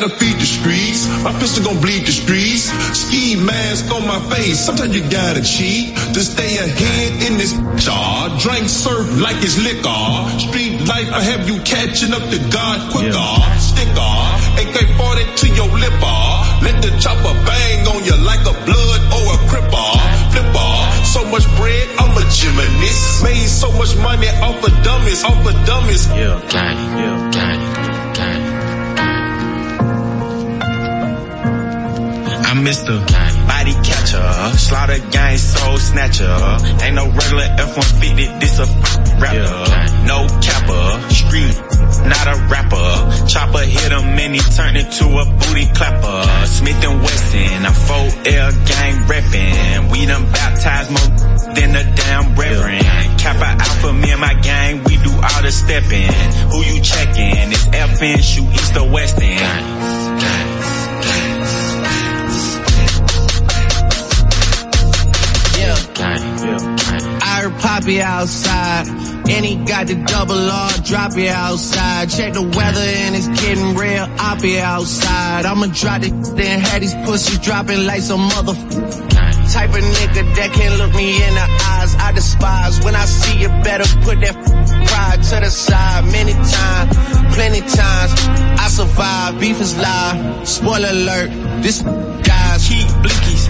Gotta feed the streets. My pistol gon' bleed the streets. Ski mask on my face. Sometimes you gotta cheat to stay ahead in this jar. Drink surf like it's liquor. Street life, I have you catching up to God quicker. Yeah. Sticker, AK-40 to your lipper. Let the chopper bang on you like a blood or a cripper. Flipper, so much bread, I'm a gymnast. Made so much money off of dummies, off of dummies. Yeah, gang, yeah, gang. I'm Mr. Body Catcher, Slaughter Gang Soul Snatcher. Ain't no regular F-150, this a rapper. No capper, street, not a rapper. Chopper hit him and he turned into a booty clapper. Smith and Wesson, I'm 4L gang reppin'. We done baptized more than a damn reverend. Kappa Alpha, me and my gang, we do all the steppin'. Who you checkin'? It's FN, shoot east or west end. I heard Poppy outside, and he got the double R, drop it outside. Check the weather and it's getting real, I'll be outside. I'ma drop it, then have these pussies dropping like some mother type of nigga that can't look me in the eyes. I despise when I see you better put that pride to the side. Many times, plenty times, I survive. Beef is live. Spoiler alert, this guys heat blickies.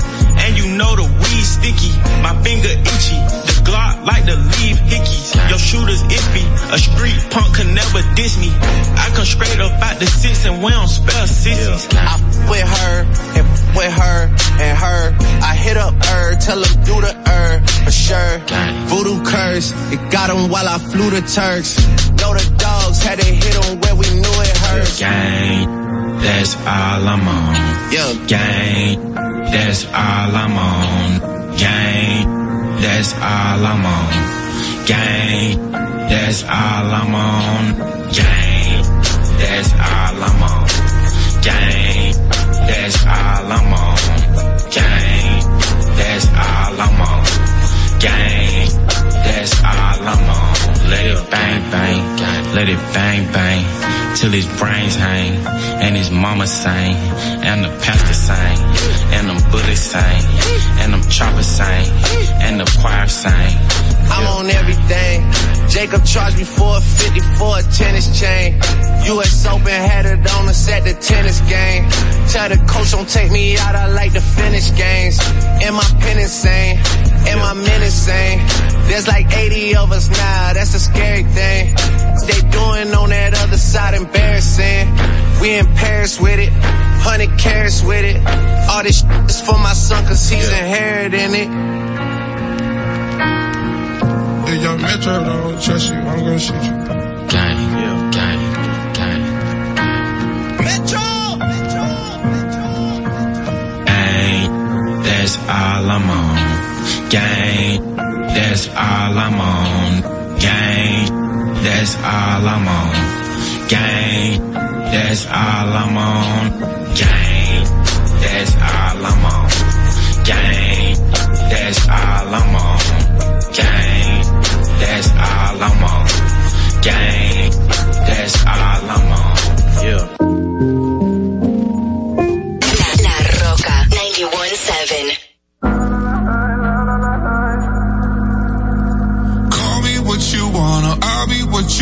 And you know the weed sticky, my finger itchy. The Glock like to leave hickeys. Your shooter's iffy, a street punk can never diss me. I come straight up out the six and we don't spell sissies. I with her and with her and her. I hit up her, tell her do the her for sure. Voodoo curse, it got him while I flew the Turks. Know the dogs had to hit him where we knew it hurt. Gang, that's all I'm on. Yeah. Gang, that's all I'm on. Gang, that's all I'm on. Gang, that's all I'm on. Gang, that's all I'm on. Gang, that's all I'm on. Gang, that's all I'm on. Gang, that's all I'm on. Let it bang bang, let it bang bang, till his brains hang, and his mama sing, and the pastor sing, and them bullets sing, and them choppers sing, and the choir sing. I'm on everything. Jacob charged me 450 for a tennis chain. US Open had it on us at the tennis game. Tell the coach don't take me out, I like to finish games. Am I pen insane? Am I menacing? There's like 80 of us now, that's a scary thing. They doing on that other side embarrassing. We in Paris with it, 100 carats with it. All this is for my son cause he's inheriting it. Yeah, young Metro don't trust you, I'm gonna shoot you. Gang, yeah, gang, gang. Metro! Metro! Gang, that's all I'm on. Gang, that's all I'm on. Gang, that's all I'm on. Gang, that's all I'm on. Gang, that's all I'm on. Gang, that's all I'm on. Gang, that's all I'm on. Gang, that's all I'm on. Yeah.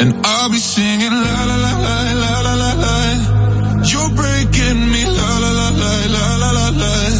And I'll be singing la la la la la la la la. You're breaking me la la la la la la la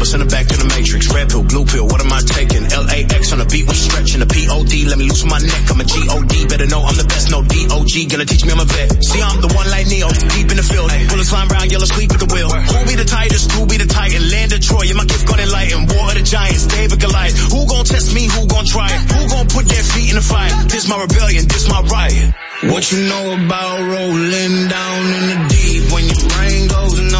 Numbers in the back to the matrix. Red pill, blue pill, what am I taking? LAX on the beat with stretching the POD. Let me loosen my neck, I'm a GOD. Better know I'm the best, no DOG. Gonna teach me I'm a vet. See, I'm the one like Neo, deep in the field. Bullets flying around, yellow sleep at the wheel. Who be the tightest? Who be the titan? Land of Troy, yeah, my gift gonna enlighten. War of the Giants, David Goliath. Who gon' test me? Who gon' try it? Who gon' put their feet in the fire? This my rebellion, this my riot. What you know about rolling down in the deep? When your brain goes numb,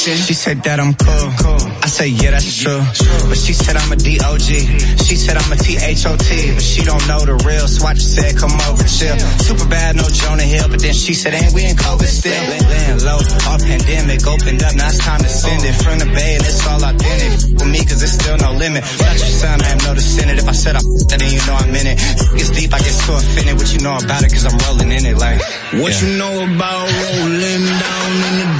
Ocean. She said that I'm cool. I say, yeah, that's true. But she said I'm a D-O-G. She said I'm a T-H-O-T. But she don't know the real, so I just said, come over, chill. Super bad, no Jonah Hill. But then she said, ain't we in COVID still? Laying low, all pandemic opened up, now it's time to send it. From the bay and it's all authentic. For me, cause it's still no limit. Without your son, I have no descendant. If I said I f***ed, then you know I'm in it. It's deep, I get so offended. What you know about it, cause I'm rolling in it like. What yeah. you know about rolling down in the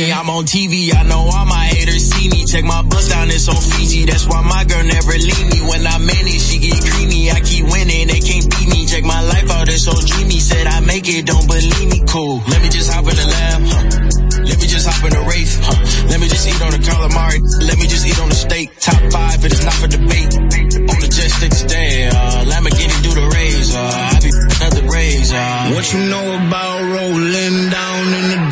I'm on TV. I know all my haters see me. Check my bust down, it's on Fiji. That's why my girl never leave me. When I manage, she get creamy. I keep winning, they can't beat me. Check my life out, it's so dreamy. Said I make it, don't believe me. Cool. Let me just hop in the lab. Let me just hop in the Wraith. Let me just eat on the calamari. Let me just eat on the steak. Top five, it is not for debate. On the jet stick today. Uh, Lamborghini do the raise. Uh, I be another. Uh, What you know about rolling down in the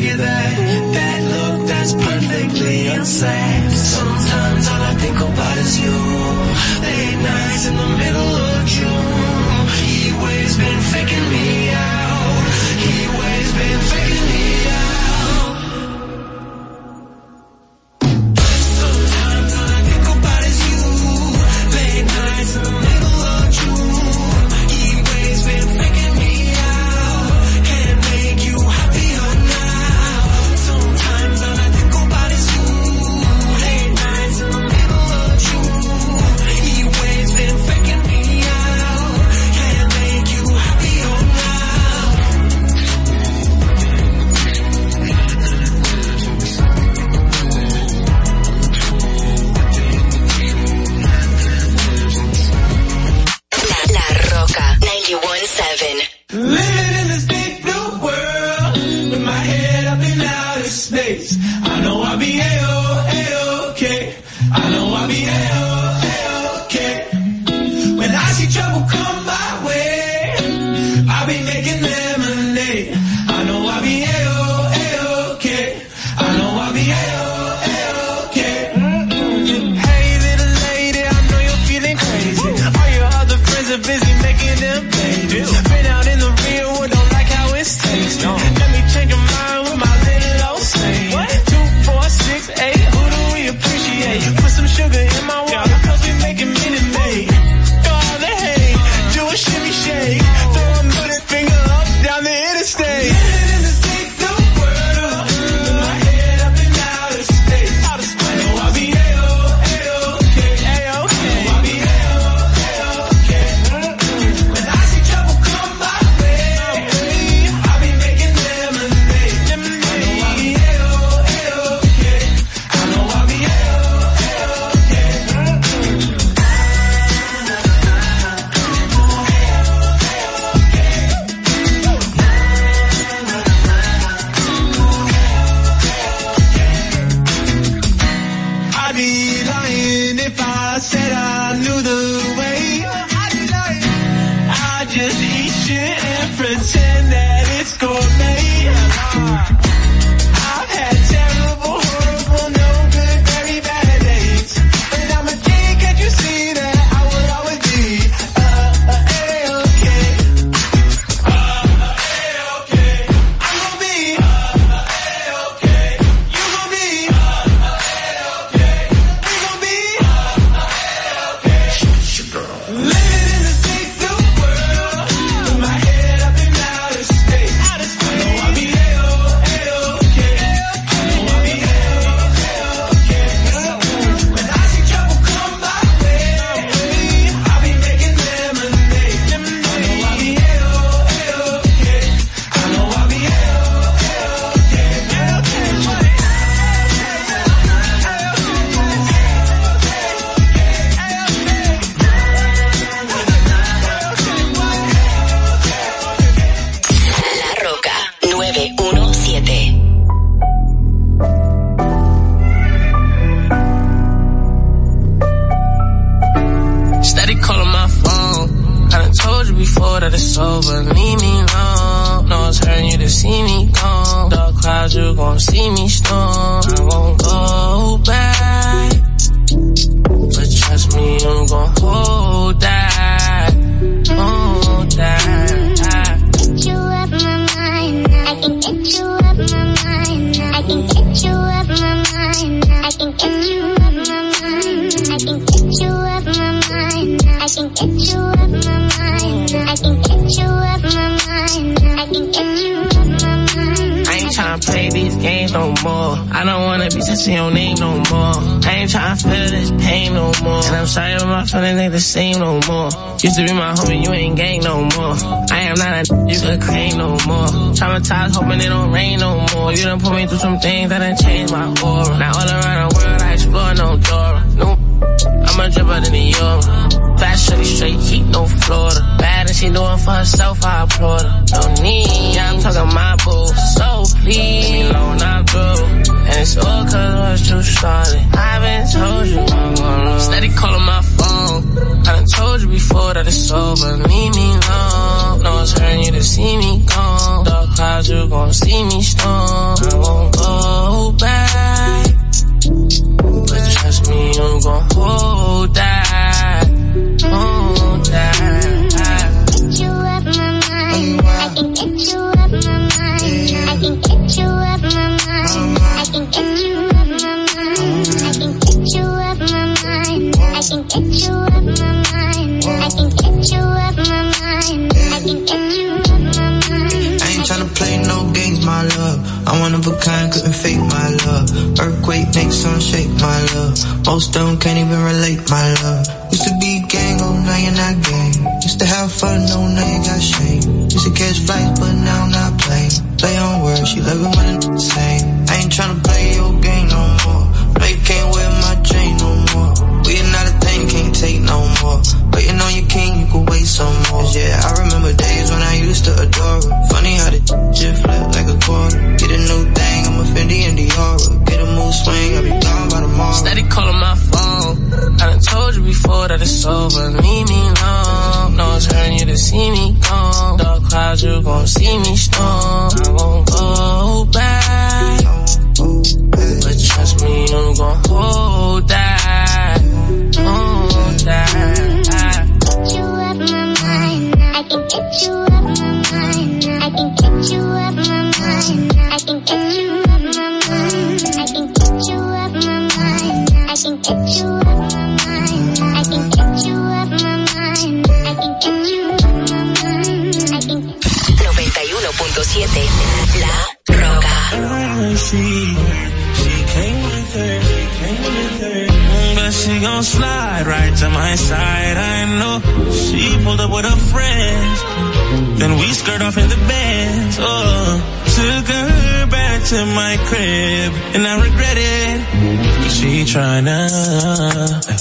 Give you that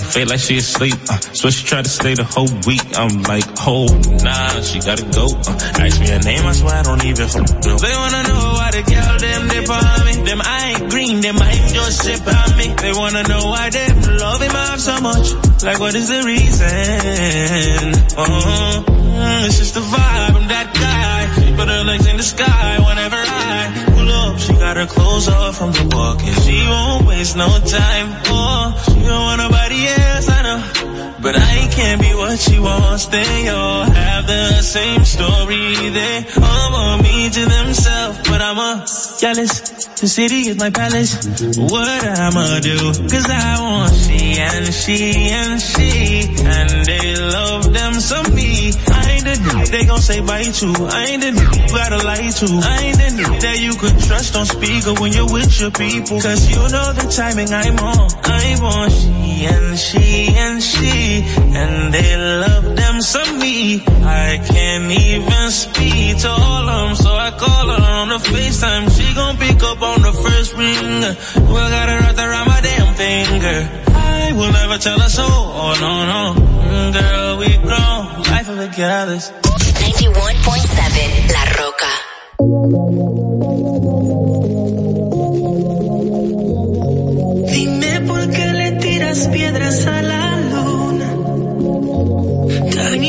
Feel like she asleep. Uh, so she tried to stay the whole week. I'm like, oh, nah, she gotta go. Uh, ask me her name, I swear I don't even know. They wanna know why the girl them they behind me. Them I ain't green, them I ain't just shit on me. They wanna know why them love him off so much. Like what is the reason? Oh, uh -huh. it's just the vibe, I'm that guy. She put her legs in the sky whenever I pull up. She got her clothes off from the walk and she won't waste no time. Oh, she don't wanna but I can't be what she wants. They all have the same story. They all want me to themselves, but I'm a jealous. The city is my palace. What I'ma do? Cause I want she and she and she. And they love them some me in. They gon' say bite you. I ain't in it. You gotta lie to. I ain't in it. That you could trust on speaker when you're with your people. Cause you know the timing I'm on. I'm on she and she and she. And they love them some me. I can't even speak to all of them. So I call her on the FaceTime. She gon' pick up on the first ring. Well, got her wrapped around my damn finger. I will never tell a soul. Oh no, no. Mm, girl, we grown. nothing but jealous. 91.7 La Roca. Dime por qué le tiras piedras a la luna. Tan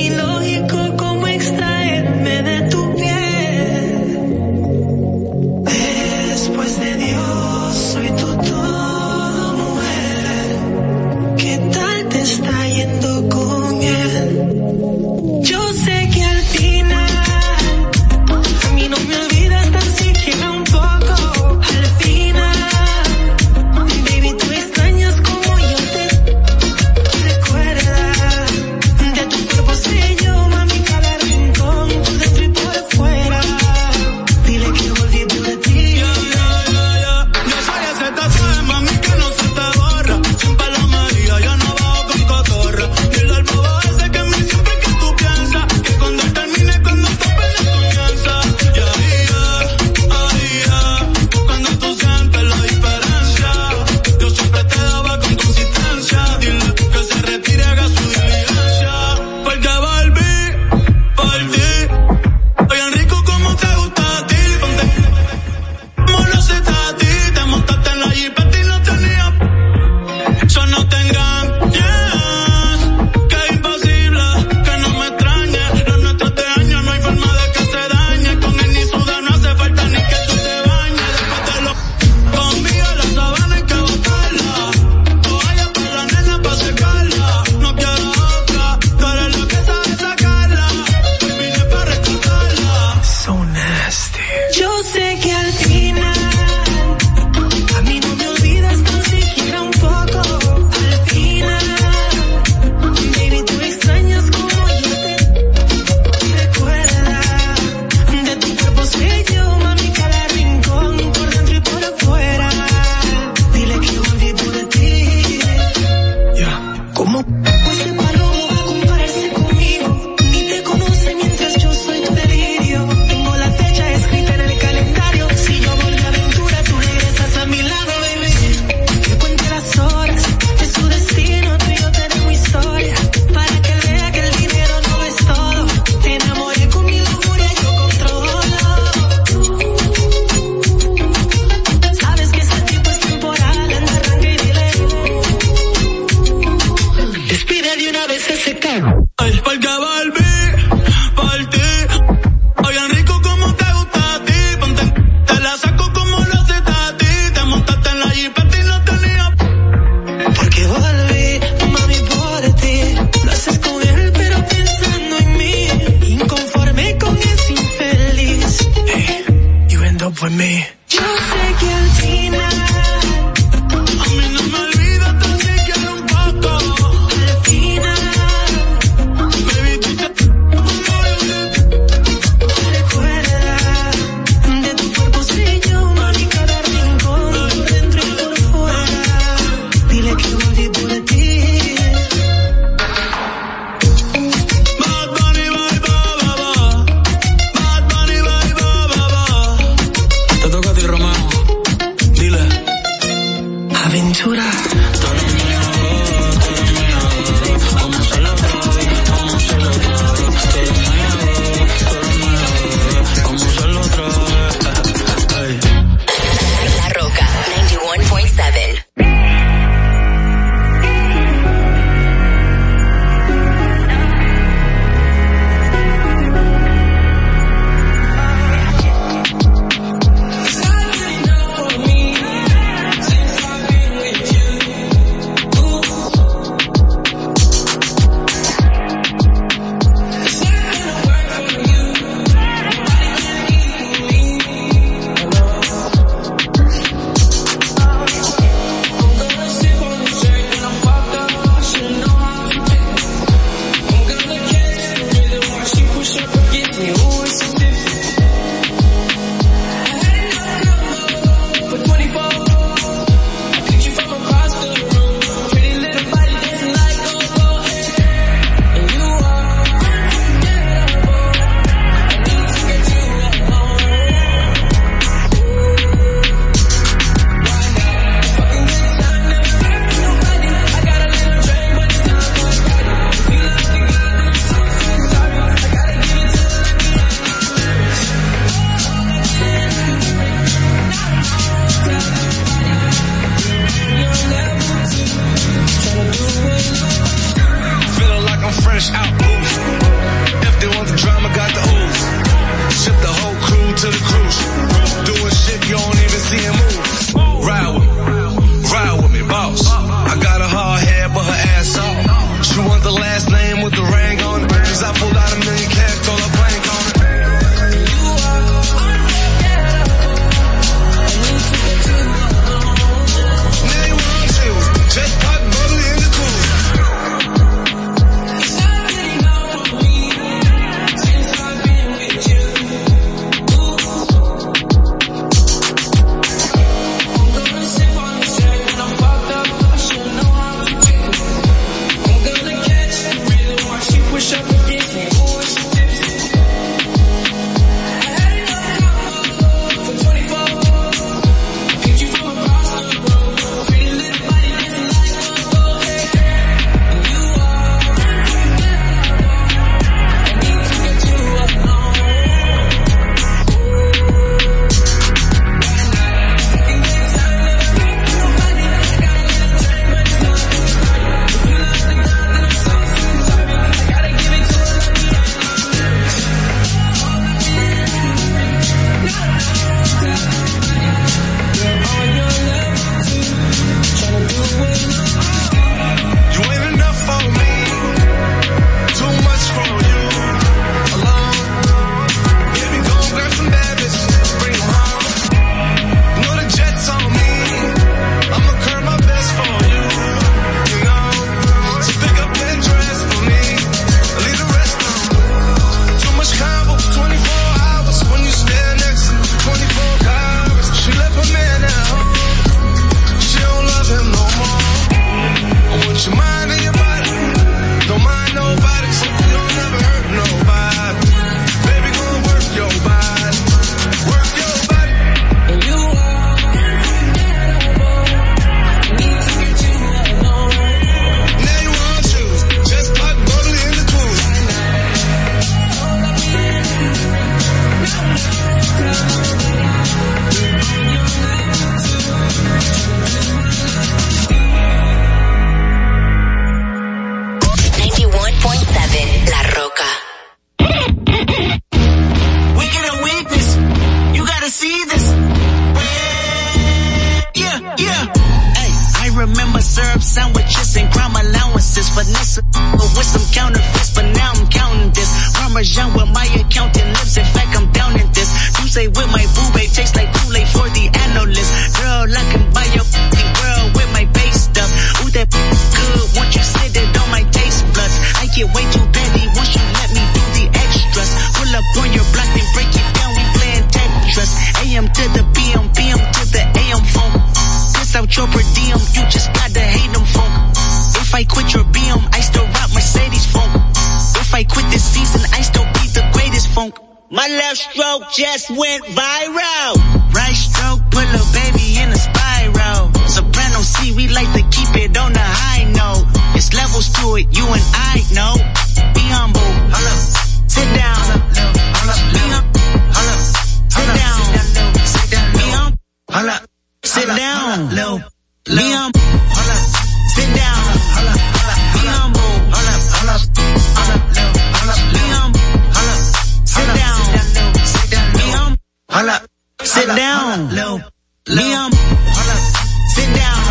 down. Be hum- Sit down.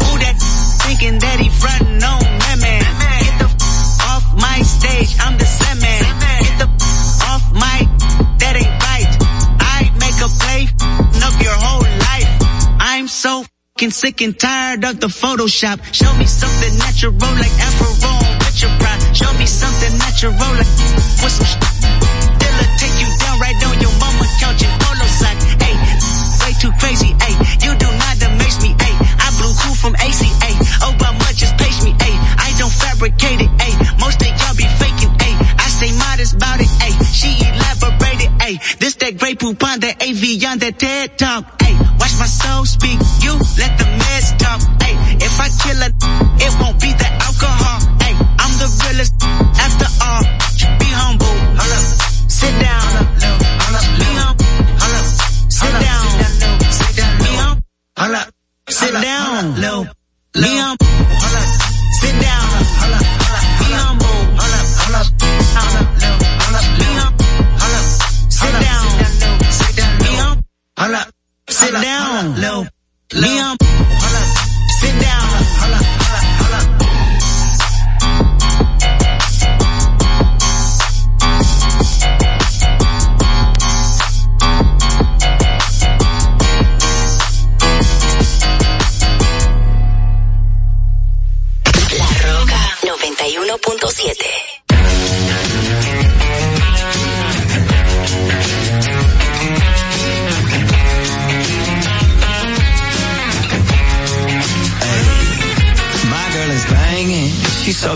Who that thinking that he frontin' on that man? Get the off my stage, I'm the same man. Get the off my, that ain't right. I make a play, up your whole life. I'm so fucking sick and tired of the Photoshop. Show me something natural like Afro with your pride. Show me something natural like with some that on that TED talk. Hey, watch my soul speak. You let the meds talk. Hey, if I kill her, it won't be the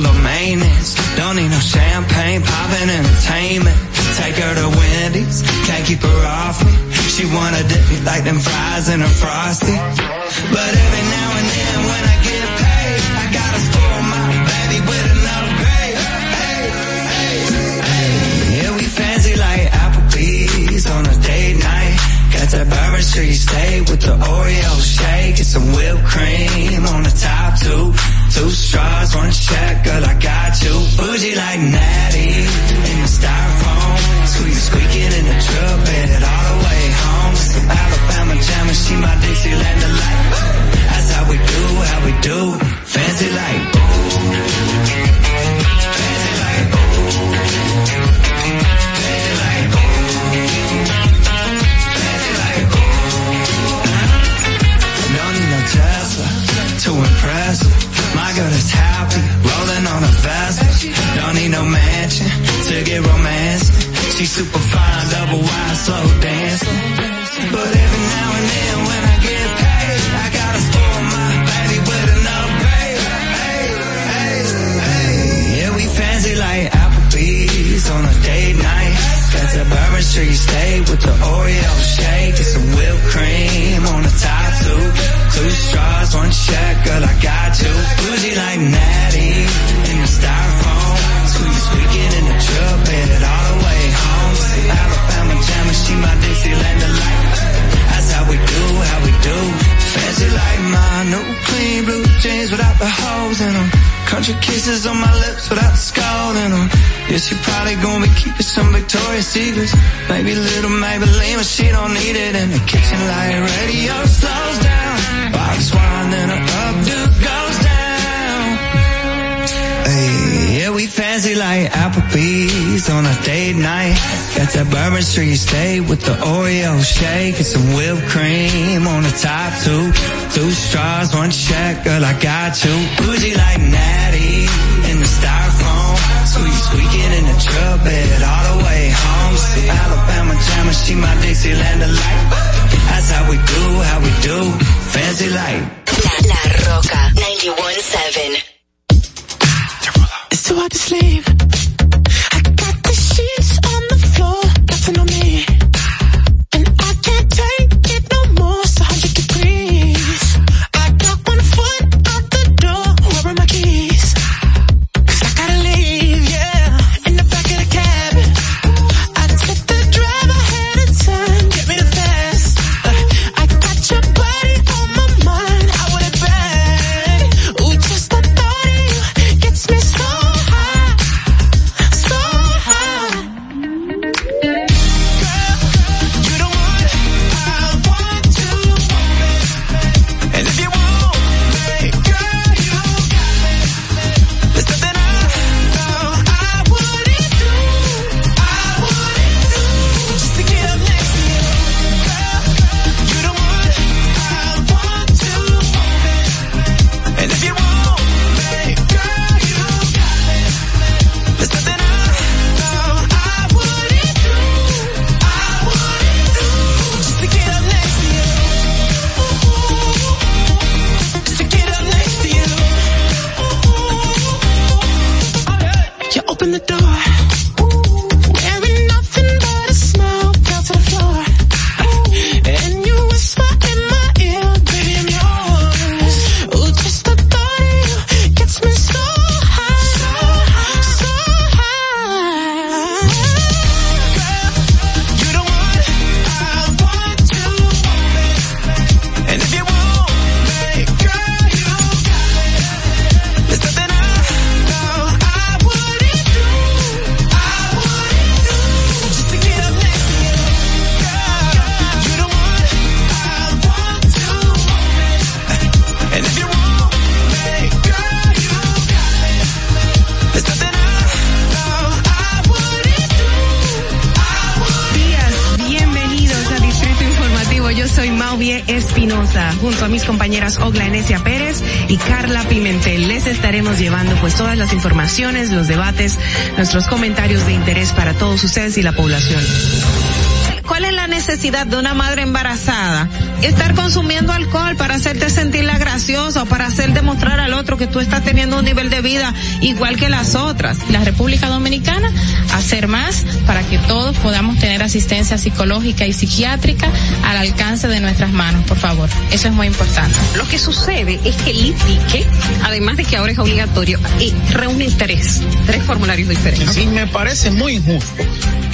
she's solo maintenance. Don't need no champagne, poppin' entertainment. Take her to Wendy's, can't keep her off me. She wanna dip me like them fries in a frosty. But every now and then when I get paid, I gotta spoil my baby with an upgrade. Hey, hey, hey. Yeah, we fancy like Applebee's on a date night. Got that Bourbon Street steak with the Oreo shake and some whipped cream on the top two. Two straws, one check, girl, I got you. Bougie like Natty in the styrofoam. Squeak squeaking in the truck bed all the way home. Some Alabama jam she my Dixieland delight. That's how we do, how we do. Fancy like Don't no mansion to get romance. She's super fine, double wide, slow dancing. But every now and then when I get paid, I gotta spoil my baby with an upgrade. Hey, hey, hey. Yeah, we fancy like Applebee's on a date night. Got that Bourbon Street steak with the Oreo shake and some whipped cream on the tattoo. two. Straws, one check, girl, I got you. Bougie like Natty in the styrofoam. In them. Country kisses on my lips without in them. Yeah, she probably gonna be keeping some Victoria's Secrets. Maybe little maybe Maybelline, but she don't need it in the kitchen light. Radio slows down. Box wine, then her updo goes down. Hey, yeah, we fancy like Applebee's on a date night. Got that Bourbon Street steak with the Oreo shake and some whipped cream on the top two. Two straws, one check, girl, I got you. Bougie like Natty in the styrofoam. Squeak squeaking in the truck bed all the way home. Some Alabama jam and she my Dixieland delight. That's how we do, how we do. Fancy like. La Roca 917. It's too hard to sleep. Open the door, debates, nuestros comentarios de interés para todos ustedes y la población. ¿Cuál es la necesidad de una madre embarazada? Estar consumiendo alcohol para hacerte sentirla graciosa o para hacer demostrar al otro que tú estás teniendo un nivel de vida igual que las otras. La República Dominicana hacer más para que todos podamos tener asistencia psicológica y psiquiátrica al alcance de nuestras manos, por favor. Eso es muy importante. Lo que sucede es que el IPIQUE, además de que ahora es obligatorio, eh, reúne tres, tres formularios diferentes. Sí, me parece muy injusto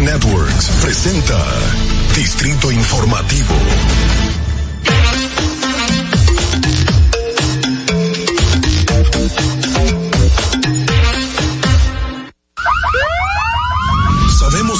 Networks presenta Distrito Informativo.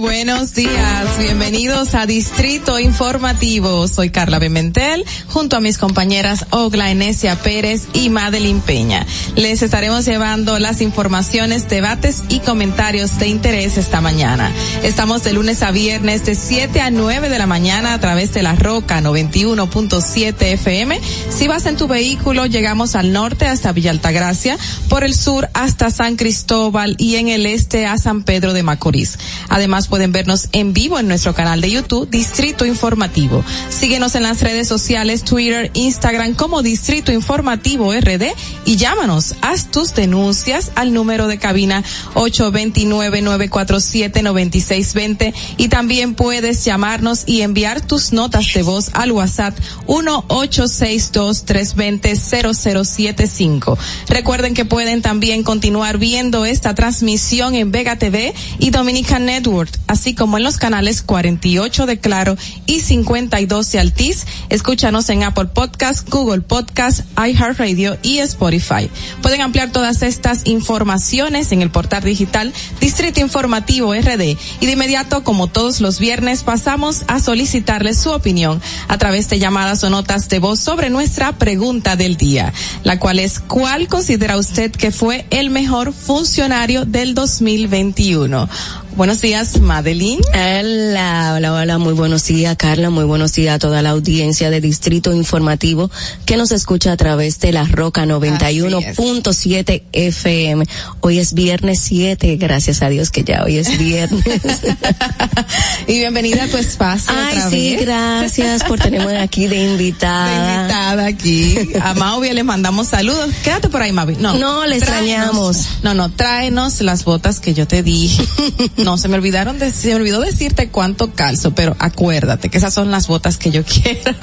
Buenos días, bienvenidos a Distrito Informativo. Soy Carla Pimentel, junto a mis compañeras Ogla Enesia Pérez y Madeline Peña. Les estaremos llevando las informaciones, debates y comentarios de interés esta mañana. Estamos de lunes a viernes de 7 a 9 de la mañana a través de la Roca 91.7 FM. Si vas en tu vehículo, llegamos al norte hasta Villa Altagracia, por el sur hasta San Cristóbal y en el este a San Pedro de Macorís. Además pueden vernos en vivo en nuestro canal de YouTube Distrito Informativo. Síguenos en las redes sociales Twitter, Instagram como Distrito Informativo RD y llámanos, haz tus denuncias al número de cabina 829-947-9620 y también puedes llamarnos y enviar tus notas de voz al WhatsApp 1-862-320-0075. Recuerden que pueden también continuar viendo esta transmisión en Vega TV y Dominican Network, así como en los canales 48 de Claro y 52 de Altiz. Escúchanos en Apple Podcast, Google Podcast, iHeartRadio y Spotify. Pueden ampliar todas estas informaciones en el portal digital Distrito Informativo RD y de inmediato, como todos los viernes, pasamos a solicitarles su opinión a través de llamadas o notas de voz sobre nuestra pregunta del día, la cual es ¿cuál considera usted que fue el mejor funcionario del 2021? Buenos días, Madeline. Hola, hola, hola, muy buenos días, Carla, muy buenos días a toda la audiencia de Distrito Informativo que nos escucha a través de la Roca 91.7 FM. Hoy es viernes 7, gracias a Dios que ya hoy es viernes. y bienvenida a tu espacio. Ay, otra sí, vez. gracias por tenerme aquí de invitada. De invitada aquí. A Mauvia le mandamos saludos. Quédate por ahí, Mavi. No, No, le tráenos- extrañamos. No, no, tráenos las botas que yo te dije. No, se me olvidaron de, se me olvidó decirte cuánto calzo, pero acuérdate que esas son las botas que yo quiero.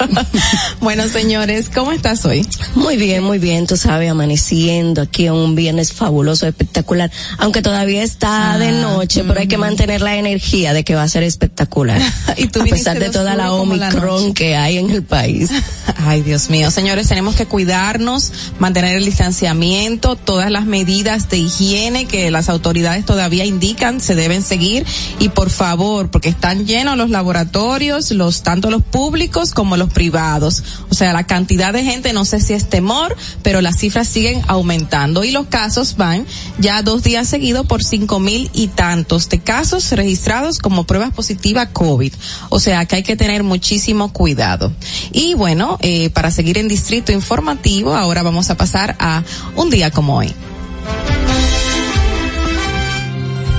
bueno, señores, ¿cómo estás hoy? Muy bien, muy bien, tú sabes, amaneciendo aquí un viernes fabuloso, espectacular, aunque todavía está Ah, de noche, pero hay que mantener la energía de que va a ser espectacular. Y tú a pesar de toda la Omicron que hay en el país. Ay, Dios mío. Señores, tenemos que cuidarnos, mantener el distanciamiento, todas las medidas de higiene que las autoridades todavía indican se deben seguir y por favor, porque están llenos los laboratorios, los tanto los públicos como los privados. O sea, la cantidad de gente, no sé si es temor, pero las cifras siguen aumentando y los casos van ya dos días seguidos por cinco mil y tantos de casos registrados como pruebas positivas COVID. O sea, que hay que tener muchísimo cuidado. Y bueno, eh, para seguir en Distrito Informativo, ahora vamos a pasar a un día como hoy.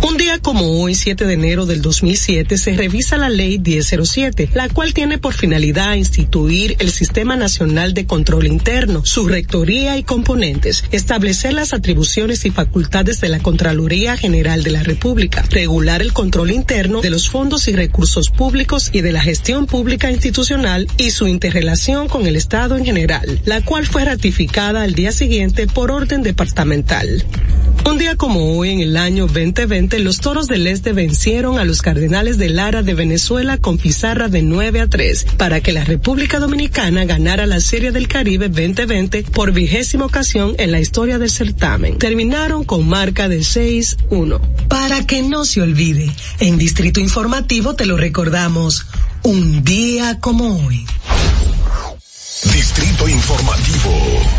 Un día como hoy, 7 de enero del 2007, se revisa la ley 1007, la cual tiene por finalidad instituir el Sistema Nacional de Control Interno, su rectoría y componentes, establecer las atribuciones y facultades de la Contraloría General de la República, regular el control interno de los fondos y recursos públicos y de la gestión pública institucional y su interrelación con el Estado en general, la cual fue ratificada al día siguiente por orden departamental. Un día como hoy, en el año 2020, los toros del Este vencieron a los Cardenales de Lara de Venezuela con pizarra de 9 a 3 para que la República Dominicana ganara la Serie del Caribe 2020 por vigésima ocasión en la historia del certamen. Terminaron con marca de 6-1. Para que no se olvide, en Distrito Informativo te lo recordamos. Un día como hoy. Distrito Informativo.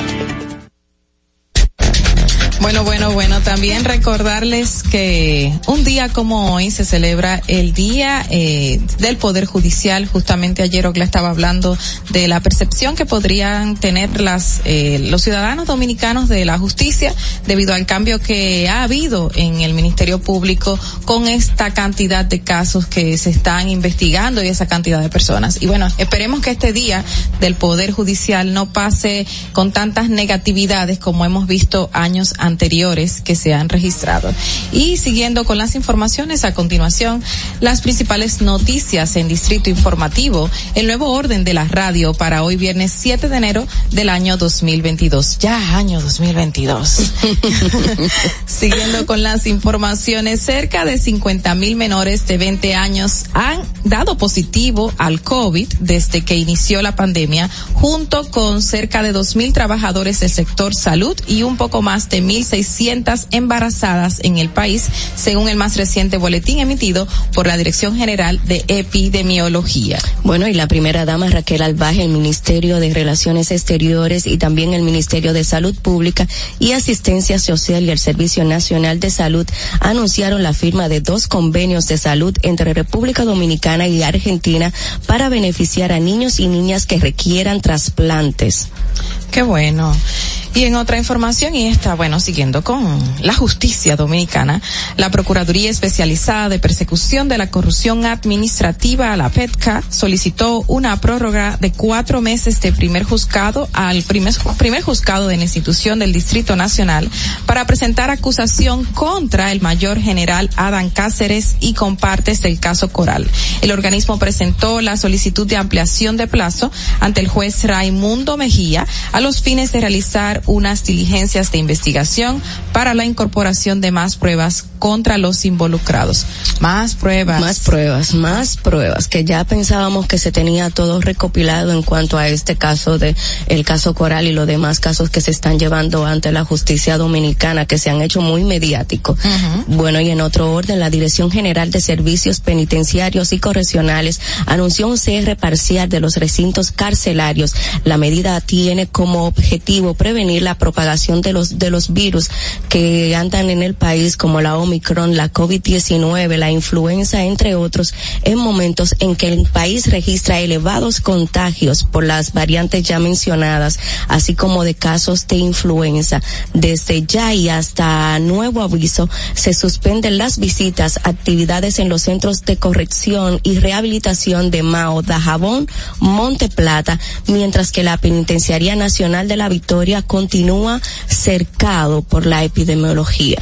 Bueno, bueno, bueno, también recordarles que un día como hoy se celebra el Día eh, del Poder Judicial. Justamente ayer Ogla estaba hablando de la percepción que podrían tener las eh, los ciudadanos dominicanos de la justicia debido al cambio que ha habido en el Ministerio Público con esta cantidad de casos que se están investigando y esa cantidad de personas. Y bueno, esperemos que este Día del Poder Judicial no pase con tantas negatividades como hemos visto años anteriores que se han registrado. Y siguiendo con las informaciones a continuación, las principales noticias en Distrito Informativo, el nuevo orden de la radio para hoy viernes 7 de enero del año 2022. Ya año 2022. Siguiendo con las informaciones, cerca de 50 mil menores de 20 años han dado positivo al COVID desde que inició la pandemia, junto con cerca de 2 mil trabajadores del sector salud y un poco más de 1.600 embarazadas en el país, según el más reciente boletín emitido por la Dirección General de Epidemiología. Bueno, y la primera dama Raquel Albaje, el Ministerio de Relaciones Exteriores y también el Ministerio de Salud Pública y Asistencia Social y el Servicio Nacional de Salud anunciaron la firma de dos convenios de salud entre República Dominicana y Argentina para beneficiar a niños y niñas que requieran trasplantes. Qué bueno. Y en otra información, y esta, bueno, siguiendo con la justicia dominicana, la Procuraduría Especializada de Persecución de la Corrupción Administrativa, la PETCA, solicitó una prórroga de cuatro meses de primer juzgado al primer, primer juzgado de la institución del Distrito Nacional para presentar acusación contra el mayor general Adán Cáceres y compartes del caso Coral. El organismo presentó la solicitud de ampliación de plazo ante el juez Raimundo Mejía a los fines de realizar unas diligencias de investigación para la incorporación de más pruebas contra los involucrados. Más pruebas. Más pruebas, más pruebas, que ya pensábamos que se tenía todo recopilado en cuanto a este caso de el caso Coral y los demás casos que se están llevando ante la justicia dominicana que se han hecho muy mediáticos. Bueno, y en otro orden, la Dirección General de Servicios Penitenciarios y Correccionales anunció un cierre parcial de los recintos carcelarios. La medida tiene como objetivo prevenir la propagación de los de los virus que andan en el país como la Omicron, la COVID-19, la influenza, entre otros, en momentos en que el país registra elevados contagios por las variantes ya mencionadas, así como de casos de influenza. Desde ya y hasta nuevo aviso, se suspenden las visitas, actividades en los centros de corrección y rehabilitación de Mao, Dajabón, Monte Plata, mientras que la Penitenciaría Nacional de la Victoria continúa cercado por la epidemiología.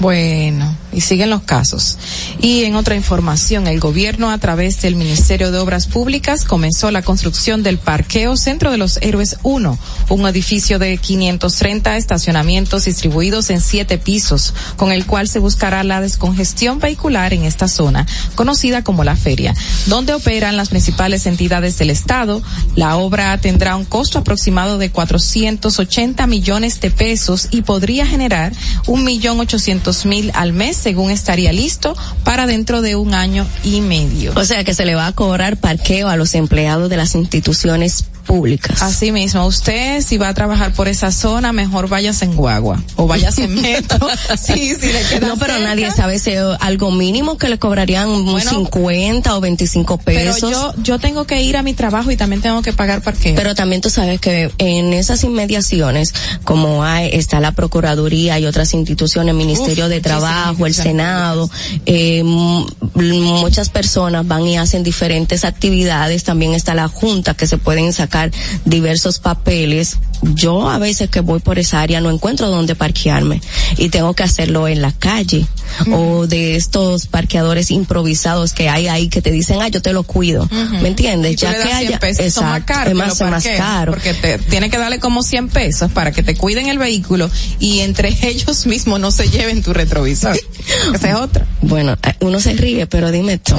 Bueno, y siguen los casos. Y en otra información, el gobierno a través del Ministerio de Obras Públicas comenzó la construcción del Parqueo Centro de los Héroes 1, un edificio de 530 estacionamientos distribuidos en siete pisos, con el cual se buscará la descongestión vehicular en esta zona, conocida como la feria, donde operan las principales entidades del Estado. La obra tendrá un costo aproximado de 480 millones de pesos y podría generar un millón ochocientos mil al mes, según estaría listo para dentro de un año y medio. O sea que se le va a cobrar parqueo a los empleados de las instituciones públicas. Así mismo, usted si va a trabajar por esa zona, mejor váyase en guagua o váyase en metro. sí, sí, le queda No, pero cerca. nadie sabe si algo mínimo que le cobrarían un 50 o 25 Pero pesos. yo, yo tengo que ir a mi trabajo y también tengo que pagar parqueo. Pero también tú sabes que en esas inmediaciones, como hay, está la Procuraduría y otras instituciones, Ministerio Uf, de Trabajo, el Senado, eh, muchas personas van y hacen diferentes actividades. También está la Junta que se pueden sacar diversos papeles. Yo a veces que voy por esa área no encuentro dónde parquearme y tengo que hacerlo en la calle o de estos parqueadores improvisados que hay ahí que te dicen, ah, yo te lo cuido. ¿Me entiendes? Ya que das 100 haya, más exacto, es más, los es más caro. Porque te tiene que darle como 100 pesos para que te cuiden el vehículo y entre ellos mismos no se lleven tu retrovisor. Esa es otra. Bueno, eh, uno se ríe, pero dime tú.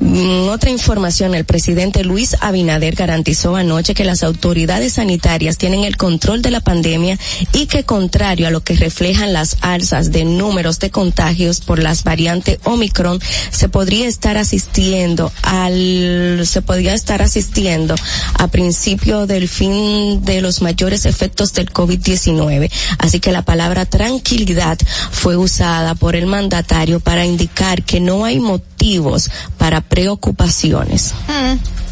Mm, Otra información, el presidente Luis Abinader garantizó anoche que las autoridades sanitarias tienen el control de la pandemia y que contrario a lo que reflejan las alzas de números de contagios por las variantes Omicron, se podría estar asistiendo al, se podría estar asistiendo a principio del fin de los mayores efectos del COVID-19. Así que la palabra tranquilidad fue usada por el mandatario para indicar que no hay motivos para preocupaciones.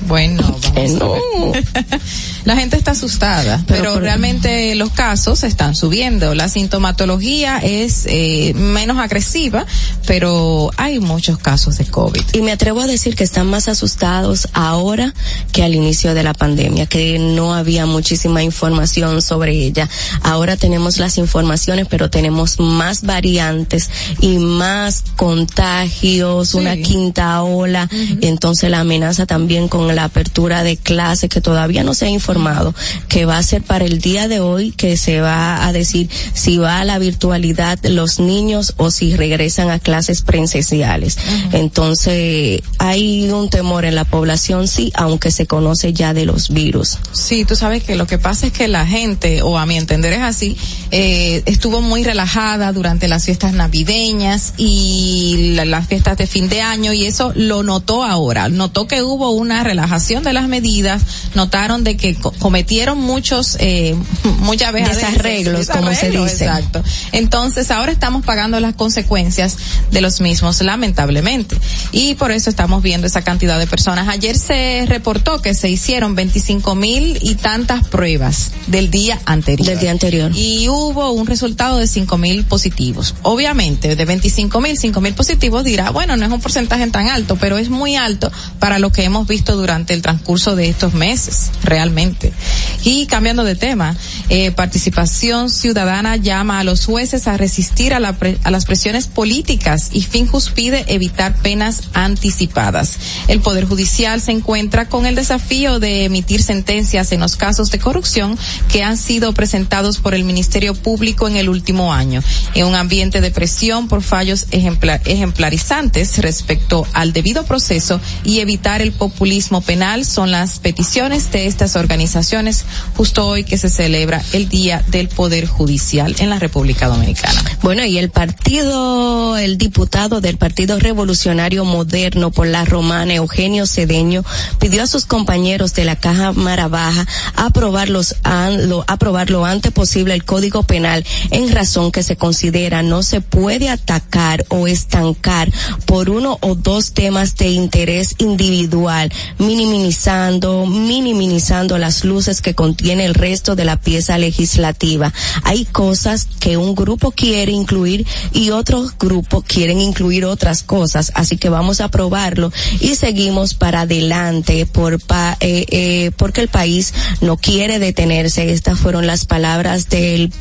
Bueno, Que vamos a no. ver. La gente está asustada, pero, realmente los casos están subiendo. La sintomatología es eh, menos agresiva, pero hay muchos casos de COVID. Y me atrevo a decir que están más asustados ahora que al inicio de la pandemia, que no había muchísima información sobre ella. Ahora tenemos las informaciones, pero tenemos más variantes y más contagios, una quinta ola. Entonces la amenaza también con la apertura de clases que todavía no se ha informado, que va a ser para el día de hoy, que se va a decir si va a la virtualidad los niños o si regresan a clases presenciales. Entonces, hay un temor en la población, sí, aunque se conoce ya de los virus. Sí, tú sabes que lo que pasa es que la gente, o a mi entender es así, eh, estuvo muy relajada durante las fiestas navideñas y la- las fiestas de fin de año y eso lo notó ahora. Notó que hubo una relajación de las medidas, de que co- cometieron muchos, eh, muchas veces Desarreglos, como se dice. Exacto. Entonces ahora estamos pagando las consecuencias de los mismos, lamentablemente. Y por eso estamos viendo esa cantidad de personas. Ayer se reportó que se hicieron 25 mil y tantas pruebas del día anterior. Del día anterior. Y hubo un resultado de 5 mil positivos. Obviamente, de 25 mil, 5 mil positivos dirá, bueno, no es un porcentaje tan alto, pero es muy alto para lo que hemos visto durante el transcurso de estos meses, realmente. Y cambiando de tema, eh, participación ciudadana llama a los jueces a resistir a, la pre- a las presiones políticas y Finjus pide evitar penas anticipadas. El Poder Judicial se encuentra con el desafío de emitir sentencias en los casos de corrupción que han sido presentados por el Ministerio Público en el último año, en un ambiente de presión por fallos ejempla- ejemplarizantes respecto al debido proceso y evitar el populismo penal son las peticiones de estas organizaciones justo hoy que se celebra el Día del Poder Judicial en la República Dominicana. Bueno, y el partido, el diputado del Partido Revolucionario Moderno por la Romana, Eugenio Cedeño, pidió a sus compañeros de la Cámara Baja aprobar, los, lo, aprobar lo antes posible el Código Penal en razón que se considera no se puede atacar o estancar por uno o dos temas de interés individual, minimizando, minimizando las luces que contiene el resto de la pieza legislativa. Hay cosas que un grupo quiere incluir y otros grupos quieren incluir otras cosas, así que vamos a aprobarlo y seguimos para adelante por pa- eh, eh, porque el país no quiere detenerse. Estas fueron las palabras del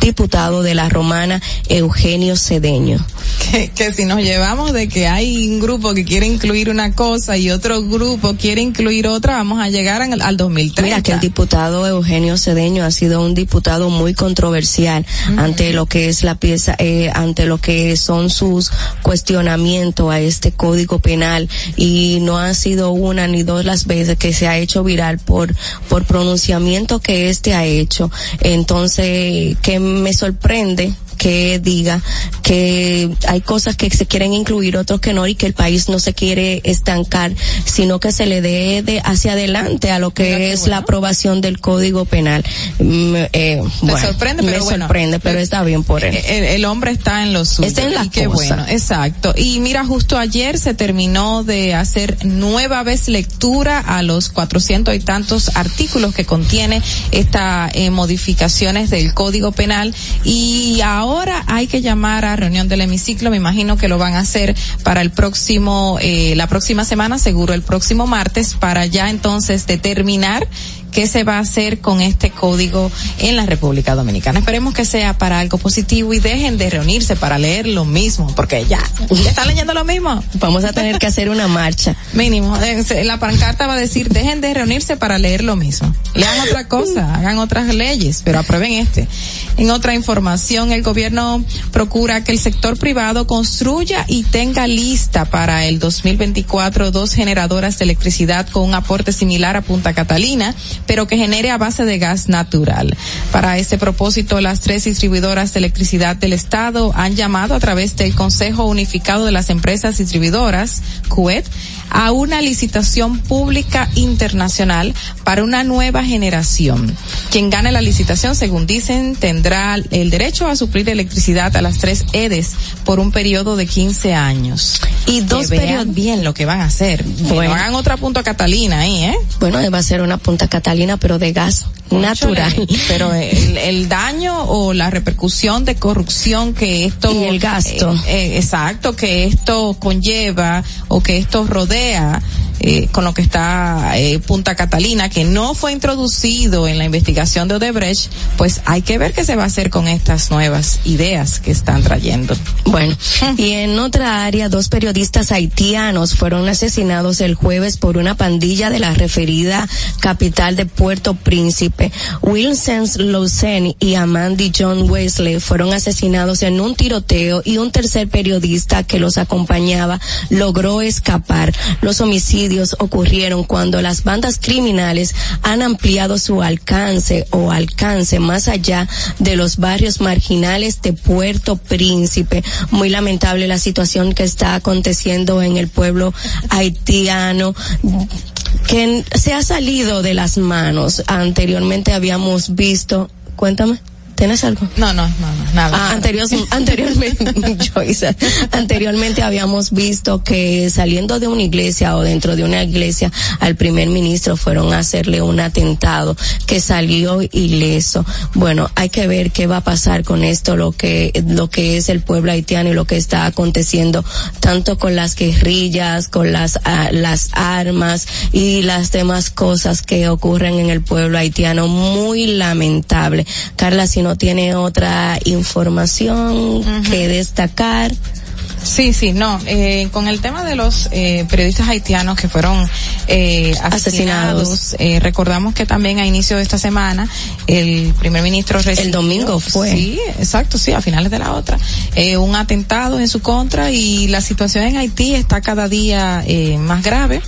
diputado de la Romana, Eugenio Cedeño. Que, que si nos llevamos de que hay un grupo que quiere incluir una cosa y otro grupo quiere incluir otra, vamos a llegar al, al 2030. Mira que el diputado Eugenio Cedeño ha sido un diputado muy controversial ante lo que es la pieza, eh, ante lo que son sus cuestionamientos a este código penal y no ha sido una ni dos las veces que se ha hecho viral por por pronunciamiento que este ha hecho. Entonces, que me sorprende que diga que hay cosas que se quieren incluir, otros que no, y que el país no se quiere estancar, sino que se le dé de hacia adelante a lo que es la aprobación del Código Penal. Mm, eh, Me sorprende, me pero bueno, sorprende, pero está bien por él. El, el hombre está en lo suyo. Está en la y qué cosa. bueno, exacto. Y mira, justo ayer se terminó de hacer nueva vez lectura a los cuatrocientos y tantos artículos que contiene esta eh, modificaciones del Código Penal y ahora hay que llamar a reunión del hemiciclo. Me imagino que lo van a hacer para el próximo, eh, la próxima semana, seguro el próximo martes, para ya entonces determinar qué se va a hacer con este código en la República Dominicana. Esperemos que sea para algo positivo y dejen de reunirse para leer lo mismo, porque ya, ya están leyendo lo mismo. Vamos a tener que hacer una marcha. Mínimo, eh, la pancarta va a decir, dejen de reunirse para leer lo mismo. Lean otra cosa, hagan otras leyes, pero aprueben este. En otra información, el gobierno procura que el sector privado construya y tenga lista para el 2024 dos generadoras de electricidad con un aporte similar a Punta Catalina, pero que genere a base de gas natural. Para este propósito, las tres distribuidoras de electricidad del Estado han llamado a través del Consejo Unificado de las Empresas Distribuidoras, CUET, a una licitación pública internacional para una nueva generación. Quien gane la licitación, según dicen, tendrá el derecho a suplir electricidad a las tres EDES por un periodo de 15 años. Y dos que periodos- bien lo que van a hacer. Que Bueno. no hagan otra punto Catalina ahí, ¿eh? Bueno, va a ser una Punta Catalina, pero de gas natural. Pero el, el daño o la repercusión de corrupción que esto Y el gasto. eh, eh, exacto que esto conlleva o que esto rodea eh, con lo que está eh, Punta Catalina que no fue introducido en la investigación de Odebrecht pues hay que ver qué se va a hacer con estas nuevas ideas que están trayendo Bueno, y en otra área, dos periodistas haitianos fueron asesinados el jueves por una pandilla de la referida capital de Puerto Príncipe. Wilson Lausen y Amandi John Wesley fueron asesinados en un tiroteo y un tercer periodista que los acompañaba logró escapar. Los homicidios ocurrieron cuando las bandas criminales han ampliado su alcance o alcance más allá de los barrios marginales de Puerto Príncipe. Muy lamentable la situación que está aconteciendo en el pueblo haitiano que se ha salido de las manos. Anteriormente habíamos visto, cuéntame. ¿Tienes algo? No, no, no, no nada. Ah, anterior, anteriormente, Joyce, anteriormente habíamos visto que saliendo de una iglesia o dentro de una iglesia al primer ministro fueron a hacerle un atentado que salió ileso. Bueno, hay que ver qué va a pasar con esto, lo que, lo que es el pueblo haitiano y lo que está aconteciendo tanto con las guerrillas, con las, ah, las armas y las demás cosas que ocurren en el pueblo haitiano. Muy lamentable. Carla, si no tiene otra información que destacar. Sí, sí, no. Eh, con el tema de los eh, periodistas haitianos que fueron eh, asesinados, Asesinados. eh, recordamos que también a inicio de esta semana el primer ministro recibió, El domingo fue. Sí, exacto, sí, a finales de la otra, un atentado en su contra y la situación en Haití está cada día más grave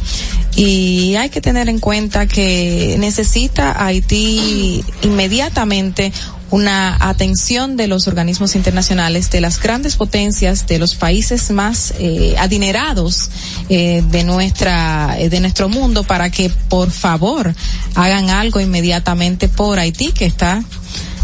y hay que tener en cuenta que necesita Haití inmediatamente una atención de los organismos internacionales, de las grandes potencias, de los países más eh, adinerados eh, de nuestra eh, de nuestro mundo para que por favor hagan algo inmediatamente por Haití que está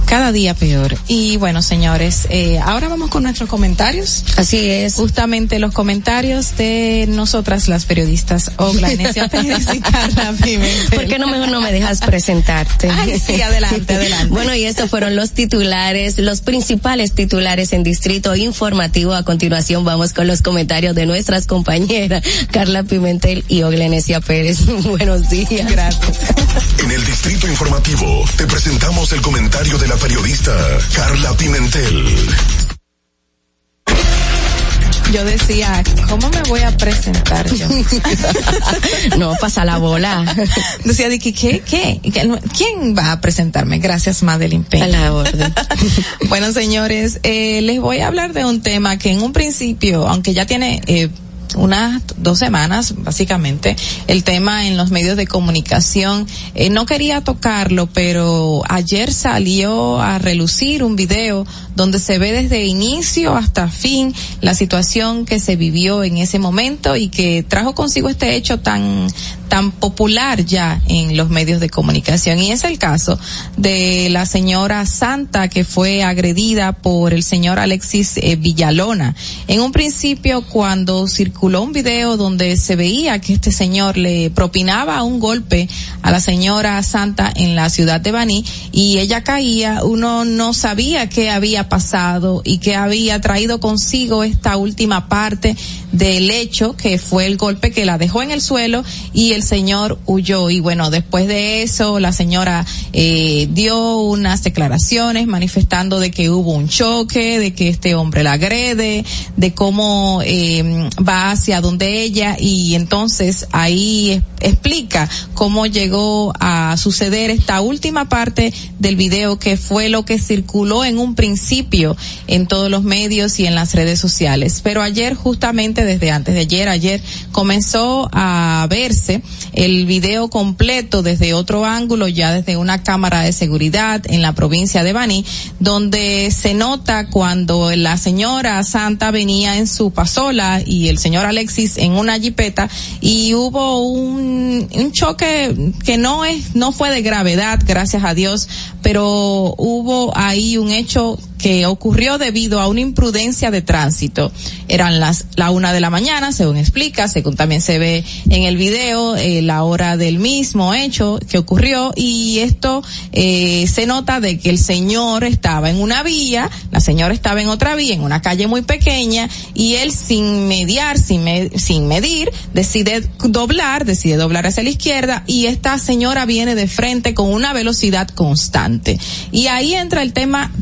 cada día peor. Y bueno, señores, eh, ahora vamos con nuestros comentarios. Así es. Justamente los comentarios de nosotras, las periodistas Ogla, Inesia Pérez y Carla Pimentel. ¿Por qué no mejor no me dejas presentarte? Ay, sí, adelante, adelante. Bueno, y estos fueron los titulares, los principales titulares en Distrito Informativo. A continuación vamos con los comentarios de nuestras compañeras Carla Pimentel y Oglenesia Pérez. Buenos días. Gracias. En el Distrito Informativo te presentamos el comentario de la periodista Carla Pimentel. Yo decía, ¿cómo me voy a presentar yo? no, pasa la bola. Decía, ¿qué, qué? ¿Qué? ¿Quién va a presentarme? Gracias, Madeline Peña. A la orden. bueno, señores, eh, les voy a hablar de un tema que en un principio, aunque ya tiene eh, unas dos semanas, básicamente, el tema en los medios de comunicación. Eh, no quería tocarlo, pero ayer salió a relucir un video donde se ve desde inicio hasta fin la situación que se vivió en ese momento y que trajo consigo este hecho tan tan popular ya en los medios de comunicación y es el caso de la señora Santa que fue agredida por el señor Alexis eh, Villalona. En un principio cuando circuló un video donde se veía que este señor le propinaba un golpe a la señora Santa en la ciudad de Baní y ella caía, uno no sabía qué había pasado y que había traído consigo esta última parte del hecho que fue el golpe que la dejó en el suelo y el señor huyó. Y bueno después de eso la señora eh, dio unas declaraciones manifestando de que hubo un choque de que este hombre la agrede de cómo eh, va hacia donde ella. Y entonces ahí explica cómo llegó a suceder esta última parte del video que fue lo que circuló en un principio en todos los medios y en las redes sociales. Pero ayer justamente desde antes de ayer ayer comenzó a verse el video completo desde otro ángulo, ya desde una cámara de seguridad en la provincia de Bani, donde se nota cuando la señora Santa venía en su pasola y el señor Alexis en una jipeta y hubo un, un choque que no es, no fue de gravedad, gracias a Dios, pero hubo ahí un hecho que ocurrió debido a una imprudencia de tránsito. Eran las la una de la mañana, según explica, según también se ve en el video, eh, la hora del mismo hecho que ocurrió y esto eh, se nota de que el señor estaba en una vía, la señora estaba en otra vía, en una calle muy pequeña y él sin mediar, sin, me- sin medir, decide doblar, decide doblar hacia la izquierda y esta señora viene de frente con una velocidad constante. Y ahí entra el tema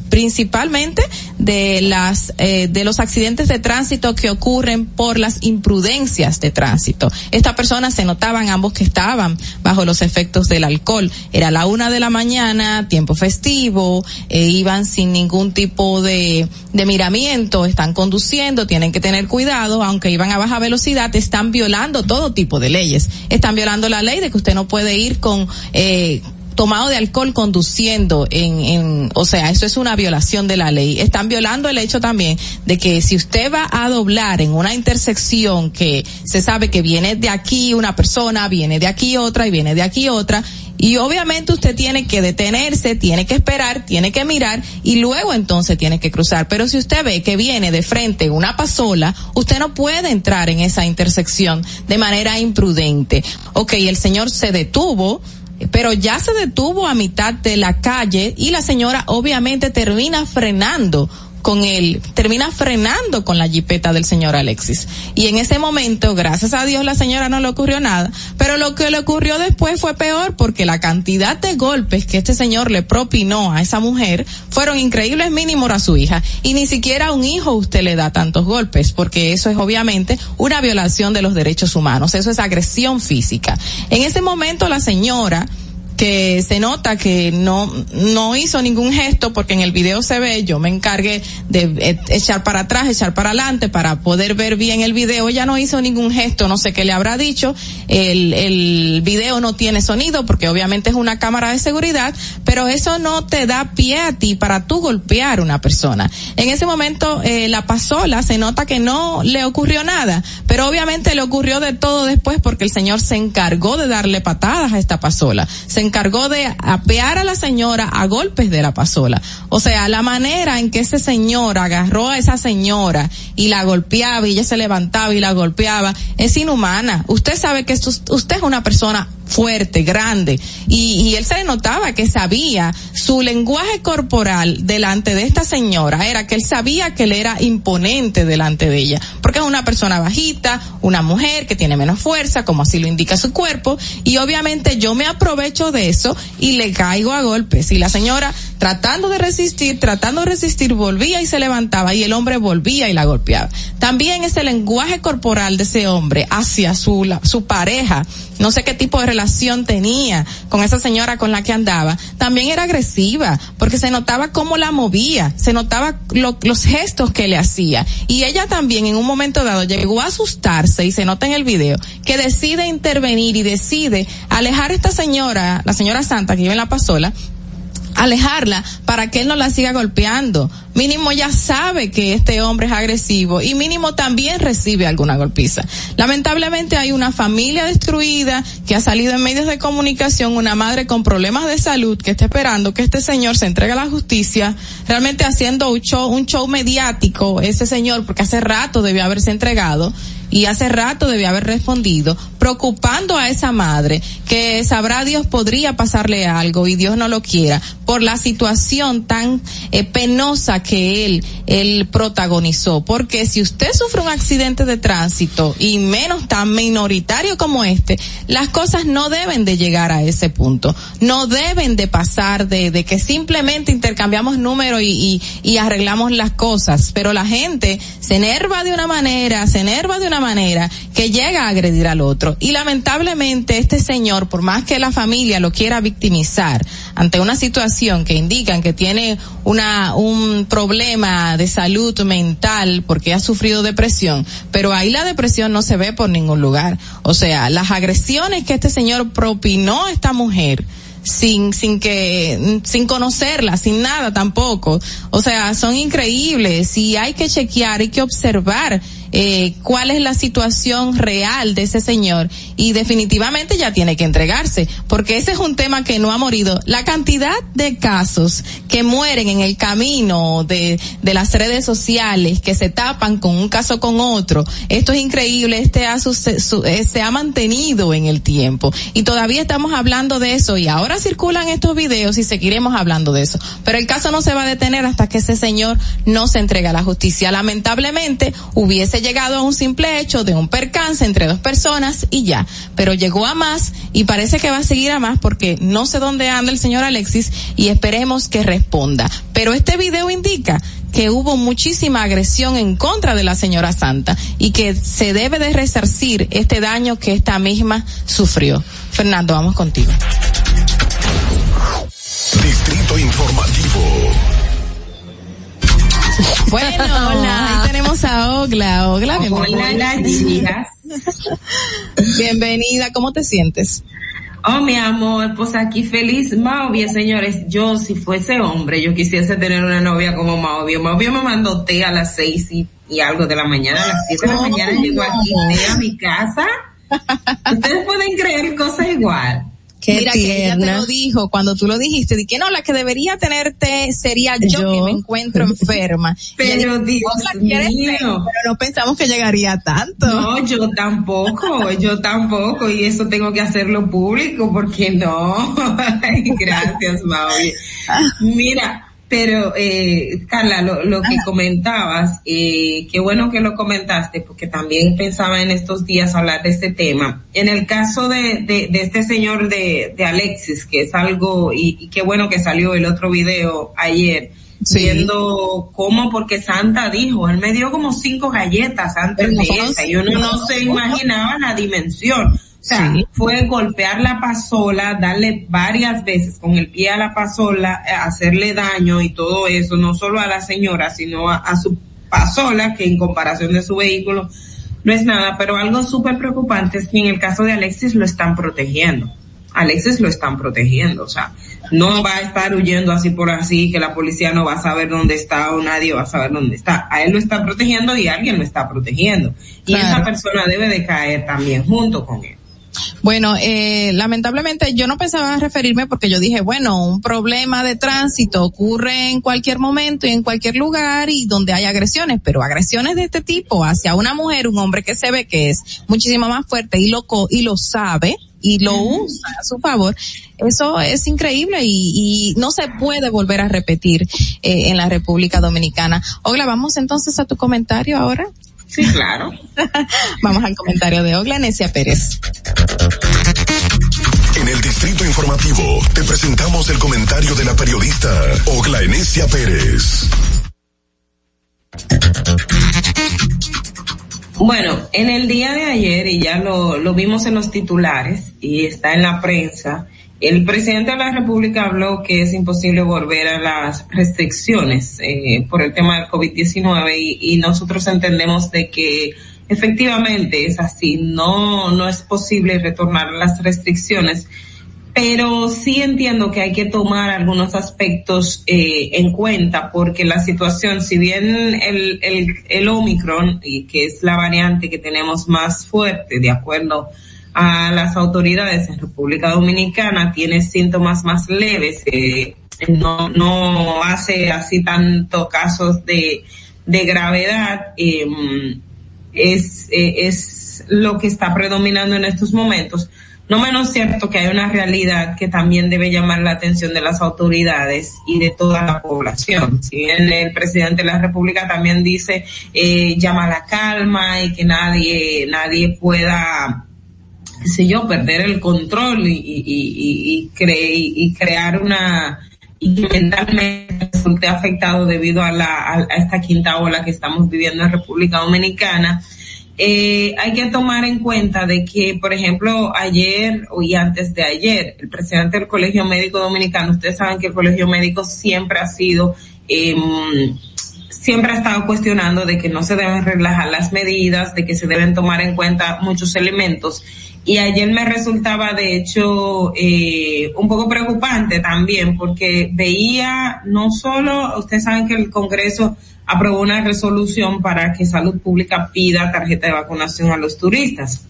de las eh, de los accidentes de tránsito que ocurren por las imprudencias de tránsito. Estas personas se notaban ambos que estaban bajo los efectos del alcohol. Era la una de la mañana, tiempo festivo, eh, iban sin ningún tipo de, de miramiento, están conduciendo, tienen que tener cuidado, aunque iban a baja velocidad, están violando todo tipo de leyes. Están violando la ley de que usted no puede ir con eh, tomado de alcohol conduciendo en, en, o sea, eso es una violación de la ley. Están violando el hecho también de que si usted va a doblar en una intersección que se sabe que viene de aquí una persona, viene de aquí otra y viene de aquí otra, y obviamente usted tiene que detenerse, tiene que esperar, tiene que mirar y luego entonces tiene que cruzar. Pero si usted ve que viene de frente una pasola, usted no puede entrar en esa intersección de manera imprudente. Ok, el señor se detuvo, pero ya se detuvo a mitad de la calle y la señora obviamente termina frenando con él, termina frenando con la jipeta del señor Alexis. Y en ese momento, gracias a Dios, la señora no le ocurrió nada, pero lo que le ocurrió después fue peor porque la cantidad de golpes que este señor le propinó a esa mujer fueron increíbles mínimos a su hija. Y ni siquiera a un hijo usted le da tantos golpes, porque eso es obviamente una violación de los derechos humanos, eso es agresión física. En ese momento la señora, que se nota que no no hizo ningún gesto porque en el video se ve yo me encargué de eh, echar para atrás echar para adelante para poder ver bien el video. Ella no hizo ningún gesto no sé qué le habrá dicho. El el video no tiene sonido porque obviamente es una cámara de seguridad pero eso no te da pie a ti para tú golpear a una persona. En ese momento eh, la pasola se nota que no le ocurrió nada pero obviamente le ocurrió de todo después porque el señor se encargó de darle patadas a esta pasola encargó de apear a la señora a golpes de la pasola. O sea, la manera en que ese señor agarró a esa señora y la golpeaba y ella se levantaba y la golpeaba es inhumana. Usted sabe que usted es una persona fuerte, grande, y, y él se le notaba que sabía su lenguaje corporal delante de esta señora, era que él sabía que él era imponente delante de ella, porque es una persona bajita, una mujer que tiene menos fuerza, como así lo indica su cuerpo, y obviamente yo me aprovecho de eso y le caigo a golpes, y la señora tratando de resistir, tratando de resistir, volvía y se levantaba, y el hombre volvía y la golpeaba. También ese lenguaje corporal de ese hombre hacia su, la- su pareja, no sé qué tipo de relación tenía con esa señora con la que andaba, también era agresiva, porque se notaba cómo la movía, se notaba lo- los gestos que le hacía. Y ella también en un momento dado llegó a asustarse, y se nota en el video, que decide intervenir y decide alejar a esta señora, la señora Santa que vive en la pasola, alejarla para que él no la siga golpeando. Mínimo ya sabe que este hombre es agresivo y mínimo también recibe alguna golpiza. Lamentablemente hay una familia destruida que ha salido en medios de comunicación, una madre con problemas de salud que está esperando que este señor se entregue a la justicia, realmente haciendo un show, un show mediático ese señor porque hace rato debió haberse entregado y hace rato debió haber respondido, preocupando a esa madre que sabrá Dios podría pasarle algo y Dios no lo quiera por la situación tan eh, penosa que él él protagonizó, porque si usted sufre un accidente de tránsito y menos tan minoritario como este, las cosas no deben de llegar a ese punto, no deben de pasar de, de que simplemente intercambiamos números y, y, y arreglamos las cosas, pero la gente se enerva de una manera, se enerva de una manera que llega a agredir al otro. Y lamentablemente este señor, por más que la familia lo quiera victimizar ante una situación que indican que tiene una, un problema de salud mental porque ha sufrido depresión, pero ahí la depresión no se ve por ningún lugar. O sea, las agresiones que este señor propinó a esta mujer, sin sin que sin conocerla, sin nada tampoco. O sea, son increíbles y hay que chequear, hay que observar eh, cuál es la situación real de ese señor y definitivamente ya tiene que entregarse, porque ese es un tema que no ha morido. La cantidad de casos que mueren en el camino de, de las redes sociales, que se tapan con un caso con otro, esto es increíble, este ha eh, se ha mantenido en el tiempo y todavía estamos hablando de eso y ahora circulan estos videos y seguiremos hablando de eso. Pero el caso no se va a detener hasta que ese señor no se entregue a la justicia. Lamentablemente hubiese llegado a un simple hecho de un percance entre dos personas y ya, pero llegó a más y parece que va a seguir a más porque no sé dónde anda el señor Alexis y esperemos que responda. Pero este video indica que hubo muchísima agresión en contra de la señora Santa y que se debe de resarcir este daño que esta misma sufrió. Fernando, vamos contigo. Distrito Informativo. Bueno, ahí tenemos a Ogla. Ogla, Hola, bienvenida. Bienvenida, ¿cómo te sientes? Oh, mi amor, pues aquí feliz. Mauvia, señores, yo si fuese hombre, yo quisiese tener una novia como Mauvia. Mauvia me mandó té a las seis y, y algo de la mañana, a las siete de la mañana llegó aquí té a mi casa. Ustedes pueden creer cosas igual. Qué Mira que ella te lo dijo cuando tú lo dijiste, di que no, la que debería tenerte sería yo, que me encuentro enferma. pero Dios mío. pero no pensamos que llegaría tanto. No, yo tampoco, yo tampoco, y eso tengo que hacerlo público, porque no. Gracias, Maui. Mira, pero, eh, Carla, lo, lo que comentabas, eh, qué bueno que lo comentaste, porque también pensaba en estos días hablar de este tema. En el caso de, de, de este señor de, de Alexis, que es algo, y, y qué bueno que salió el otro video ayer, Sí. viendo cómo, porque Santa dijo, él me dio como cinco galletas antes de esa, y uno no se imaginaba la dimensión. O sea, Sí. fue golpear la pasola, darle varias veces con el pie a la pasola, eh, hacerle daño y todo eso, no solo a la señora, sino a, a su pasola, que en comparación de su vehículo no es nada, pero algo súper preocupante es que en el caso de Alexis lo están protegiendo. Alexis lo están protegiendo, o sea, no va a estar huyendo así por así, que la policía no va a saber dónde está o nadie va a saber dónde está. A él lo está protegiendo y alguien lo está protegiendo. Y Claro. esa persona debe de caer también junto con él. Bueno, eh, lamentablemente yo no pensaba referirme porque yo dije, bueno, un problema de tránsito ocurre en cualquier momento y en cualquier lugar y donde hay agresiones, pero agresiones de este tipo hacia una mujer, un hombre que se ve que es muchísimo más fuerte y lo, co- y lo sabe y lo usa a su favor, eso es increíble y, y no se puede volver a repetir eh, en la República Dominicana. Ogla, vamos entonces a tu comentario ahora. Sí, claro. Vamos al comentario de Ogla Necia Pérez. En el Distrito Informativo te presentamos el comentario de la periodista Ogla Enesia Pérez. Bueno, en el día de ayer, y ya lo, lo vimos en los titulares y está en la prensa, el presidente de la República habló que es imposible volver a las restricciones eh, por el tema del COVID-19 y, y nosotros entendemos de que efectivamente es así, no, no es posible retornar las restricciones pero sí entiendo que hay que tomar algunos aspectos eh, en cuenta porque la situación, si bien el, el, el Omicron, y que es la variante que tenemos más fuerte, de acuerdo las autoridades en República Dominicana, tiene síntomas más leves, eh, no, no hace así tanto casos de, de gravedad, eh, es, es lo que está predominando en estos momentos. No menos cierto que hay una realidad que también debe llamar la atención de las autoridades y de toda la población. Si bien el presidente de la República también dice eh, llama a la calma y que nadie nadie pueda qué sé yo perder el control y, y, y, cre y crear una y que mentalmente resulte afectado debido a, la, a, a esta quinta ola que estamos viviendo en República Dominicana eh, hay que tomar en cuenta de que, por ejemplo, ayer y antes de ayer, el presidente del Colegio Médico Dominicano, ustedes saben que el Colegio Médico siempre ha sido, eh, siempre ha estado cuestionando de que no se deben relajar las medidas, de que se deben tomar en cuenta muchos elementos. Y ayer me resultaba, de hecho, eh, un poco preocupante también, porque veía no solo, ustedes saben que el Congreso aprobó una resolución para que Salud Pública pida tarjeta de vacunación a los turistas.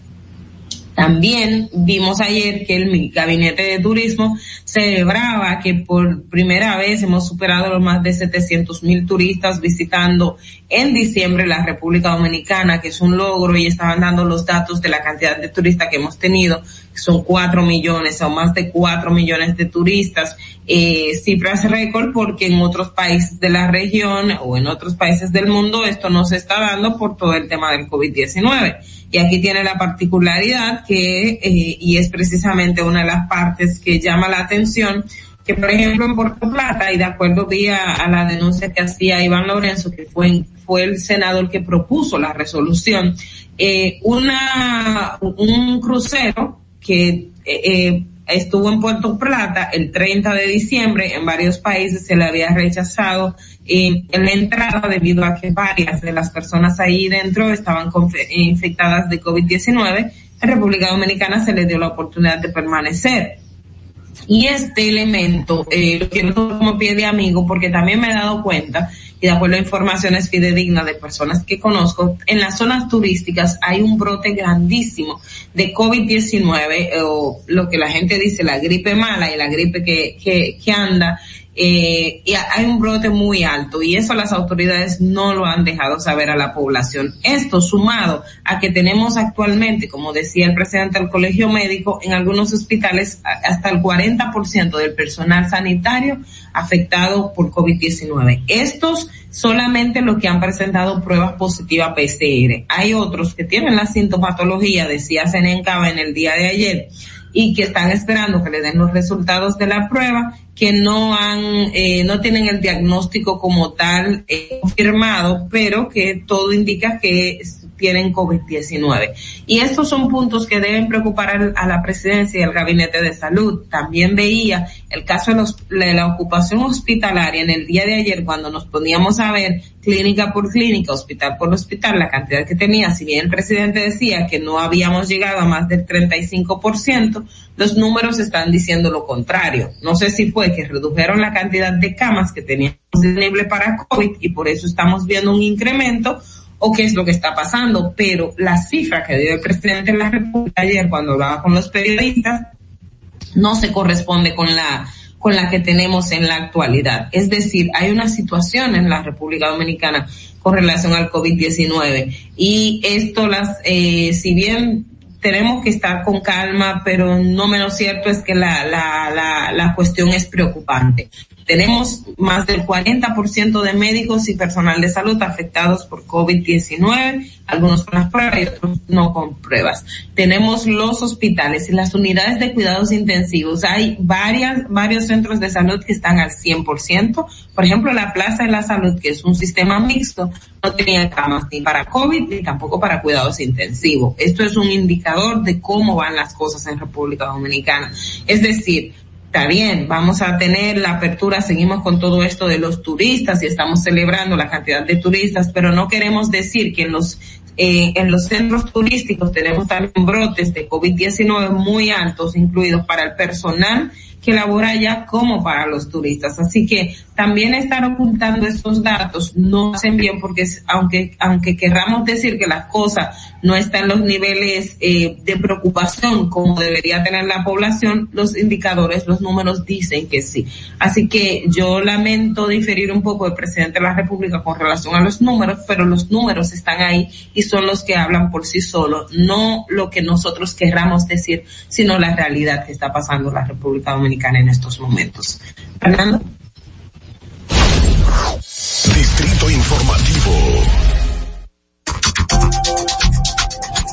También vimos ayer que el gabinete de turismo celebraba que por primera vez hemos superado los más de 700 mil turistas visitando en diciembre la República Dominicana, que es un logro y estaban dando los datos de la cantidad de turistas que hemos tenido, que son cuatro millones o más de cuatro millones de turistas, eh, cifras récord porque en otros países de la región o en otros países del mundo esto no se está dando por todo el tema del COVID-19. Y aquí tiene la particularidad que, eh, y es precisamente una de las partes que llama la atención, que por ejemplo en Puerto Plata, y de acuerdo día a la denuncia que hacía Iván Lorenzo, que fue, fue el senador que propuso la resolución, eh, una, un crucero que eh, eh, estuvo en Puerto Plata el 30 de diciembre, en varios países se le había rechazado eh, la entrada debido a que varias de las personas ahí dentro estaban infectadas de COVID-19. En República Dominicana se le dio la oportunidad de permanecer. Y este elemento eh, lo quiero como pie de amigo porque también me he dado cuenta y de acuerdo a informaciones fidedignas de personas que conozco, en las zonas turísticas hay un brote grandísimo de COVID-19 eh, o lo que la gente dice la gripe mala y la gripe que, que, que anda eh, y hay un brote muy alto y eso las autoridades no lo han dejado saber a la población. Esto sumado a que tenemos actualmente, como decía el presidente del colegio médico, en algunos hospitales hasta el 40% del personal sanitario afectado por COVID-19. Estos solamente los que han presentado pruebas positivas PCR. Hay otros que tienen la sintomatología, decía Senencaba en el día de ayer, y que están esperando que le den los resultados de la prueba, que no han, eh, no tienen el diagnóstico como tal eh, confirmado, pero que todo indica que tienen COVID-19. Y estos son puntos que deben preocupar a la presidencia y al gabinete de salud. También veía el caso de, los- de la ocupación hospitalaria en el día de ayer cuando nos poníamos a ver clínica por clínica, hospital por hospital, la cantidad que tenía, si bien el presidente decía que no habíamos llegado a más del 35%, los números están diciendo lo contrario. No sé si fue que redujeron la cantidad de camas que teníamos disponible para COVID y por eso estamos viendo un incremento o qué es lo que está pasando, pero la cifra que dio el presidente de la República ayer cuando hablaba con los periodistas no se corresponde con la con la que tenemos en la actualidad. Es decir, hay una situación en la República Dominicana con relación al COVID-19 y esto las eh, si bien tenemos que estar con calma, pero no menos cierto es que la, la, la, la cuestión es preocupante. Tenemos más del 40% de médicos y personal de salud afectados por COVID-19, algunos con las pruebas y otros no con pruebas. Tenemos los hospitales y las unidades de cuidados intensivos. Hay varias, varios centros de salud que están al 100%. Por ejemplo, la Plaza de la Salud, que es un sistema mixto, no tenía camas ni para COVID ni tampoco para cuidados intensivos. Esto es un indicador de cómo van las cosas en República Dominicana. Es decir, está bien, vamos a tener la apertura, seguimos con todo esto de los turistas y estamos celebrando la cantidad de turistas, pero no queremos decir que en los eh, en los centros turísticos tenemos también brotes de COVID-19 muy altos, incluidos para el personal que labora allá como para los turistas. Así que también estar ocultando estos datos no hacen bien porque aunque aunque querramos decir que las cosas no están en los niveles eh, de preocupación como debería tener la población, los indicadores, los números dicen que sí. Así que yo lamento diferir un poco del presidente de la República con relación a los números, pero los números están ahí y son los que hablan por sí solos, no lo que nosotros querramos decir, sino la realidad que está pasando en la República Dominicana en estos momentos. Fernando. Distrito Informativo.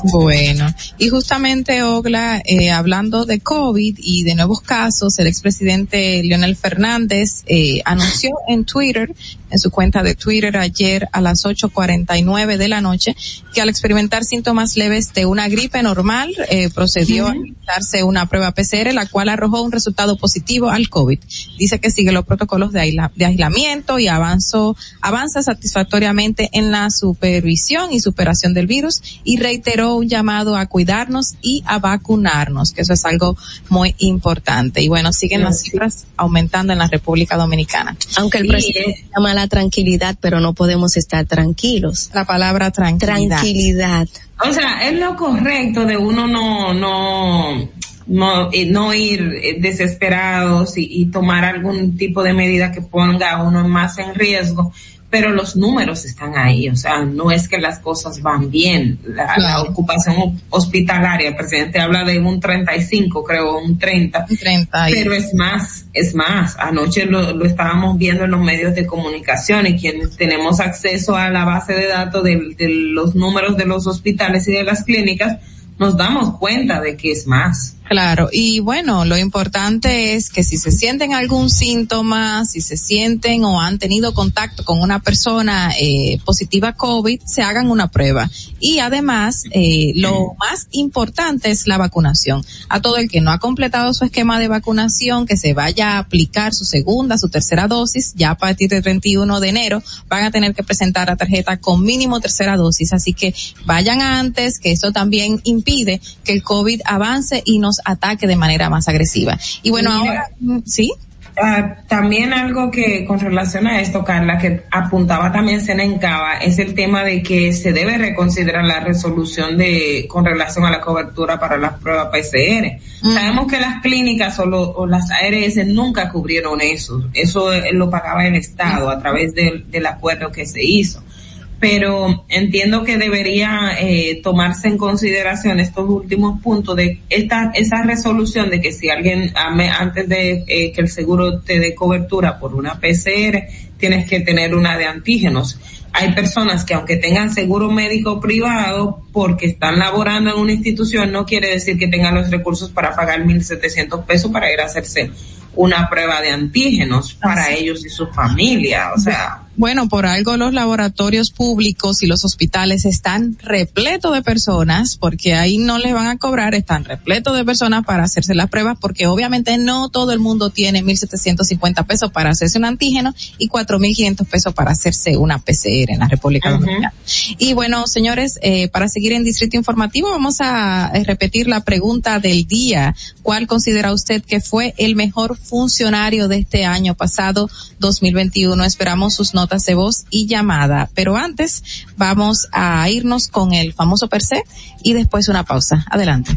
Bueno, y justamente Ogla, eh, hablando de COVID y de nuevos casos, el expresidente Leonel Fernández eh, anunció en Twitter, en su cuenta de Twitter ayer a las 8.49 de la noche, que al experimentar síntomas leves de una gripe normal, eh, procedió a realizarse una prueba PCR, la cual arrojó un resultado positivo al COVID. Dice que sigue los protocolos de, aisla- de aislamiento y avanzó, avanza satisfactoriamente en la supervisión y superación del virus y reiteró un llamado a cuidarnos y a vacunarnos, que eso es algo muy importante. Y bueno, siguen las cifras aumentando en la República Dominicana. Aunque el Sí, presidente llama a la tranquilidad, pero no podemos estar tranquilos. La palabra tranquilidad. Tranquilidad. O sea, es lo correcto de uno no, no, no, eh, no ir eh, desesperados y, y tomar algún tipo de medida que ponga a uno más en riesgo, pero los números están ahí, o sea, no es que las cosas van bien. La, la ocupación hospitalaria, el presidente habla de un 35, creo, un 30, 30 y- pero es más, es más. Anoche lo, lo estábamos viendo en los medios de comunicación y quienes tenemos acceso a la base de datos de, de los números de los hospitales y de las clínicas, nos damos cuenta de que es más. Claro, y bueno, lo importante es que si se sienten algún síntoma, si se sienten o han tenido contacto con una persona eh, positiva COVID, se hagan una prueba. Y además, eh, lo más importante es la vacunación. A todo el que no ha completado su esquema de vacunación, que se vaya a aplicar su segunda, su tercera dosis, ya a partir del 31 de enero van a tener que presentar la tarjeta con mínimo tercera dosis. Así que vayan antes, que eso también impide que el COVID avance y nos ataque de manera más agresiva. Y bueno, Mira. ahora, mm, sí. Ah, también algo que con relación a esto, Carla, que apuntaba también Senencaba, es el tema de que se debe reconsiderar la resolución de con relación a la cobertura para las pruebas PCR. Sabemos que las clínicas o, lo- o las ARS nunca cubrieron eso. Eso eh, lo pagaba el Estado a través del acuerdo que se hizo. Pero entiendo que debería eh, tomarse en consideración estos últimos puntos de esta esa resolución de que si alguien antes de eh, que el seguro te dé cobertura por una PCR tienes que tener una de antígenos. Hay personas que aunque tengan seguro médico privado porque están laborando en una institución no quiere decir que tengan los recursos para pagar 1.700 pesos para ir a hacerse una prueba de antígenos para ellos y su familia. O sea, Bueno, por algo los laboratorios públicos y los hospitales están repletos de personas, porque ahí no les van a cobrar, están repletos de personas para hacerse las pruebas, porque obviamente no todo el mundo tiene 1.750 pesos para hacerse un antígeno y 4.500 pesos para hacerse una PCR en la República. Dominicana. Y bueno, señores, eh, para seguir en Distrito Informativo, vamos a eh, repetir la pregunta del día. ¿Cuál considera usted que fue el mejor funcionario de este año pasado, 2021? Esperamos sus notas de voz y llamada. Pero antes, vamos a irnos con el famoso per se y después una pausa. Adelante.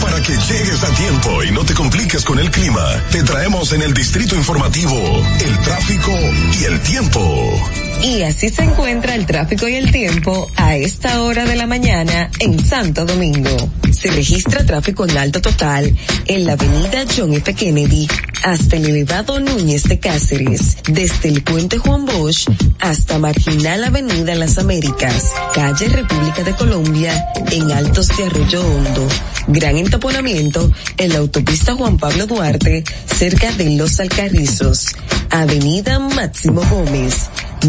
Para que llegues a tiempo y no te compliques con el clima, te traemos en el distrito informativo el tráfico y el tiempo. Y así se encuentra el tráfico y el tiempo a esta hora de la mañana en Santo Domingo. Se registra tráfico en alto total en la avenida John F. Kennedy hasta el elevado Núñez de Cáceres, desde el puente Juan Bosch hasta Marginal Avenida Las Américas, calle República de Colombia en Altos de Arroyo Hondo. Gran entaponamiento en la autopista Juan Pablo Duarte cerca de Los Alcarrizos. Avenida Máximo Gómez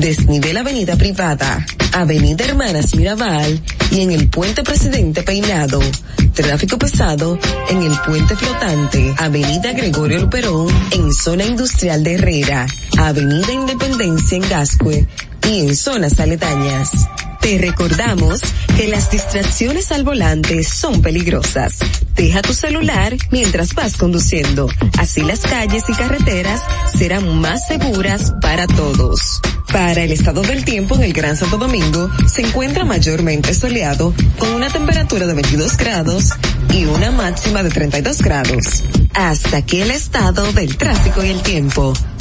desnivel Avenida Privada, Avenida Hermanas Mirabal y en el Puente Presidente Peinado. Tráfico pesado en el Puente Flotante, Avenida Gregorio Luperón en zona industrial de Herrera, Avenida Independencia en Gascue y en zonas aledañas. Te recordamos que las distracciones al volante son peligrosas. Deja tu celular mientras vas conduciendo. Así las calles y carreteras serán más seguras para todos. Para el estado del tiempo en el Gran Santo Domingo se encuentra mayormente soleado con una temperatura de 22 grados y una máxima de 32 grados. Hasta aquí el estado del tráfico y el tiempo.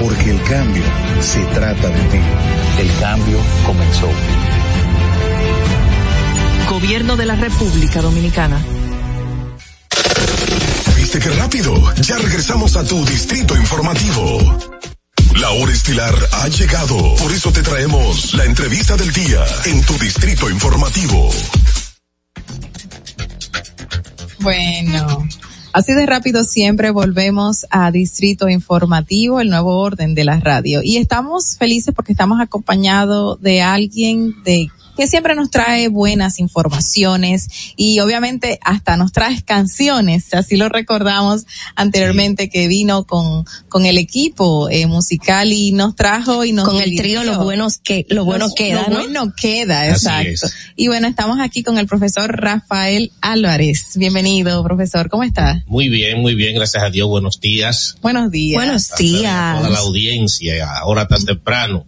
Porque el cambio se trata de ti. El cambio comenzó. Gobierno de la República Dominicana. ¿Viste qué rápido? Ya regresamos a tu Distrito Informativo. La hora estilar ha llegado. Por eso te traemos la entrevista del día en tu Distrito Informativo. Bueno, así de rápido siempre volvemos a Distrito Informativo, el nuevo orden de la radio. Y estamos felices porque estamos acompañados de alguien de que siempre nos trae buenas informaciones y obviamente hasta nos trae canciones, así lo recordamos anteriormente que vino con, con el equipo eh, musical y nos trajo y nos Con el trío Lo Buenos que, lo bueno Los- queda, lo ¿no? bueno queda, Así exacto. es. Y bueno, estamos aquí con el profesor Rafael Álvarez. Bienvenido, profesor, ¿cómo está? Muy bien, muy bien, gracias a Dios. Buenos días. Buenos días. Buenos A toda la audiencia, ahora tan temprano.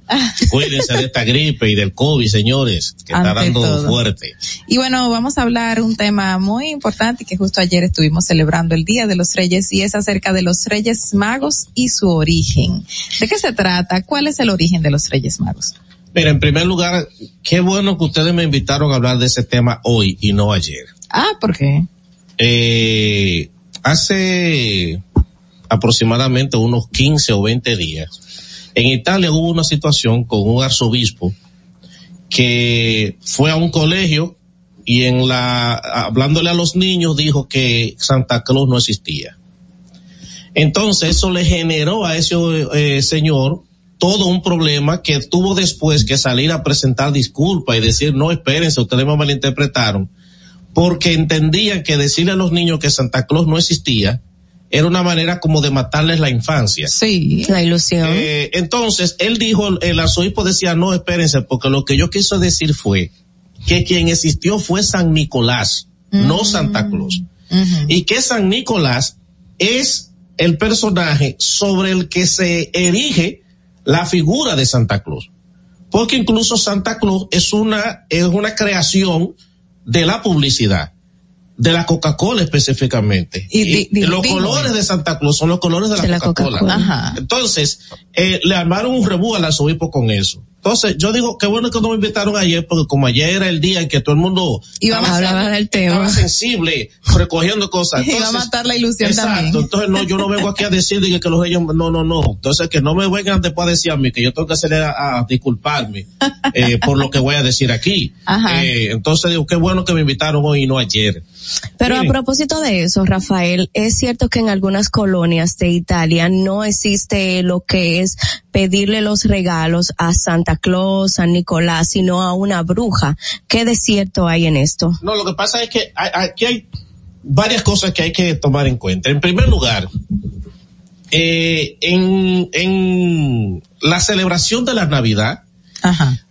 Cuídense de esta gripe y del COVID, señores, que está dando todo. fuerte. Y bueno, vamos a hablar un tema muy importante que justo ayer estuvimos celebrando el Día de los Reyes y es acerca de los Reyes Magos y su origen. ¿De qué se trata? ¿Cuál es el origen de los Reyes Magos? Mira, en primer lugar, qué bueno que ustedes me invitaron a hablar de ese tema hoy y no ayer. Ah, ¿por qué? Eh, hace aproximadamente unos 15 o 20 días, en Italia hubo una situación con un arzobispo que fue a un colegio y en la, hablándole a los niños dijo que Santa Claus no existía. Entonces eso le generó a ese eh, señor todo un problema que tuvo después que salir a presentar disculpas y decir, no, espérense, ustedes me malinterpretaron, porque entendían que decirle a los niños que Santa Claus no existía era una manera como de matarles la infancia. Sí. La ilusión. Eh, entonces, él dijo, el arzobispo decía, no, espérense, porque lo que yo quiso decir fue que quien existió fue San Nicolás, no Santa Claus. Y que San Nicolás es el personaje sobre el que se erige la figura de Santa Claus. Porque incluso Santa Claus es una, es una creación de la publicidad, de la Coca-Cola específicamente. Y di- di- los colores de Santa Claus son los colores de la de la Coca-Cola. Entonces, eh, le armaron un rebú al arzobispo con eso. Entonces, yo digo, qué bueno que no me invitaron ayer, porque como ayer era el día en que todo el mundo Iba a hablar del tema. estaba sensible, recogiendo cosas. Iba a Entonces, matar la ilusión Exacto, también. entonces no, yo no vengo aquí a decir diga, que los reyes, no, no, no. Entonces que no me vengan después a decir a mí que yo tengo que hacer a, a disculparme eh, por lo que voy a decir aquí. Ajá. Eh, entonces digo, qué bueno que me invitaron hoy y no ayer. Pero Miren. a propósito de eso, Rafael, es cierto que en algunas colonias de Italia no existe lo que es pedirle los regalos a Santa Claus, a Nicolás, sino a una bruja. ¿Qué de cierto hay en esto? No, lo que pasa es que hay- aquí hay varias cosas que hay que tomar en cuenta. En primer lugar, eh, en, en la celebración de la Navidad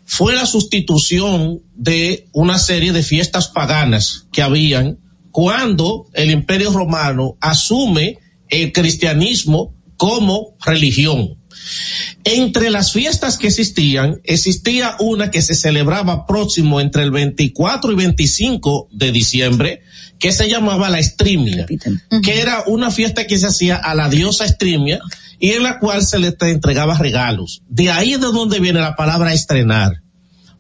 fue la sustitución de una serie de fiestas paganas que habían cuando el Imperio Romano asume el cristianismo como religión. Entre las fiestas que existían, existía una que se celebraba próximo entre el 24 y 25 de diciembre, que se llamaba la Estrimia, que era una fiesta que se hacía a la diosa Estrimia y en la cual se le entregaba regalos. De ahí es de donde viene la palabra estrenar.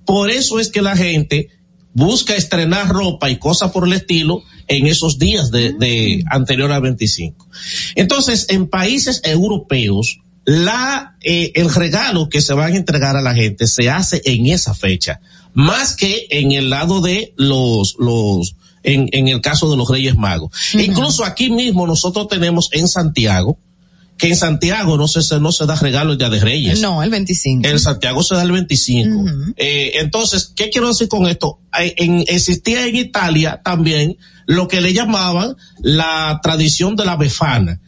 Por eso es que la gente busca estrenar ropa y cosas por el estilo en esos días de, de anterior al 25. Entonces, en países europeos, la, eh, el regalo que se van a entregar a la gente se hace en esa fecha, más que en el lado de los, los, en, en el caso de los Reyes Magos. Incluso aquí mismo nosotros tenemos en Santiago, que en Santiago no se, se- no se da regalo el Día de Reyes. No, el 25. En Santiago se da el 25. Eh, entonces, ¿qué quiero decir con esto? Hay- En, existía en Italia también lo que le llamaban la tradición de la befana.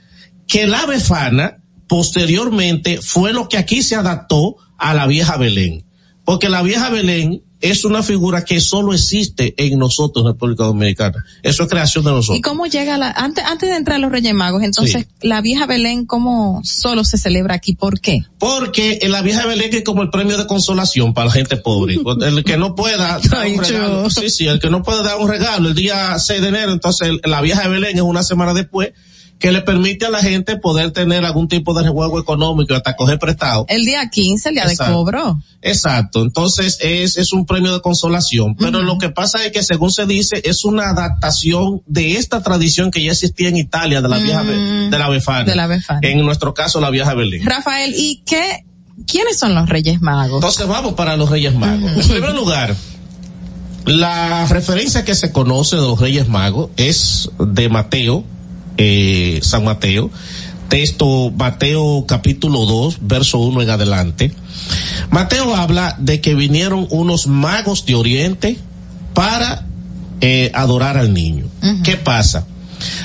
Que la befana, posteriormente, fue lo que aquí se adaptó a la vieja Belén. Porque la vieja Belén es una figura que solo existe en nosotros, en República Dominicana. Eso es creación de nosotros. ¿Y cómo llega la, antes, antes de entrar a los Reyes Magos, entonces, la vieja Belén, ¿cómo solo se celebra aquí? ¿Por qué? Porque en la vieja Belén es como el premio de consolación para la gente pobre. El que no pueda dar un regalo, sí, sí, el que no puede dar un regalo el día 6 de enero, entonces la vieja Belén es una semana después que le permite a la gente poder tener algún tipo de rejuego económico hasta coger prestado. El día 15, el día Exacto. de cobro. Exacto, entonces es, es un premio de consolación, pero lo que pasa es que según se dice es una adaptación de esta tradición que ya existía en Italia de la vieja Be- de la befana. De la Befana. En nuestro caso la vieja Belén. Rafael, ¿y qué, quiénes son los Reyes Magos? Entonces vamos para los Reyes Magos. En primer lugar, la referencia que se conoce de los Reyes Magos es de Mateo, eh, San Mateo, texto Mateo capítulo 2, verso 1 en adelante. Mateo habla de que vinieron unos magos de Oriente para eh, adorar al niño. ¿Qué pasa?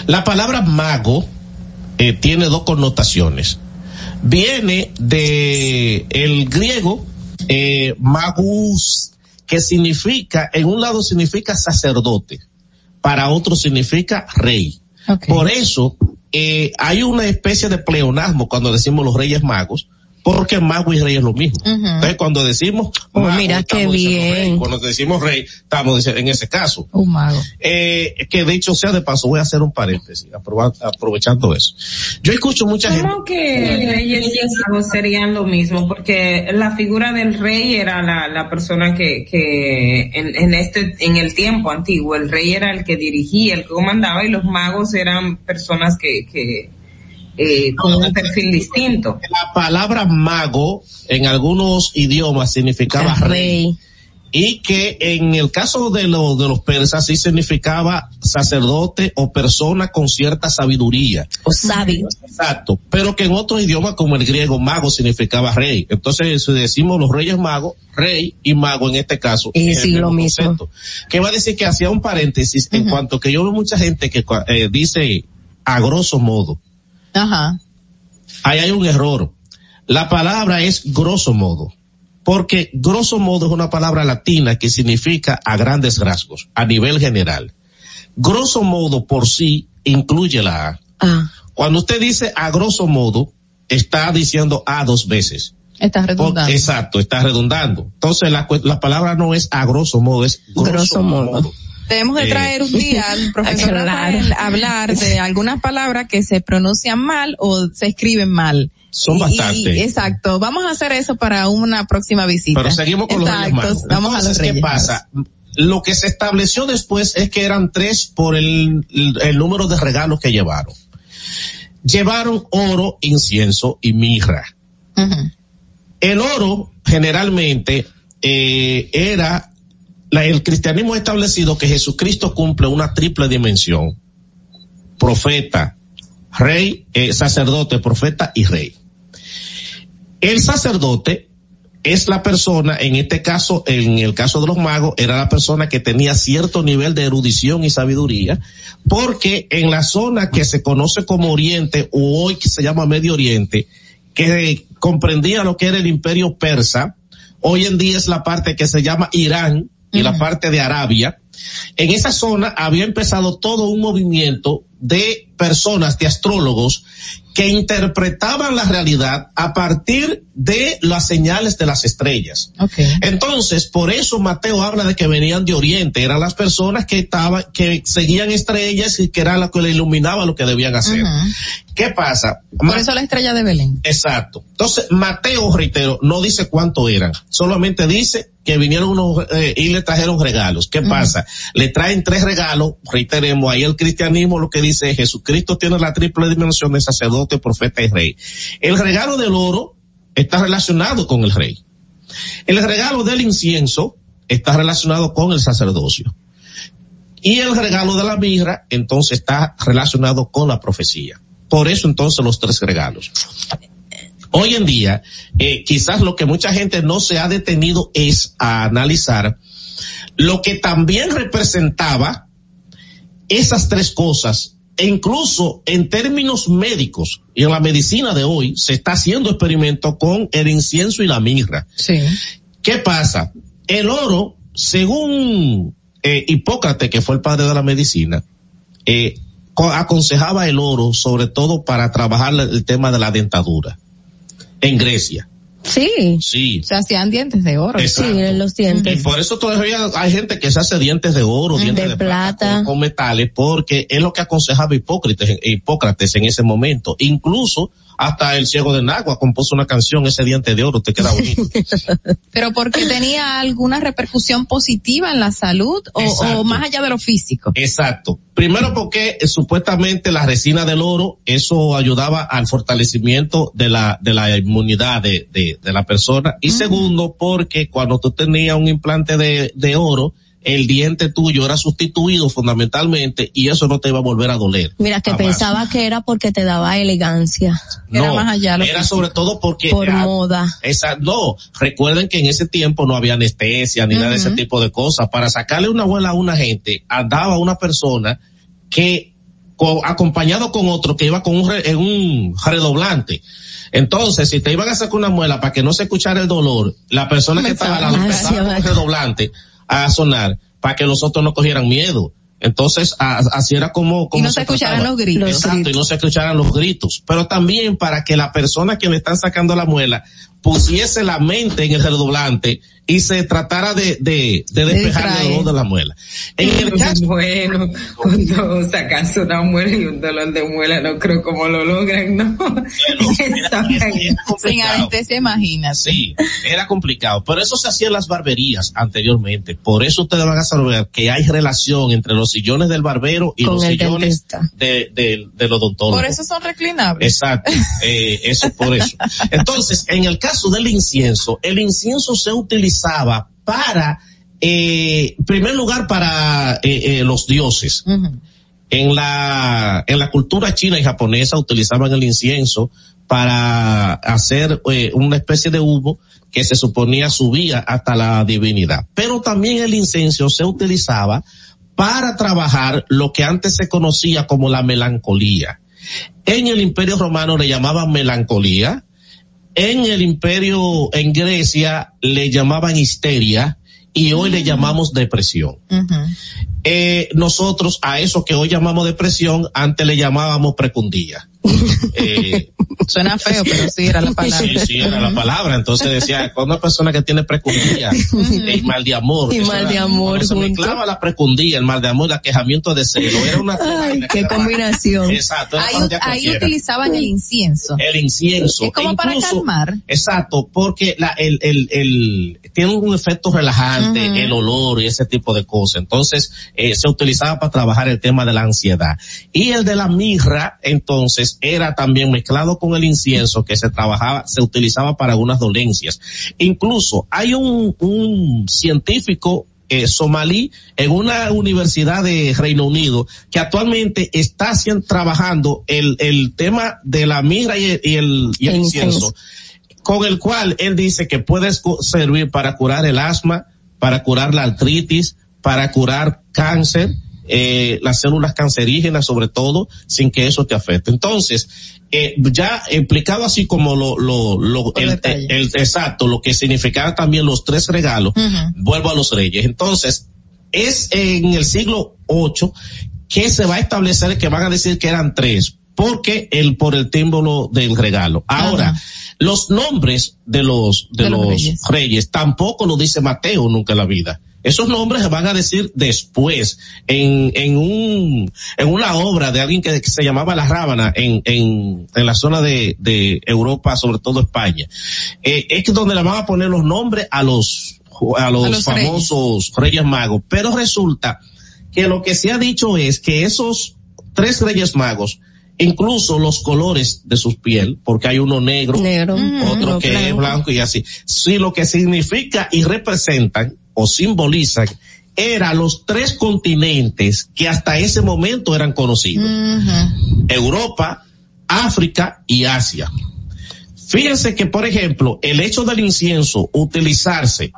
La palabra mago eh, tiene dos connotaciones. Viene de el griego eh, magus, que significa, en un lado significa sacerdote, para otro significa rey. Por eso eh, hay una especie de pleonasmo cuando decimos los reyes magos, porque mago y rey es lo mismo. Entonces cuando decimos Oh, mago, mira qué estamos diciendo bien. rey. Cuando decimos rey, estamos diciendo en ese caso. Un mago. Eh, que de hecho sea de paso, voy a hacer un paréntesis, aprovechando eso. Yo escucho mucha gente. ¿Cómo que reyes y magos serían lo mismo? Porque la figura del rey era la, la persona que, que en, en este, en el tiempo antiguo, el rey era el que dirigía, el que comandaba y los magos eran personas que, que, eh, con un perfil distinto. La palabra mago en algunos idiomas significaba rey. Y que en el caso de, los de los persas sí significaba sacerdote o persona con cierta sabiduría. O sabio. Exacto. Pero que en otros idiomas como el griego mago significaba rey. Entonces si decimos los reyes magos, rey y mago en este caso. Y es lo mismo concepto. Que va a decir que hacía un paréntesis en cuanto que yo veo mucha gente que eh, dice a grosso modo. Ajá. ahí hay un error. La palabra es grosso modo, porque grosso modo es una palabra latina que significa a grandes rasgos, a nivel general. Grosso modo por sí incluye la A. Ah. Cuando usted dice a grosso modo, está diciendo A dos veces. Estás Por- redundando. exacto, está redundando. Entonces la, la palabra no es a grosso modo, es grosso, Grosso modo. modo. Debemos de traer un día al profesor. Rafael a hablar de algunas palabras que se pronuncian mal o se escriben mal Son bastantes. exacto. Vamos a hacer eso para una próxima visita. Pero seguimos con los Reyes. Vamos a los Reyes ¿qué pasa? Lo que se estableció después es que eran tres por el, el, el número de regalos que llevaron. Llevaron oro, incienso y mirra. El oro generalmente eh, era el cristianismo ha establecido que Jesucristo cumple una triple dimensión. Profeta, rey, eh, sacerdote, profeta y rey. El sacerdote es la persona, en este caso, en el caso de los magos, era la persona que tenía cierto nivel de erudición y sabiduría, porque en la zona que se conoce como Oriente, o hoy que se llama Medio Oriente, que comprendía lo que era el imperio persa, hoy en día es la parte que se llama Irán y la parte de Arabia, en esa zona había empezado todo un movimiento de personas, de astrólogos, que interpretaban la realidad a partir de las señales de las estrellas. Entonces, por eso Mateo habla de que venían de Oriente, eran las personas que estaban, que seguían estrellas y que era lo que le iluminaba lo que debían hacer. ¿Qué pasa? Por eso la estrella de Belén. Exacto. Entonces, Mateo, reitero, no dice cuánto eran, solamente dice que vinieron unos eh, y le trajeron regalos. ¿Qué pasa? Le traen tres regalos, reiteremos, ahí el cristianismo lo que dice es Jesucristo tiene la triple dimensión de sacerdote, profeta y rey. El regalo del oro está relacionado con el rey. El regalo del incienso está relacionado con el sacerdocio. Y el regalo de la mirra, entonces, está relacionado con la profecía. Por eso, entonces, los tres regalos. Hoy en día, eh, quizás lo que mucha gente no se ha detenido es a analizar lo que también representaba esas tres cosas, e incluso en términos médicos y en la medicina de hoy se está haciendo experimento con el incienso y la mirra. Sí. ¿Qué pasa? El oro, según eh, Hipócrates, que fue el padre de la medicina, eh, co- aconsejaba el oro sobre todo para trabajar el tema de la dentadura en Grecia. Sí. Sí. Se hacían dientes de oro. Exacto. Sí, en los Y dientes. por eso todavía hay gente que se hace dientes de oro, dientes De de, plata, plata. con, con metales, porque es lo que aconsejaba Hipócrates, Hipócrates en ese momento. Incluso hasta el ciego de Nagua compuso una canción, ese diente de oro te queda bonito. Pero porque tenía alguna repercusión positiva en la salud o, o más allá de lo físico. Exacto. Primero porque eh, supuestamente la resina del oro, eso ayudaba al fortalecimiento de la, de la inmunidad de, de, de la persona. Y segundo porque cuando tú tenías un implante de, de oro, el diente tuyo era sustituido fundamentalmente y eso no te iba a volver a doler. Mira, que Jamás. pensaba que era porque te daba elegancia. No, era sobre todo porque Por ah, moda. esa, no, recuerden que en ese tiempo no había anestesia ni nada de ese tipo de cosas. Para sacarle una abuela a una gente, andaba una persona que, co- acompañado con otro que iba con un, re- en un redoblante. Entonces, si te iban a sacar una muela para que no se escuchara el dolor, la persona que estaba al lado con redoblante a sonar para que los otros no cogieran miedo. Entonces, a- así era como, como no se escucharan trataba. los gritos. Exacto, y no se escucharan los gritos. Pero también para que la persona que le están sacando la muela pusiese la mente en el redoblante y se tratara de, de, de despejar el dolor de la muela. En el caso, Bueno, cuando sacas una muela y un dolor de muela, no creo cómo lo logran, ¿no? Está bien. Sin anestesia, imagínate. Sí, era complicado, pero eso se hacía en las barberías anteriormente. Por eso ustedes van a saber que hay relación entre los sillones del barbero y Con los sillones de, de, del odontólogo. Por eso son reclinables. Exacto, eh, eso es por eso. Entonces, en el caso del incienso, el incienso se utilizaba para, eh, en primer lugar, para eh, eh, los dioses. En la, en la cultura china y japonesa utilizaban el incienso para hacer eh, una especie de humo que se suponía subía hasta la divinidad. Pero también el incienso se utilizaba para trabajar lo que antes se conocía como la melancolía. En el imperio romano le llamaban melancolía, en el imperio, en Grecia le llamaban histeria y hoy le llamamos depresión. Eh, nosotros a eso que hoy llamamos depresión, antes le llamábamos precundía. Eh, Suena feo, pero sí era la palabra. Sí, sí, era la palabra. Entonces decía, con una persona que tiene precundía y mal de amor. Y mal era- de amor Se mezclaba la precundía, el mal de amor, el aquejamiento de celo. Era una Ay, qué combinación. Exacto. era Ahí, para ahí utilizaban el incienso. el incienso. Es como para Incluso- calmar. Exacto, porque la, el, el, el, tiene un efecto relajante, el olor y ese tipo de cosas. Entonces, eh, se utilizaba para trabajar el tema de la ansiedad. Y el de la mirra, entonces, era también mezclado con el incienso que se trabajaba, se utilizaba para algunas dolencias. Incluso hay un, un científico eh, somalí en una universidad de Reino Unido que actualmente está haciendo, trabajando el, el tema de la mirra y el, y el, y el incienso con el cual él dice que puede servir para curar el asma, para curar la artritis, para curar cáncer, eh, las células cancerígenas sobre todo, sin que eso te afecte. Entonces, eh, ya explicado así como lo, lo, lo, el, exacto, lo que significaba también los tres regalos, vuelvo a los reyes. Entonces, es en el siglo VIII que se va a establecer que van a decir que eran tres, porque el, por el símbolo del regalo. Ahora, los nombres de los, de, los, reyes. reyes. tampoco lo dice Mateo nunca en la vida. Esos nombres se van a decir después, en, en un, en una obra de alguien que, que se llamaba La Rábana en, en, en la zona de, de Europa, sobre todo España. Eh, es que donde le van a poner los nombres a los, a los, A los famosos reyes magos. Pero resulta que lo que se ha dicho es que esos tres reyes magos, incluso los colores de su piel, porque hay uno negro, Negro. otro que es blanco. blanco y así, sí lo que significa y representan o simbolizan eran los tres continentes que hasta ese momento eran conocidos. Europa, África y Asia. Fíjense que, por ejemplo, el hecho del incienso utilizarse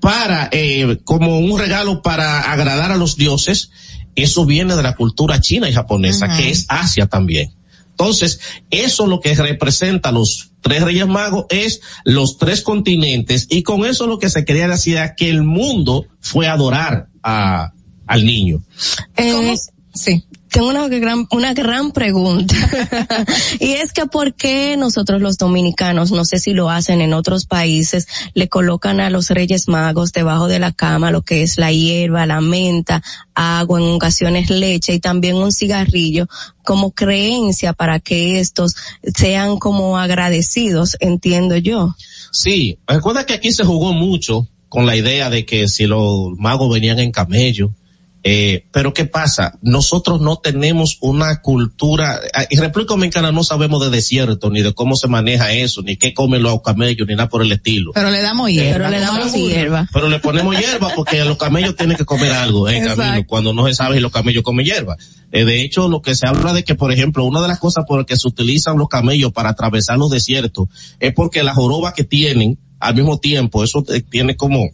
para, eh, como un regalo para agradar a los dioses, eso viene de la cultura china y japonesa, que es Asia también. Entonces, eso lo que representa los tres reyes magos es los tres continentes y con eso lo que se quería decir era que el mundo fue a adorar a, al niño. Eh, Sí. Tengo una gran, una gran pregunta. y es que por qué nosotros los dominicanos, no sé si lo hacen en otros países, le colocan a los Reyes Magos debajo de la cama lo que es la hierba, la menta, agua, en ocasiones leche y también un cigarrillo como creencia para que estos sean como agradecidos, entiendo yo. Sí, recuerda que aquí se jugó mucho con la idea de que si los magos venían en camello, eh, pero ¿qué pasa? Nosotros no tenemos una cultura, ah, en República Dominicana no sabemos de desierto, ni de cómo se maneja eso, ni qué comen los camellos, ni nada por el estilo. Pero le damos hierba. Pero le damos hierba. Pero le ponemos hierba porque los camellos tienen que comer algo en Exacto. camino, cuando no se sabe si los camellos comen hierba. Eh, de hecho, lo que se habla de que, por ejemplo, una de las cosas por las que se utilizan los camellos para atravesar los desiertos es porque la joroba que tienen, al mismo tiempo, eso eh, tiene como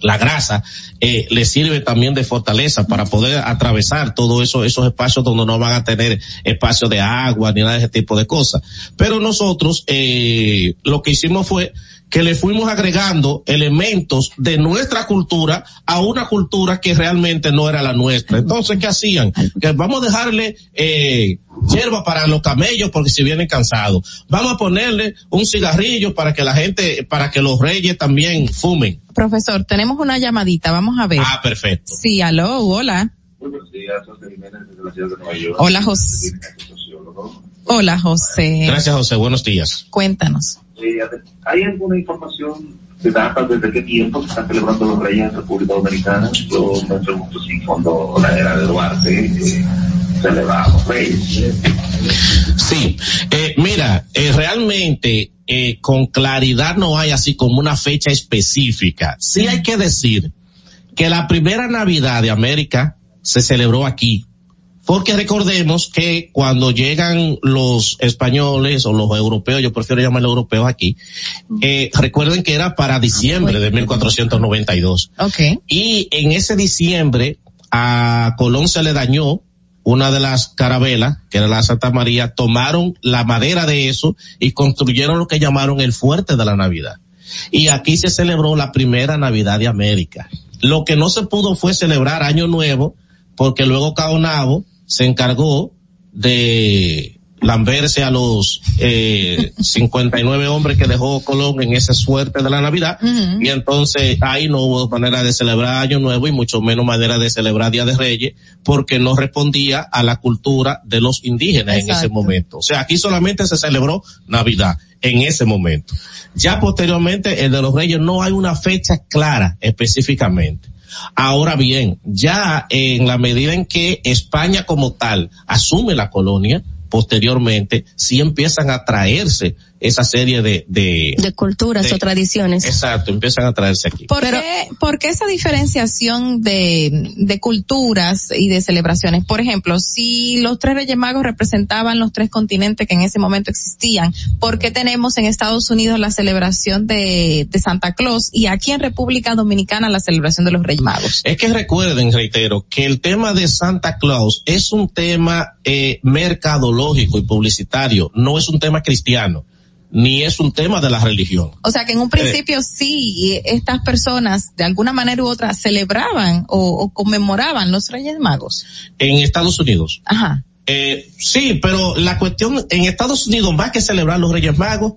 la grasa, eh, le sirve también de fortaleza para poder atravesar todos eso, esos espacios donde no van a tener espacio de agua ni nada de ese tipo de cosas. Pero nosotros, eh, lo que hicimos fue que le fuimos agregando elementos de nuestra cultura a una cultura que realmente no era la nuestra. Entonces, ¿qué hacían? Que vamos a dejarle, eh, hierba para los camellos porque si vienen cansados. Vamos a ponerle un cigarrillo para que la gente, para que los reyes también fumen. Profesor, tenemos una llamadita, vamos a ver. Ah, perfecto. Sí, aló, hola. Buenos días, José Jiménez desde la ciudad de Nueva York. Hola, José. Hola, José. Gracias, José. Buenos días. Cuéntanos. ¿Hay alguna información que data desde qué tiempo se están celebrando los reyes en República Dominicana? Yo me pregunto si cuando la era de Duarte eh, celebramos reyes. Sí, eh, mira, eh, realmente eh, con claridad no hay así como una fecha específica. Sí hay que decir que la primera Navidad de América se celebró aquí. Porque recordemos que cuando llegan los españoles o los europeos, yo prefiero llamarlos europeos aquí, eh, recuerden que era para diciembre de 1492. Ok. Y en ese diciembre a Colón se le dañó una de las carabelas, que era la Santa María, tomaron la madera de eso y construyeron lo que llamaron el fuerte de la Navidad. Y aquí se celebró la primera Navidad de América. Lo que no se pudo fue celebrar Año Nuevo, porque luego Caonabo se encargó de lamberse a los eh, 59 hombres que dejó Colón en esa suerte de la Navidad y entonces ahí no hubo manera de celebrar Año Nuevo y mucho menos manera de celebrar Día de Reyes porque no respondía a la cultura de los indígenas en ese momento. O sea, aquí solamente se celebró Navidad en ese momento. Ya posteriormente el de los Reyes no hay una fecha clara específicamente. Ahora bien, ya en la medida en que España como tal asume la colonia, posteriormente sí empiezan a traerse esa serie de... De, de culturas de- o tradiciones. Exacto, empiezan a traerse aquí. ¿Por, qué, por qué esa diferenciación de, de culturas y de celebraciones? Por ejemplo, si los tres Reyes Magos representaban los tres continentes que en ese momento existían, ¿por qué tenemos en Estados Unidos la celebración de, de Santa Claus y aquí en República Dominicana la celebración de los Reyes Magos? Es que recuerden, reitero, que el tema de Santa Claus es un tema eh, mercadológico y publicitario, no es un tema cristiano, ni es un tema de la religión. O sea que en un principio sí, estas personas de alguna manera u otra celebraban o, o conmemoraban los Reyes Magos. En Estados Unidos. Ajá. Eh, sí, pero la cuestión en Estados Unidos, más que celebrar los Reyes Magos,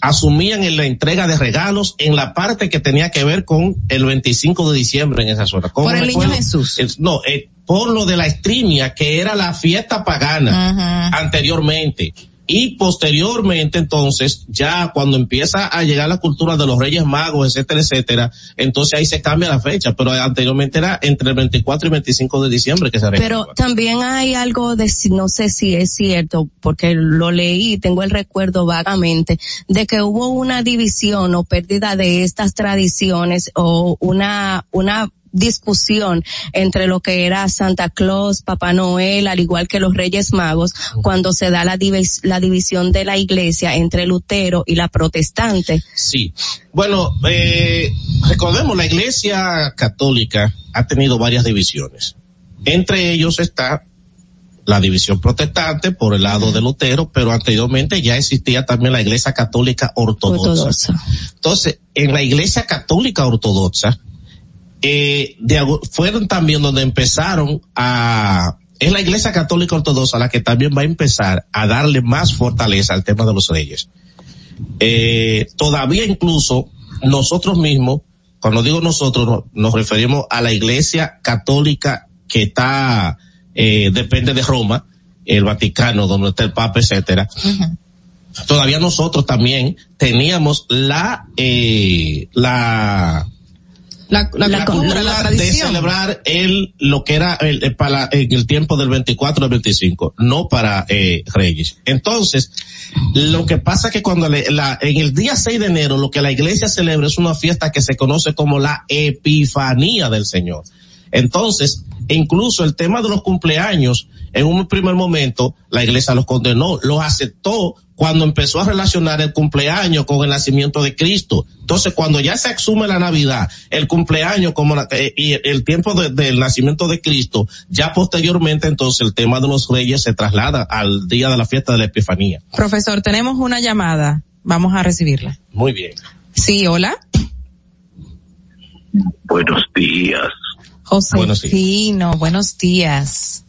asumían en la entrega de regalos en la parte que tenía que ver con el 25 de diciembre en esa zona. ¿Cómo Por el niño? Jesús. Es- no, eh, por lo de la estrimia, que era la fiesta pagana anteriormente. Y posteriormente, entonces, ya cuando empieza a llegar la cultura de los Reyes Magos, etcétera, etcétera, entonces ahí se cambia la fecha, pero anteriormente era entre el 24 y 25 de diciembre que se Pero también hay algo de, no sé si es cierto, porque lo leí, tengo el recuerdo vagamente, de que hubo una división o pérdida de estas tradiciones o una, una discusión entre lo que era Santa Claus, Papá Noel, al igual que los Reyes Magos, cuando se da la, divis- la división de la iglesia entre Lutero y la protestante. Sí. Bueno, eh, recordemos, la Iglesia Católica ha tenido varias divisiones. Entre ellos está la división protestante por el lado de Lutero, pero anteriormente ya existía también la Iglesia Católica Ortodoxa. Ortodoxa. Entonces, en la Iglesia Católica Ortodoxa, eh, de fueron también donde empezaron a, es la Iglesia Católica Ortodoxa la que también va a empezar a darle más fortaleza al tema de los reyes. Eh, todavía incluso nosotros mismos, cuando digo nosotros, no- nos referimos a la Iglesia Católica que está, eh, depende de Roma, el Vaticano, donde está el Papa, etcétera. Todavía nosotros también teníamos la, eh, la, La, la, la de tradición. celebrar el lo que era el, el para en el tiempo del 24 al 25, no para eh, Reyes. Entonces, lo que pasa es que cuando le- la, en el día 6 de enero lo que la iglesia celebra es una fiesta que se conoce como la Epifanía del Señor. Entonces, incluso el tema de los cumpleaños, en un primer momento, la iglesia los condenó, los aceptó cuando empezó a relacionar el cumpleaños con el nacimiento de Cristo. Entonces, cuando ya se asume la Navidad, el cumpleaños como la- eh, y el tiempo de- del nacimiento de Cristo, ya posteriormente entonces el tema de los reyes se traslada al día de la fiesta de la Epifanía. Profesor, tenemos una llamada. Vamos a recibirla. Muy bien. Sí, hola. Buenos días. Josefino, buenos días.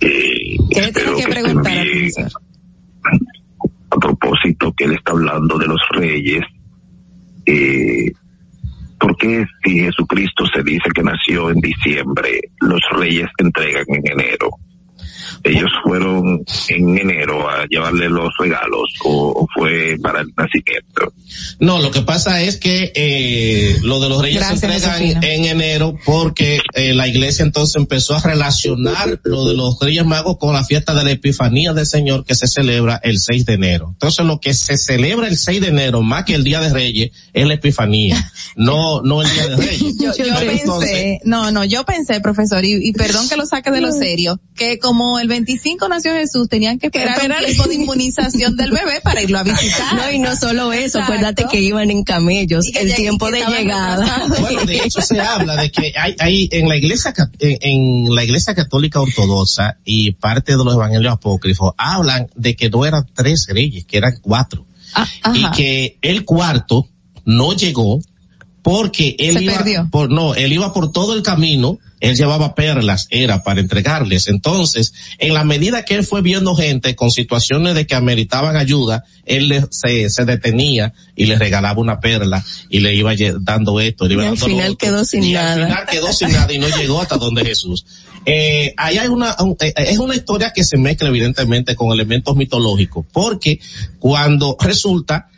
Eh, ¿Qué le tiene que estén preguntar al profesor? Propósito que él está hablando de los reyes, eh, ¿por qué si Jesucristo se dice que nació en diciembre, los reyes entregan en enero? Ellos fueron en enero a llevarle los regalos o, o fue para el nacimiento. No, lo que pasa es que eh, lo de los reyes Gracias, se entregan Josefina. en enero porque eh, la iglesia entonces empezó a relacionar lo de los reyes magos con la fiesta de la Epifanía del Señor que se celebra el 6 de enero. Entonces lo que se celebra el 6 de enero más que el día de Reyes es la Epifanía, no no el día de Reyes. Yo, yo entonces, pensé, no, no, yo pensé, profesor, y, y perdón que lo saque de lo serio, que como el 25 nació Jesús, tenían que esperar Esperar. un tiempo de inmunización del bebé para irlo a visitar. No, y no solo eso, Exacto. acuérdate que iban en camellos, Y el tiempo de llegada. Bueno, de hecho se habla de que hay, hay en la iglesia en, en la iglesia católica ortodoxa y parte de los evangelios apócrifos hablan de que no eran tres reyes, que eran cuatro. y ajá. que el cuarto no llegó porque él Se iba perdió. por no, él iba por todo el camino él llevaba perlas, era para entregarles. Entonces, en la medida que él fue viendo gente con situaciones de que ameritaban ayuda, él le, se, se detenía y le regalaba una perla y le iba dando esto. Le iba y al dando final otro. quedó sin y nada. Al final quedó sin nada y no llegó hasta donde Jesús. Eh, ahí hay una, un- eh, es una historia que se mezcla evidentemente con elementos mitológicos, porque cuando resulta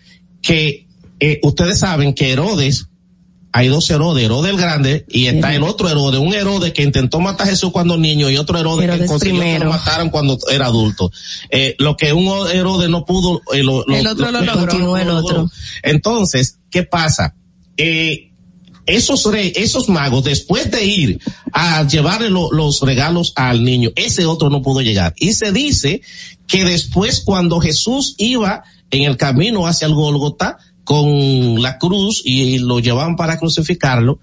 que eh, ustedes saben que Herodes hay dos Herodes, Herodes el Grande y está el otro Herodes, un Herodes que intentó matar a Jesús cuando niño y otro Herodes, Herodes que consiguió que lo mataran cuando era adulto. Eh, lo que un Herodes no pudo, eh, lo, El otro lo. Continuó el otro. Entonces, ¿qué pasa? Eh, esos re- esos magos, después de ir a llevarle lo- los regalos al niño, ese otro no pudo llegar. Y se dice que después cuando Jesús iba en el camino hacia el Gólgota con la cruz y lo llevaban para crucificarlo,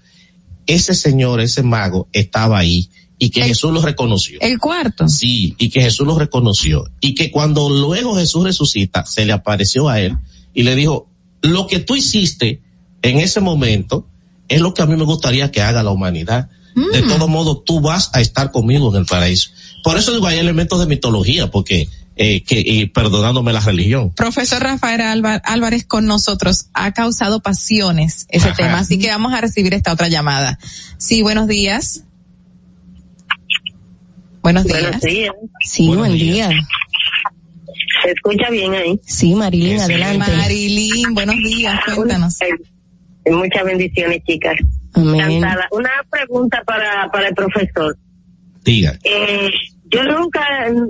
ese señor, ese mago, estaba ahí y que Jesús lo reconoció. El cuarto. Sí, y que Jesús lo reconoció. Y que cuando luego Jesús resucita, se le apareció a él y le dijo, lo que tú hiciste en ese momento es lo que a mí me gustaría que haga la humanidad. De todo modo, tú vas a estar conmigo en el paraíso. Por eso digo, hay elementos de mitología, porque, eh, que, y perdonándome la religión. Profesor Rafael Álvarez con nosotros ha causado pasiones ese Ajá. tema, así que vamos a recibir esta otra llamada. Sí, buenos días. Buenos días. Buenos días. Sí, buen día. ¿Se escucha bien ahí? Sí, Marilyn, adelante. Marilyn, buenos días, cuéntanos. Muchas bendiciones, chicas. Amén. Encantada. Una pregunta para, para el profesor. Diga. Eh, yo nunca,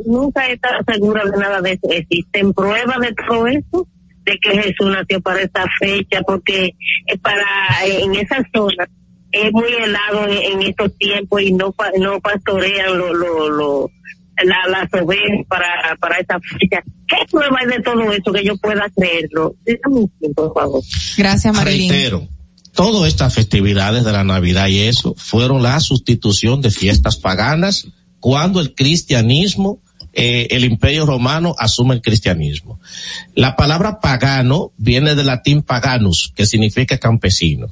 nunca he estado segura de nada de eso. ¿Existen pruebas de todo eso? De que Jesús nació para esta fecha, porque eh, para, en esa zona es muy helado en, en estos tiempos y no, pa- no pastorean lo, lo, lo, la, las ovejas para, para esa fecha. ¿Qué prueba hay de todo eso que yo pueda creerlo? Dígame un tiempo, por favor. Gracias, Marilyn. Reitero, todas estas festividades de la Navidad y eso fueron la sustitución de fiestas paganas cuando el cristianismo, eh, el imperio romano asume el cristianismo. La palabra pagano viene del latín paganus, que significa campesino.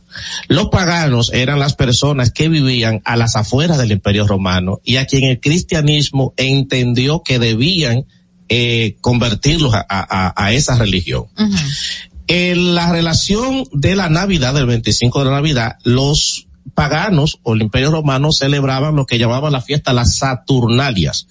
Los paganos eran las personas que vivían a las afueras del imperio romano y a quien el cristianismo entendió que debían eh, convertirlos a- a- a- a esa religión. En la relación de la Navidad, del 25 de la Navidad, los paganos o el imperio romano celebraban lo que llamaban la fiesta las Saturnalias.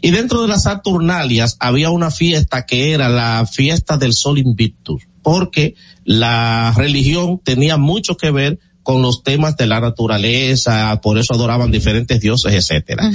Y dentro de las Saturnalias había una fiesta que era la fiesta del Sol Invictus, porque la religión tenía mucho que ver con los temas de la naturaleza, por eso adoraban diferentes dioses, etcétera.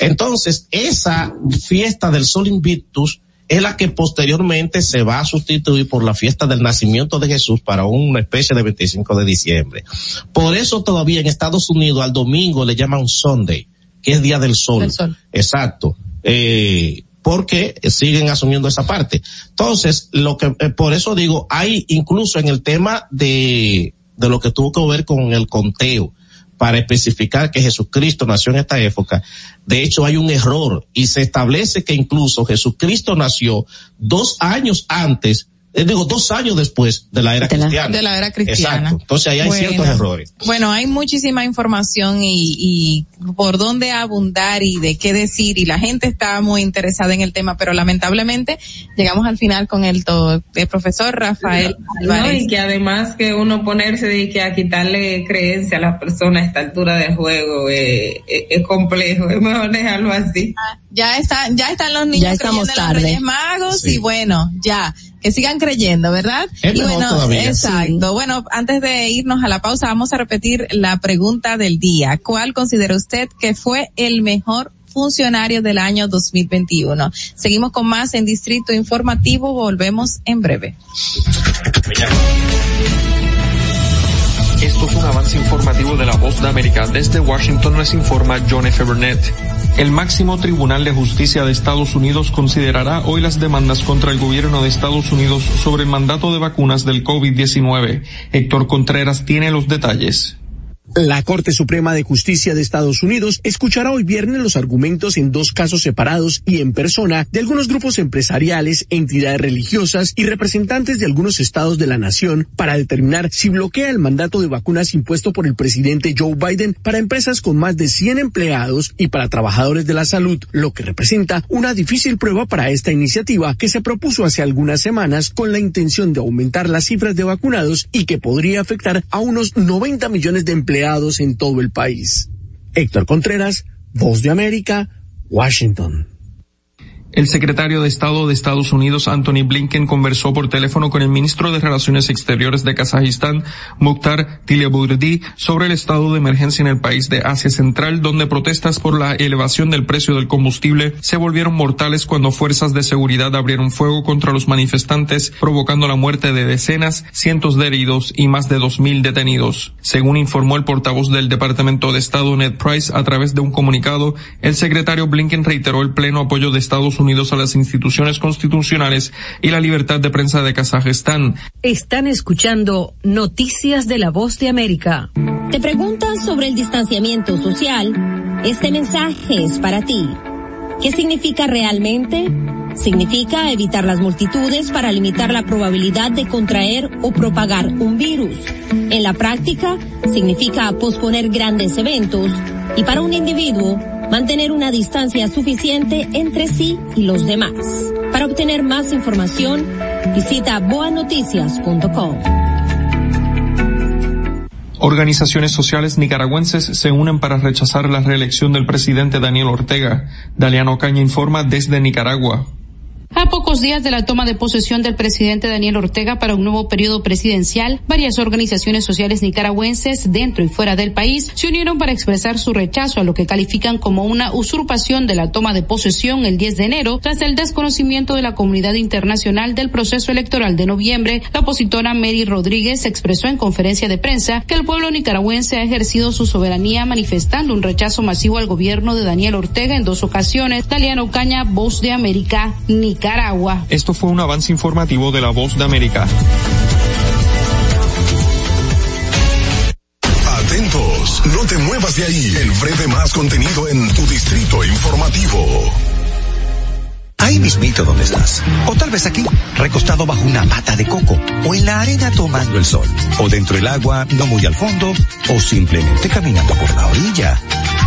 Entonces, esa fiesta del Sol Invictus es la que posteriormente se va a sustituir por la fiesta del nacimiento de Jesús para una especie de 25 de diciembre. Por eso todavía en Estados Unidos al domingo le llaman Sunday, que es Día del Sol. Exacto. Eh, porque siguen asumiendo esa parte. Entonces, lo que, eh, por eso digo, hay incluso en el tema de, de lo que tuvo que ver con el conteo, para especificar que Jesucristo nació en esta época. De hecho, hay un error y se establece que incluso Jesucristo nació dos años antes, eh, digo, dos años después de la era cristiana. de la era cristiana. Exacto. Entonces ahí hay Bueno. ciertos errores. Bueno, hay muchísima información y, y por dónde abundar y de qué decir y la gente está muy interesada en el tema, pero lamentablemente llegamos al final con el, to- el profesor Rafael No, Álvarez. y que además que uno ponerse de que a quitarle creencia a las personas a esta altura del juego eh, eh, es complejo, es mejor dejarlo así. ya está, ya están los niños Ya estamos creyendo en tarde. los Reyes Magos Sí. y bueno, ya, que sigan creyendo, ¿verdad? Es y mejor bueno, todavía. exacto. Bueno, antes de irnos a la pausa, vamos a repetir la pregunta del día. ¿Cuál considera usted que fue el mejor funcionario del año 2021? Seguimos con más en Distrito Informativo, volvemos en breve. Un avance informativo de la Voz de América. Desde Washington les informa John F. Burnett. El máximo tribunal de justicia de Estados Unidos considerará hoy las demandas contra el gobierno de Estados Unidos sobre el mandato de vacunas del COVID-19. Héctor Contreras tiene los detalles. La Corte Suprema de Justicia de Estados Unidos escuchará hoy viernes los argumentos en dos casos separados y en persona de algunos grupos empresariales, entidades religiosas y representantes de algunos estados de la nación para determinar si bloquea el mandato de vacunas impuesto por el presidente Joe Biden para empresas con más de 100 empleados y para trabajadores de la salud, lo que representa una difícil prueba para esta iniciativa que se propuso hace algunas semanas con la intención de aumentar las cifras de vacunados y que podría afectar a unos 90 millones de empleados en todo el país. Héctor Contreras, Voz de América, Washington. El secretario de Estado de Estados Unidos, Anthony Blinken, conversó por teléfono con el ministro de Relaciones Exteriores de Kazajistán, Mukhtar Tileburdi, sobre el estado de emergencia en el país de Asia Central, donde protestas por la elevación del precio del combustible se volvieron mortales cuando fuerzas de seguridad abrieron fuego contra los manifestantes, provocando la muerte de decenas, cientos de heridos y más de dos mil detenidos. Según informó el portavoz del Departamento de Estado, Ned Price, a través de un comunicado, el secretario Blinken reiteró el pleno apoyo de Estados Unidos a las instituciones constitucionales y la libertad de prensa de Kazajistán. Están escuchando Noticias de la Voz de América. ¿Te preguntas sobre el distanciamiento social? Este mensaje es para ti. ¿Qué significa realmente? Significa evitar las multitudes para limitar la probabilidad de contraer o propagar un virus. En la práctica, significa posponer grandes eventos y para un individuo, mantener una distancia suficiente entre sí y los demás. Para obtener más información, visita boanoticias.com. Organizaciones sociales nicaragüenses se unen para rechazar la reelección del presidente Daniel Ortega. Daliano Caña informa desde Nicaragua. A pocos días de la toma de posesión del presidente Daniel Ortega para un nuevo periodo presidencial, varias organizaciones sociales nicaragüenses dentro y fuera del país se unieron para expresar su rechazo a lo que califican como una usurpación de la toma de posesión el 10 de enero tras el desconocimiento de la comunidad internacional del proceso electoral de noviembre. La opositora Mary Rodríguez expresó en conferencia de prensa que el pueblo nicaragüense ha ejercido su soberanía manifestando un rechazo masivo al gobierno de Daniel Ortega en dos ocasiones. Daliano Caña, Voz de América, Nicaragua. Nicaragua. Esto fue un avance informativo de la Voz de América. Atentos, no te muevas de ahí. El breve más contenido en tu distrito informativo. Ahí mismito donde estás. O tal vez aquí, recostado bajo una mata de coco. O en la arena tomando el sol. O dentro del agua, no muy al fondo. O simplemente caminando por la orilla.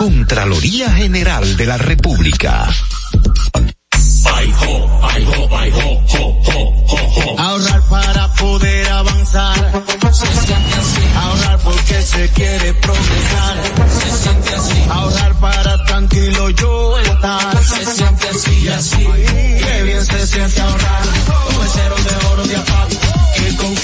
Contraloría General de la República. Ahorrar para poder avanzar. Se siente así. Ahorrar porque se quiere progresar. Se siente así. Ahorrar para tranquilo yo estar. Se siente así así. Qué bien se siente ahorrar. Un de oro de apago.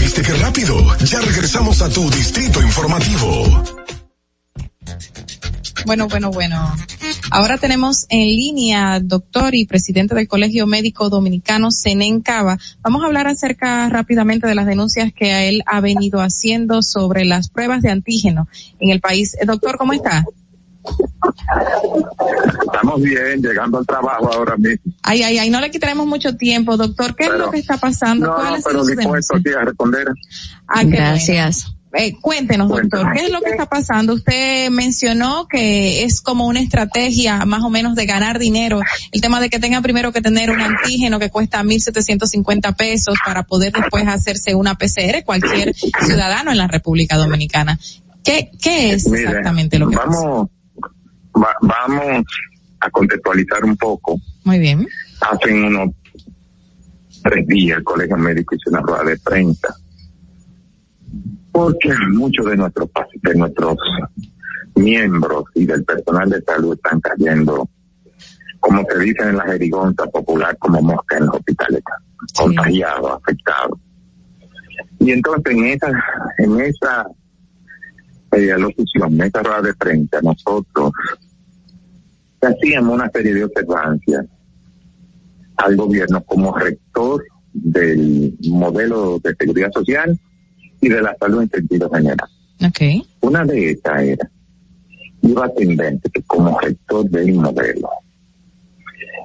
¿Viste qué rápido? Ya regresamos a tu distrito informativo. Bueno, bueno, bueno. Ahora tenemos en línea doctor y presidente del Colegio Médico Dominicano, Zenén Cava. Vamos a hablar acerca rápidamente de las denuncias que él ha venido haciendo sobre las pruebas de antígeno en el país. Eh, Doctor, ¿cómo está? Estamos bien, llegando al trabajo ahora mismo. Ay, ay, ay, no le quitaremos mucho tiempo, doctor. ¿Qué es lo que está pasando? No, no, ¿Cuáles son pero dispuesto aquí a responder. Ah, Gracias. Eh, cuéntenos, doctor, ¿qué es lo que está pasando? Usted mencionó que es como una estrategia más o menos de ganar dinero. El tema de que tenga primero que tener un antígeno que cuesta 1.750 pesos para poder después hacerse una PCR cualquier ciudadano en la República Dominicana. ¿Qué, qué es Mire, exactamente lo que pasa? Vamos, va- vamos a contextualizar un poco. Muy bien. Hace unos tres días el Colegio Médico hizo una rueda de prensa. Porque muchos de nuestros de nuestros miembros y del personal de salud están cayendo, como se dice en la jerigonza popular, como mosca en los hospitales, contagiados, afectados. Y entonces en esa, en esa eh, alocución, en esa rueda de prensa, nosotros hacíamos una serie de observancias al gobierno como rector del modelo de seguridad social y de la salud en sentido general. Okay. Una de estas era, iba a tendente que como rector del modelo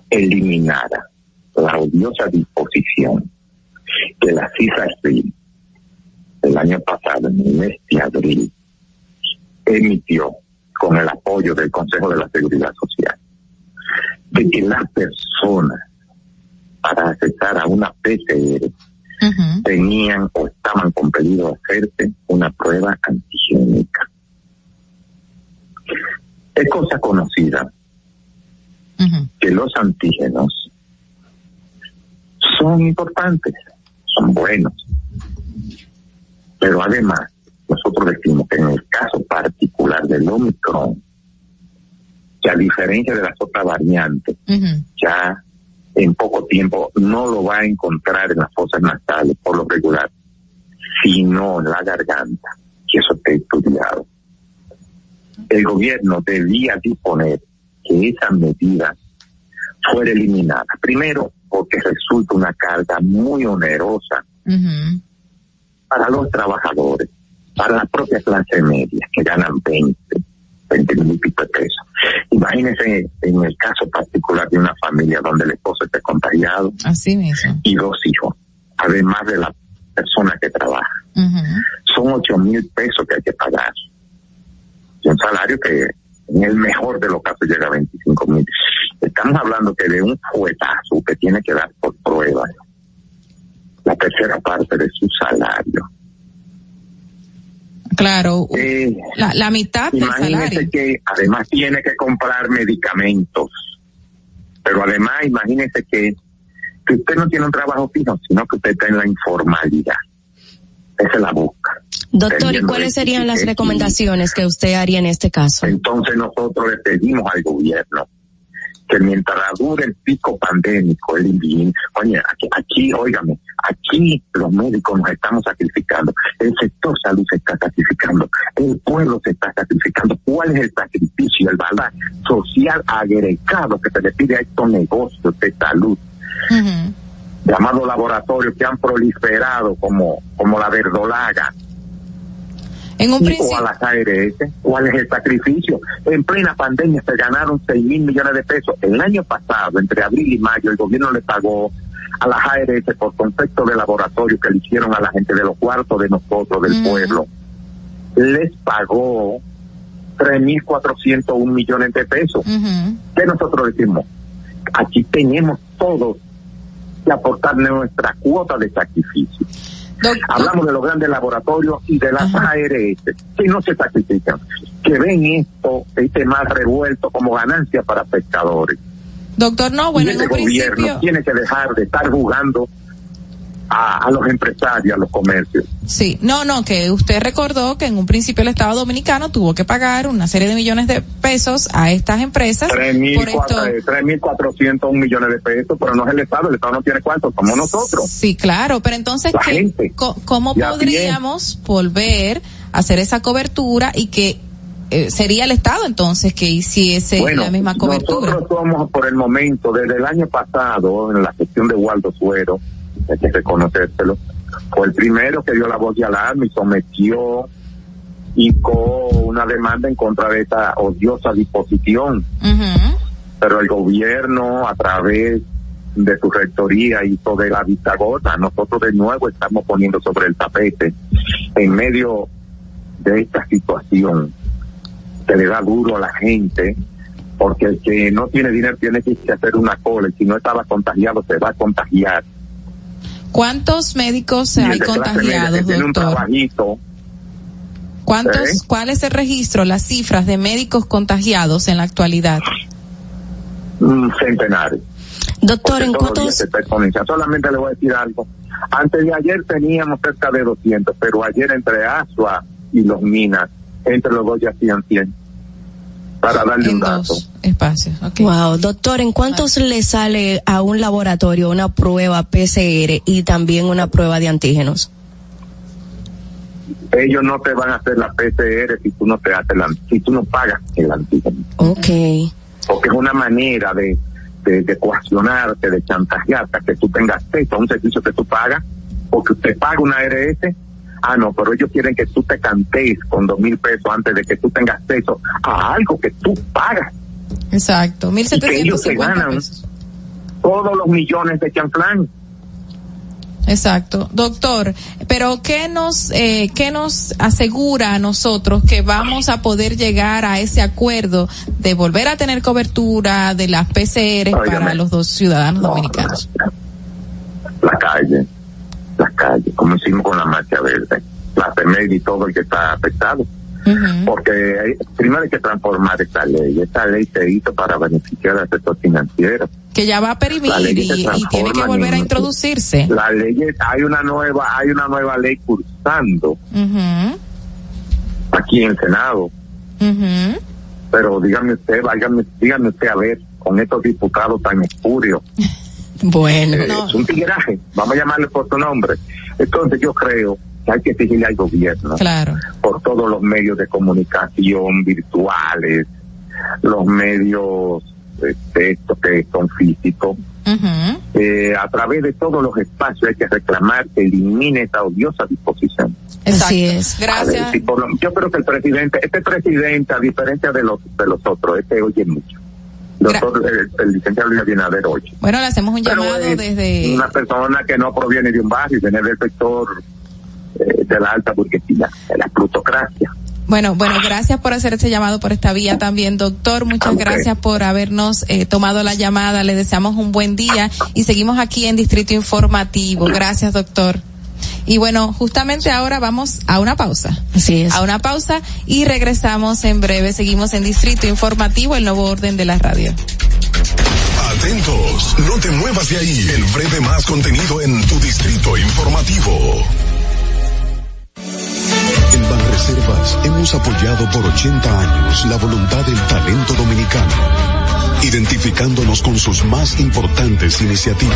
eliminara la odiosa disposición que la CISARCIL el año pasado, en el mes de abril, emitió con el apoyo del Consejo de la Seguridad Social, de que las personas para accesar a una PCR tenían o estaban compelidos a hacerse una prueba antigénica. Es cosa conocida que los antígenos son importantes, son buenos, pero además nosotros decimos que en el caso particular del Omicron, que a diferencia de las otras variantes, ya en poco tiempo no lo va a encontrar en las fosas nasales por lo regular, sino en la garganta, y eso está estudiado. El gobierno debía disponer que esa medida fuera eliminada. Primero, porque resulta una carga muy onerosa para los trabajadores, para la propia clase media, que ganan 20, 20 mil y pico de pesos. Imagínense en el caso particular de una familia donde el esposo esté contagiado Así mismo. y dos hijos, además de la persona que trabaja. Son 8 mil pesos que hay que pagar. Y un salario que en el mejor de los casos llega a 25 mil. Estamos hablando que de un fuetazo que tiene que dar por prueba la tercera parte de su salario. Claro. Eh, La, la mitad del Imagínese salario. que además tiene que comprar medicamentos. Pero además, imagínese que, que usted no tiene un trabajo fijo, sino que usted está en la informalidad. Esa es la busca. Doctor, ¿y cuáles serían las recomendaciones que usted haría en este caso? Entonces nosotros le pedimos al gobierno que mientras dure el pico pandémico, el INVIN, oye, aquí, aquí, óigame, aquí los médicos nos estamos sacrificando, el sector salud se está sacrificando, el pueblo se está sacrificando. ¿Cuál es el sacrificio, el valor social agregado que se le pide a estos negocios de salud? llamados laboratorios que han proliferado como, como la verdolaga, en un o a las ARS, ¿cuál es el sacrificio? En plena pandemia se ganaron 6 mil millones de pesos. El año pasado, entre abril y mayo, el gobierno le pagó a las ARS por concepto de laboratorio que le hicieron a la gente de los cuartos de nosotros, del pueblo. Les pagó 3.401 millones de pesos. ¿Qué nosotros decimos? Aquí tenemos todos que aportar nuestra cuota de sacrificio. Hablamos de los grandes laboratorios y de las ARS, que no se sacrifican, que ven esto, este más revuelto como ganancia para pescadores. Doctor, no, bueno, y este en un gobierno principio... tiene que dejar de estar jugando a, a, los empresarios, a los comercios. Sí, no, no, que usted recordó que en un principio el Estado Dominicano tuvo que pagar una serie de millones de pesos a estas empresas. 3.400 millones de pesos, pero no es el Estado, el Estado no tiene cuánto, somos nosotros. Sí, claro, pero entonces, La ¿qué, gente. co- ¿cómo podríamos volver a hacer esa cobertura y que eh, sería el Estado entonces que hiciese Bueno, la misma cobertura? nosotros somos por el momento, desde el año pasado, en la gestión de Waldo Suero, hay que reconocérselo, fue el primero que dio la voz de alarma y sometió y una demanda en contra de esta odiosa disposición. Pero el gobierno, a través de su rectoría, hizo de la vista gorda. Nosotros de nuevo estamos poniendo sobre el tapete, en medio de esta situación, que le da duro a la gente, porque el que no tiene dinero tiene que hacer una cola, y si no estaba contagiado se va a contagiar. ¿Cuántos médicos Y hay media contagiados, un doctor? trabajito, ¿Cuántos, ¿Eh? ¿Cuál es el registro, las cifras de médicos contagiados en la actualidad? un centenario. Doctor, ¿en cuántos, se. Solamente le voy a decir algo. Antes de ayer teníamos cerca de 200, pero ayer entre Asua y los Minas, entre los dos ya hacían 100. Para darle un dato. espacios. Wow, doctor, ¿en cuántos le sale a un laboratorio una prueba PCR y también una prueba de antígenos? Ellos no te van a hacer la PCR si tú no te haces la, si tú no pagas el antígeno. Ok. Porque es una manera de, de, de coaccionarte, de chantajearte, que tú tengas acceso a un servicio que tú pagas, porque usted paga una ARS. Ah, no, pero ellos quieren que tú te cantes con dos mil pesos antes de que tú tengas acceso a algo que tú pagas. Exacto, Y que ellos se 1750 ganan pesos. todos los millones de chanflán. Exacto, doctor. Pero qué nos eh, qué nos asegura a nosotros que vamos a poder llegar a ese acuerdo de volver a tener cobertura de las PCR para los dos ciudadanos dominicanos? La calle, la calle, como hicimos con la marcha verde, la PMED y todo el que está afectado. Porque hay- primero hay que transformar esta ley. Esta ley se hizo para beneficiar al sector financiero. Que ya va a perimir y, tiene que volver a introducirse. La ley, hay una nueva, hay una nueva ley cursando aquí en el Senado. Pero dígame usted, váyame, dígame usted a ver, con estos diputados tan espurios. Bueno. Eh, Es un tigueraje, vamos a llamarle por su nombre. Entonces yo creo que hay que exigirle al gobierno Claro. por todos los medios de comunicación virtuales, los medios de estos que son físicos, eh, a través de todos los espacios hay que reclamar que elimine esa odiosa disposición. Así es. Ver, Gracias. si por lo- yo creo que el presidente, este presidente, a diferencia de los de los otros, este oye mucho. Doctor, el, el licenciado Luis Abinader oye. Bueno, le hacemos un Pero llamado es desde Una persona que no proviene de un barrio, viene del sector eh, de la alta burguesía, de la plutocracia. Bueno, bueno, gracias por hacer este llamado por esta vía también, doctor. Muchas gracias por habernos eh, tomado la llamada. Le deseamos un buen día y seguimos aquí en Distrito Informativo. Gracias, doctor. Y bueno, justamente ahora vamos a una pausa. Así es. A una pausa y regresamos en breve. Seguimos en Distrito Informativo, el nuevo orden de la radio. Atentos, no te muevas de ahí. El breve más contenido en tu distrito informativo. Reservas hemos apoyado por 80 años la voluntad del talento dominicano, identificándonos con sus más importantes iniciativas,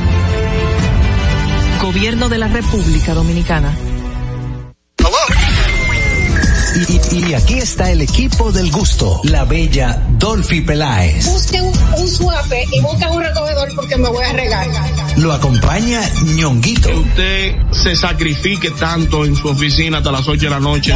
Gobierno de la República Dominicana. Y, y aquí está el equipo del gusto, la bella Dolphy Peláez. Busquen un, un suape y busquen un recogedor porque me voy a regar. Lo acompaña ñonguito. Que usted se sacrifique tanto en su oficina hasta las 8 de la noche.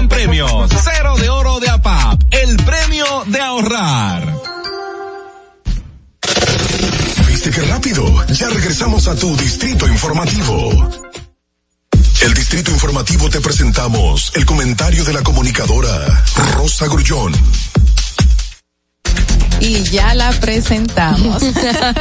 premios. Cero de oro de APAP, el premio de ahorrar. ¿Viste qué rápido? Ya regresamos a tu Distrito Informativo. El Distrito Informativo te presentamos el comentario de la comunicadora Rosa Grullón. Y ya la presentamos.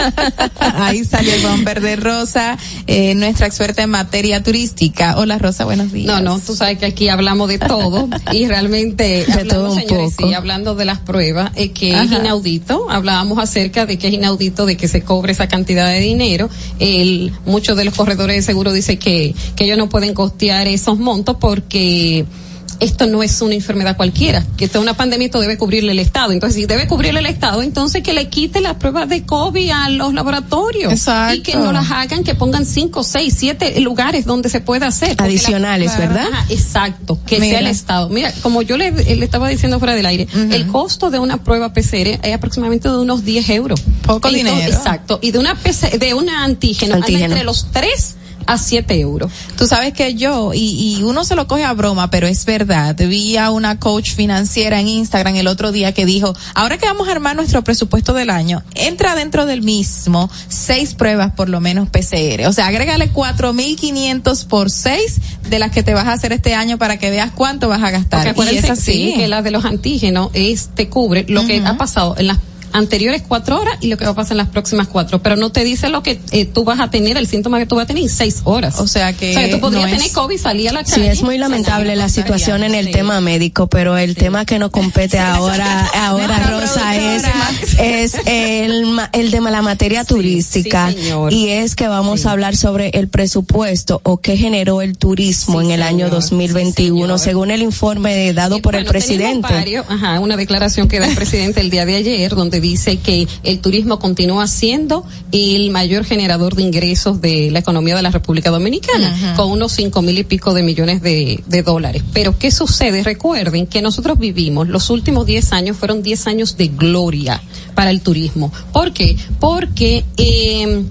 Ahí salió el bumper de Rosa, eh, nuestra experta en materia turística. Hola Rosa, buenos días. No, no, tú sabes que aquí hablamos de todo y realmente De todo un señores, poco. sí, hablando de las pruebas, es que es inaudito. Hablábamos acerca de que es inaudito de que se cobre esa cantidad de dinero. El, muchos de los corredores de seguro dicen que, que ellos no pueden costear esos montos porque esto no es una enfermedad cualquiera, que esto es una pandemia esto debe cubrirle el Estado. Entonces, si debe cubrirle el Estado, entonces que le quite las pruebas de COVID a los laboratorios. Exacto. Y que no las hagan, que pongan cinco, seis, siete lugares donde se pueda hacer. La- Adicionales, ¿verdad? Ajá, exacto, que Mira. sea el Estado. Mira, como yo le, le estaba diciendo fuera del aire, el costo de una prueba PCR es aproximadamente de unos 10 euros. Poco dinero. Exacto. Y de una PC, de una antígeno, Antígeno. entre los 3 a 7 euros. Tú sabes que yo, y, y uno se lo coge a broma, pero es verdad, vi a una coach financiera en Instagram el otro día que dijo, ahora que vamos a armar nuestro presupuesto del año, entra dentro del mismo seis pruebas por lo menos PCR. O sea, agrégale 4.500 por seis de las que te vas a hacer este año para que veas cuánto vas a gastar. Porque y es así. que la de los antígenos es, te cubre lo que ha pasado en las anteriores cuatro horas y lo que va a pasar en las próximas cuatro, pero no te dice lo que eh, tú vas a tener, el síntoma que tú vas a tener en seis horas. O sea que, o sea, tú podrías no es- tener COVID, salir a la Sí, calle. es muy lamentable la situación en el tema médico, pero el tema que nos compete ahora, ahora Rosa, es, es el, el de la materia turística. señor. y es que vamos a hablar sobre el presupuesto o qué generó el turismo en el año 2021, según el informe dado por el Bueno, presidente. varios, ajá, una declaración que da el presidente el día de ayer donde dice que el turismo continúa siendo el mayor generador de ingresos de la economía de la República Dominicana, con unos cinco mil y pico de millones de, de dólares. Pero ¿qué sucede? Recuerden que nosotros vivimos, los últimos 10 años fueron 10 años de gloria para el turismo. ¿Por qué? Porque eh,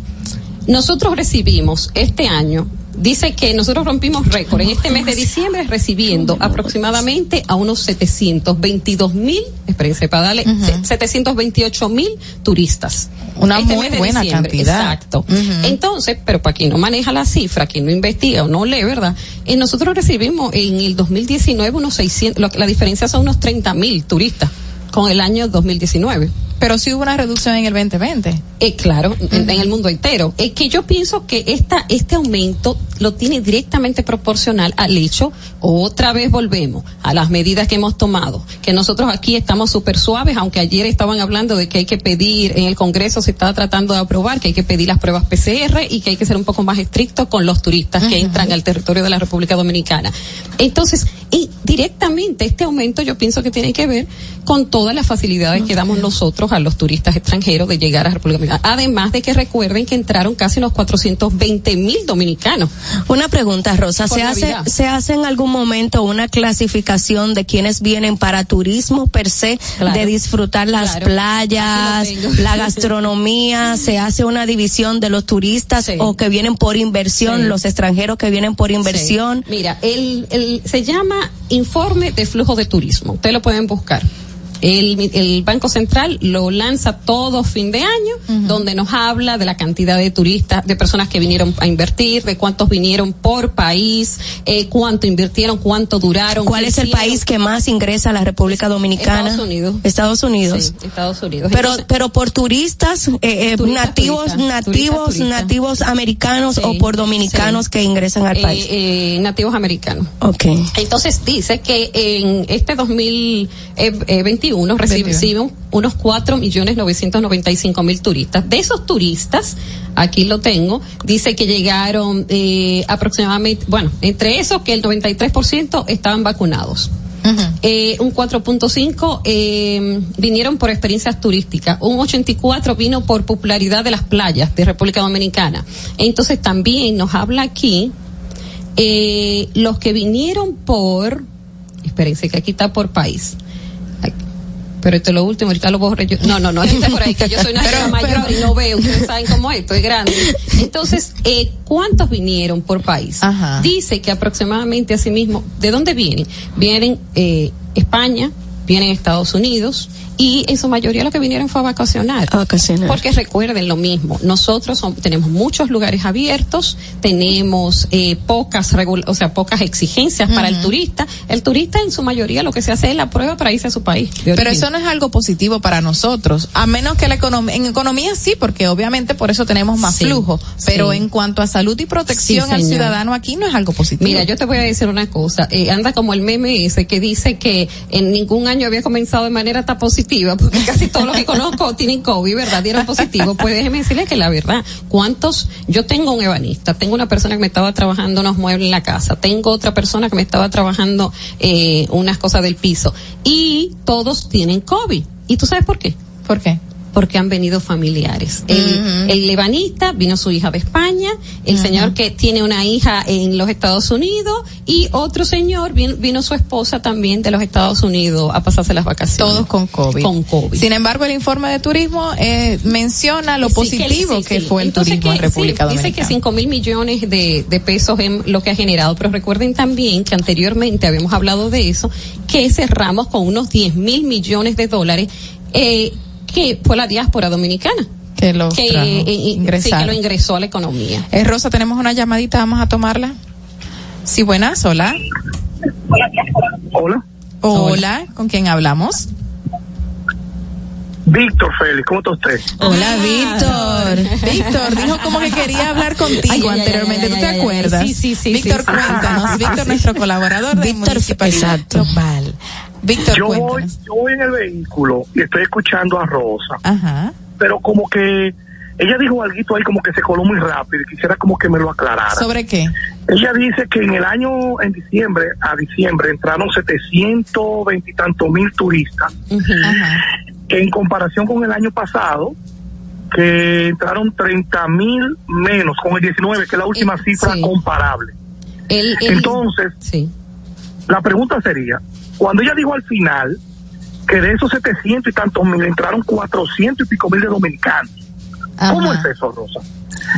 nosotros recibimos este año Dice que nosotros rompimos récord en este mes de diciembre recibiendo aproximadamente a unos 722 mil, espérense para darle, se- 728 mil turistas. Una Este muy buena diciembre, cantidad. Exacto. Entonces, pero para quien no maneja la cifra, quien no investiga o no lee, ¿verdad? Eh, nosotros recibimos en el 2019 unos 600, lo que- la diferencia son unos 30 mil turistas con el año 2019. Pero sí hubo una reducción en el 2020. Eh, claro, en, en el mundo entero. Es que yo pienso que esta, este aumento lo tiene directamente proporcional al hecho, otra vez volvemos a las medidas que hemos tomado, que nosotros aquí estamos súper suaves, aunque ayer estaban hablando de que hay que pedir, en el Congreso se estaba tratando de aprobar que hay que pedir las pruebas PCR y que hay que ser un poco más estricto con los turistas que entran al territorio de la República Dominicana. Entonces, y directamente este aumento yo pienso que tiene que ver con todas las facilidades que damos nosotros a los turistas extranjeros de llegar a República Dominicana. Además de que recuerden que entraron casi unos 420 mil dominicanos. Una pregunta, Rosa, ¿se hace. ¿se hace en algún momento una clasificación de quienes vienen para turismo per se, Claro. de disfrutar las Claro. playas, la gastronomía? ¿Se hace una división de los turistas o que vienen por inversión, Sí. los extranjeros que vienen por inversión? Sí. Mira, el, el, se llama informe de flujo de turismo. Ustedes lo pueden buscar. El, el Banco Central lo lanza todo fin de año, donde nos habla de la cantidad de turistas, de personas que vinieron a invertir, de cuántos vinieron por país, eh, cuánto invirtieron, cuánto duraron. ¿Cuál es el país que más ingresa a la República Dominicana? Estados Unidos. Estados Unidos. Sí, Estados Unidos. Pero, Entonces, pero por turistas, eh, eh, nativos, nativos, nativos americanos Sí, o por dominicanos sí. que ingresan al eh, país. eh, nativos americanos. Ok. Entonces dice que en este 2021 reciben unos 4 millones 995 mil turistas. De esos turistas, aquí lo tengo, dice que llegaron eh, aproximadamente, bueno, entre esos que el 93% estaban vacunados. Eh, un 4.5 eh, vinieron por experiencias turísticas, un 84 vino por popularidad de las playas de República Dominicana. Entonces también nos habla aquí eh, los que vinieron por, espérense que aquí está por país. Pero esto es lo último, ahorita lo borré yo. No, no, no, está por ahí, que yo soy una señora mayor y no veo, ustedes saben cómo es, esto es grande. Entonces, eh, ¿cuántos vinieron por país? Dice que aproximadamente así mismo, ¿de dónde vienen? Vienen eh, España, vienen Estados Unidos y en su mayoría lo que vinieron fue a vacacionar. Porque recuerden lo mismo, nosotros son- tenemos muchos lugares abiertos, tenemos eh, pocas o sea, pocas exigencias para el turista. El turista en su mayoría lo que se hace es la prueba para irse a su país. Pero eso no es algo positivo para nosotros, a menos que la economía, en economía sí, porque obviamente por eso tenemos más Sí, flujo, pero sí. en cuanto a salud y protección Sí, al ciudadano aquí no es algo positivo. Mira, yo te voy a decir una cosa. eh, anda como el meme ese que dice que en ningún año había comenzado de manera tan positiva, porque casi todos los que conozco tienen COVID, ¿verdad? Dieron positivo. Pues déjeme decirle que la verdad, ¿cuántos? Yo tengo un ebanista, tengo una persona que me estaba trabajando unos muebles en la casa, tengo otra persona que me estaba trabajando eh, unas cosas del piso, y todos tienen COVID. ¿Y tú sabes por qué? ¿Por qué? Porque han venido familiares. El, el lebanista vino su hija de España, el señor que tiene una hija en los Estados Unidos y otro señor vino, vino su esposa también de los Estados Unidos a pasarse las vacaciones. Todos con COVID. Con COVID. Sin embargo, el informe de turismo eh, menciona lo Sí, positivo sí, que sí. fue el Entonces, turismo que- en República sí, Dice Dominicana. que 5 mil millones de, de pesos en lo que ha generado, pero recuerden también que anteriormente habíamos hablado de eso, que cerramos con unos 10 mil millones de dólares, eh, que fue la diáspora dominicana. que lo que, trajo, eh, eh, sí, ingresaron. que lo ingresó a la economía. Eh, Rosa, tenemos una llamadita, vamos a tomarla. Sí, buenas, hola. Hola. Hola, ¿con quién hablamos? Víctor Félix, ¿cómo está usted? Hola, Víctor. Víctor dijo como que quería hablar contigo Ay, ay, ay, anteriormente, ay, ¿tú te acuerdas? Sí, sí, sí, Víctor, sí, sí. cuéntanos. Víctor, nuestro colaborador de Víctor, exacto. Global. Víctor, yo voy, yo voy en el vehículo y estoy escuchando a Rosa, Ajá. pero como que ella dijo algo ahí como que se coló muy rápido y quisiera como que me lo aclarara. ¿Sobre qué? Ella dice que en el año, en diciembre, a diciembre entraron 720 y tantos mil turistas, en comparación con el año pasado, que entraron 30 mil menos con el 19, que es la última cifra sí. comparable. El- el- Entonces, sí. la pregunta sería, cuando ella dijo al final que de esos 700 y tantos mil entraron 400 y pico mil de dominicanos, ¿cómo es eso, Rosa?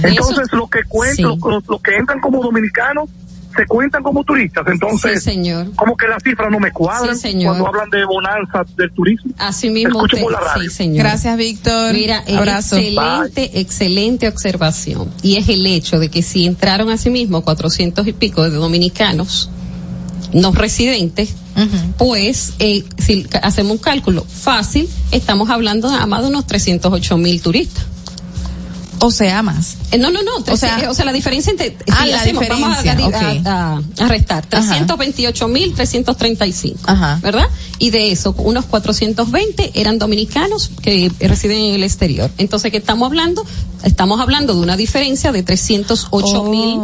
Entonces, eso- lo que cuentan, sí. los, los que entran como dominicanos, se cuentan como turistas. Entonces, Sí, señor. como que las cifras no me cuadran Sí, señor. cuando hablan de bonanza del turismo. Así mismo Escucho usted- por la radio. sí, señor. Gracias, Víctor. Mira, abrazo. excelente, excelente observación. Y es el hecho de que si entraron a sí mismo 400 y pico de dominicanos no residentes, pues eh, si hacemos un cálculo fácil, estamos hablando nada más de unos 308 mil turistas. O sea, más. Eh, no, no, no. O sea- o sea, la diferencia entre. Ah, si la hacemos, vamos a, diferencia, a- a- a restar. 328 mil 335. Ajá. ¿Verdad? Y de eso, unos 420 eran dominicanos que residen en el exterior. Entonces, ¿qué estamos hablando? Estamos hablando de una diferencia de 308 mil.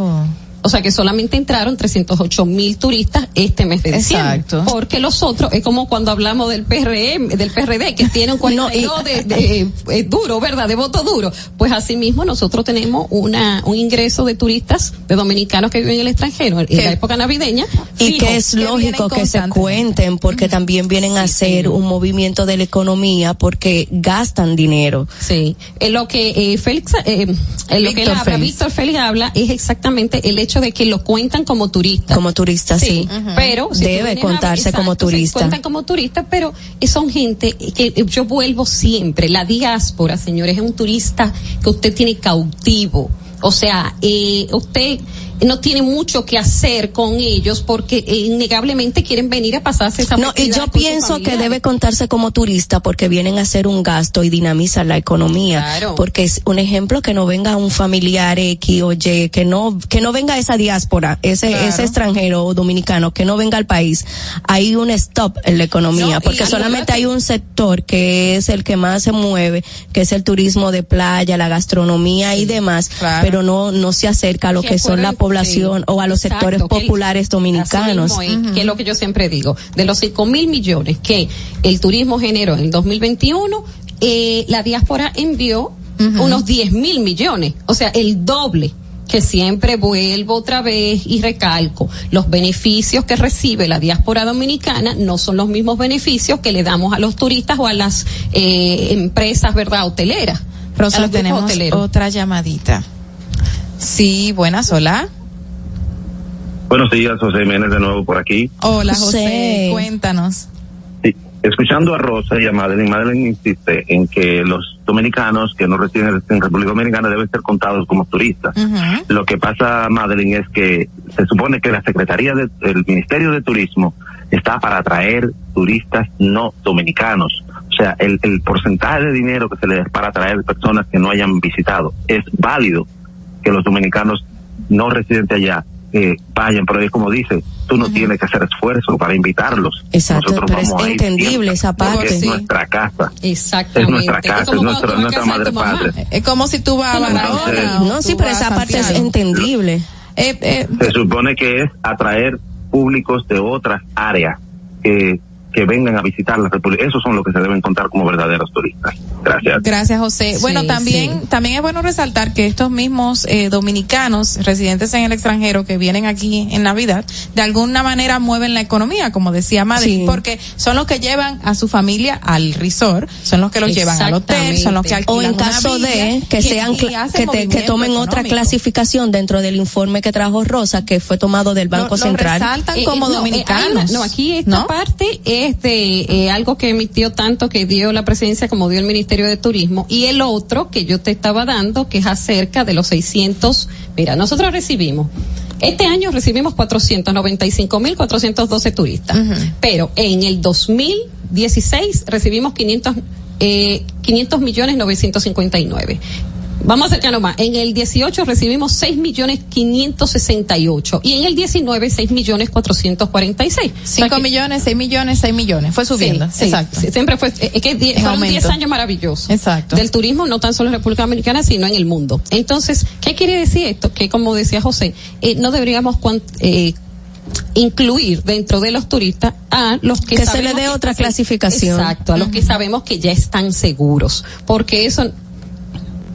O sea que solamente entraron 308 mil turistas este mes de diciembre. Exacto. Porque los otros, es como cuando hablamos del PRM, del PRD, que tiene un 42 de, de- eh, duro, ¿verdad? De voto duro. Pues asimismo nosotros tenemos una, un ingreso de turistas, de dominicanos que viven en el extranjero, en la época navideña. Y que es lógico que se cuenten porque también vienen a hacer un movimiento de la economía porque gastan dinero. Sí, en lo que eh, Félix, eh, en lo que él Víctor habla, Félix. Víctor Félix habla es exactamente el hecho de que lo cuentan como turistas. Como turistas, sí. Pero si Debe a- contarse como se turista. cuentan como turistas, pero son gente que eh, yo vuelvo siempre. La diáspora, señores, es un turista que usted tiene cautivo. O sea, eh, usted no tiene mucho que hacer con ellos porque innegablemente quieren venir a pasarse esa No, y yo pienso que debe contarse como turista porque vienen a hacer un gasto y dinamizan la economía. Claro. Porque es un ejemplo que no venga un familiar X o Y, que no, que no venga esa diáspora, ese, Claro. ese extranjero o dominicano, que no venga al país. Hay un stop en la economía No, porque solamente hay un sector que es el que más se mueve, que es el turismo de playa, la gastronomía y demás, Claro. pero no, no se acerca a lo Que son la población sí. o a los Exacto, sectores el- populares dominicanos. Es, que es lo que yo siempre digo. De los cinco mil millones que el turismo generó en el 2021, eh, la diáspora envió unos 10 mil millones, o sea, el doble que siempre vuelvo otra vez y recalco, los beneficios que recibe la diáspora dominicana no son los mismos beneficios que le damos a los turistas o a las eh, empresas, ¿verdad?, hoteleras. Rosa, tenemos hoteleros. otra llamadita. Sí, buenas, hola. Buenos días, José Jiménez de nuevo por aquí. Hola, José. José, cuéntanos. Sí, escuchando a Rosa y a Madeline, Madeline insiste en que los dominicanos que no residen en República Dominicana deben ser contados como turistas. Lo que pasa, Madeline, es que se supone que la Secretaría del Ministerio de Turismo está para atraer turistas no dominicanos. O sea, el, el porcentaje de dinero que se le da para atraer personas que no hayan visitado es válido que los dominicanos no residentes allá eh, vayan, pero es como dice, tú no tienes que hacer esfuerzo para invitarlos. Exacto, Nosotros pero es vamos a ir entendible esa parte. Es Sí. nuestra casa. Exactamente. Es nuestra casa, es cuando nuestra- nuestra madre patria. Es como si tú vas a Barahona. No, sí, pero esa parte es entendible. Eh, eh, se supone que es atraer públicos de otras áreas que, que vengan a visitar la República. Esos son los que se deben contar como verdaderos turistas. Gracias. Gracias, José. bueno, también, también es bueno resaltar que estos mismos eh, dominicanos residentes en el extranjero que vienen aquí en Navidad, de alguna manera mueven la economía, como decía Madrid, porque son los que llevan a su familia al resort, son los que los llevan al hotel, son los que alquilan O en caso de que sean, que, te- que tomen otra clasificación dentro del informe que trajo Rosa, que fue tomado del Banco Central. resaltan Eh, como no, eh, dominicanos. una- no, aquí esta parte es de eh, algo que emitió tanto que dio la presidencia como dio el Ministerio de Turismo y el otro que yo te estaba dando que es acerca de los 600. Mira, nosotros recibimos. Este año recibimos 495.412 turistas, pero en el 2016 recibimos 500, eh, 500 millones 959. Vamos acercarnos más. En el 18 recibimos 6 millones 568 y en el 19 6 millones 446. Cinco millones, seis millones, seis millones. Fue subiendo. Sí, sí, Exacto. siempre fue, es que die- En fueron aumento. 10 años maravillosos. Exacto. Del turismo, no tan solo en República Dominicana, sino en el mundo. Entonces, ¿qué quiere decir esto? Que como decía José, eh, no deberíamos eh, incluir dentro de los turistas a los que, Que se le dé otra clasificación. Exacto, a los que sabemos que ya están seguros, porque eso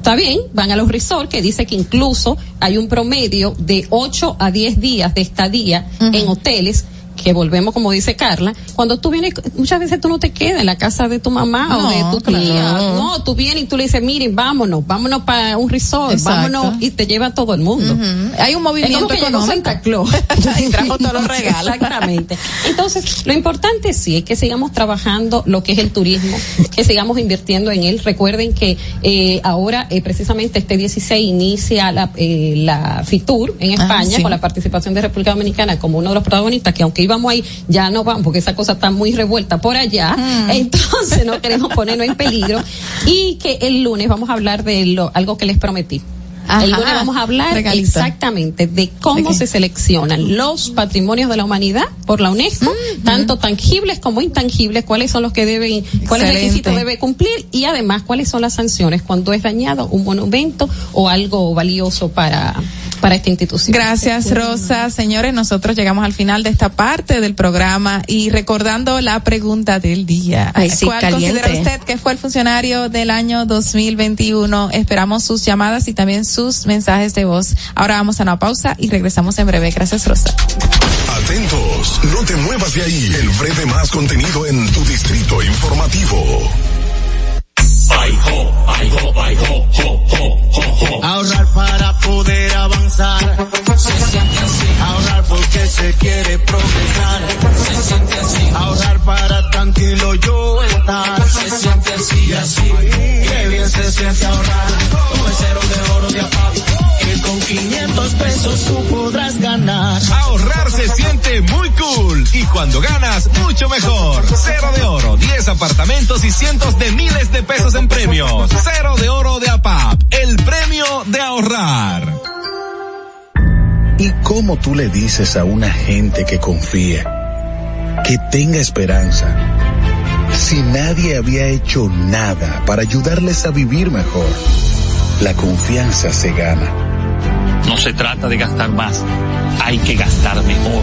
Está bien, van a los resorts que dice que incluso hay un promedio de 8 a 10 días de estadía en hoteles que volvemos como dice Carla, cuando tú vienes, muchas veces tú no te quedas en la casa de tu mamá o No, de tu claro. tía, no, tú vienes y tú le dices, miren, vámonos, vámonos para un resort, Exacto. vámonos y te lleva todo el mundo. Hay un movimiento Es como que. Santa Claus. Y trajo todos los regalos. Exactamente. Entonces, lo importante sí es que sigamos trabajando lo que es el turismo, que sigamos invirtiendo en él. Recuerden que eh, ahora, eh, precisamente este 16, inicia la, eh, la FITUR en Ah, España sí. con la participación de República Dominicana como uno de los protagonistas, que aunque íbamos ahí, ya no vamos, porque esa cosa está muy revuelta por allá. Mm. Entonces, no queremos ponernos en peligro. Y que el lunes vamos a hablar de lo, algo que les prometí. Ajá. Vamos a hablar exactamente de cómo se seleccionan los patrimonios de la humanidad por la UNESCO, tanto tangibles como intangibles, cuáles son los que deben, cuáles requisitos debe cumplir y además cuáles son las sanciones cuando es dañado un monumento o algo valioso para, para esta institución. Gracias, Rosa. Señores, nosotros llegamos al final de esta parte del programa y recordando la pregunta del día. Ay, sí, ¿Cuál caliente. considera usted que fue el funcionario del año 2021? Esperamos sus llamadas y también sus mensajes de voz. Ahora vamos a una pausa y regresamos en breve. Gracias, Rosa. Atentos, no te muevas de ahí. El breve más contenido en tu distrito informativo. Ay, ho, ay, ho, ay, ho, ho, ho, ho, ho. Ahorrar para poder avanzar. Se siente así. Ahorrar porque se quiere progresar. Se siente así. Ahorrar para tranquilo yo estar. Se siente así y así. Qué bien se siente ahorrar. Cuando ganas, mucho mejor. Cero de oro, 10 apartamentos y cientos de miles de pesos en premios. Cero de oro de APAP, el premio de ahorrar. ¿Y cómo tú le dices a una gente que confía, que tenga esperanza, si nadie había hecho nada para ayudarles a vivir mejor? La confianza se gana. No se trata de gastar más, hay que gastar mejor.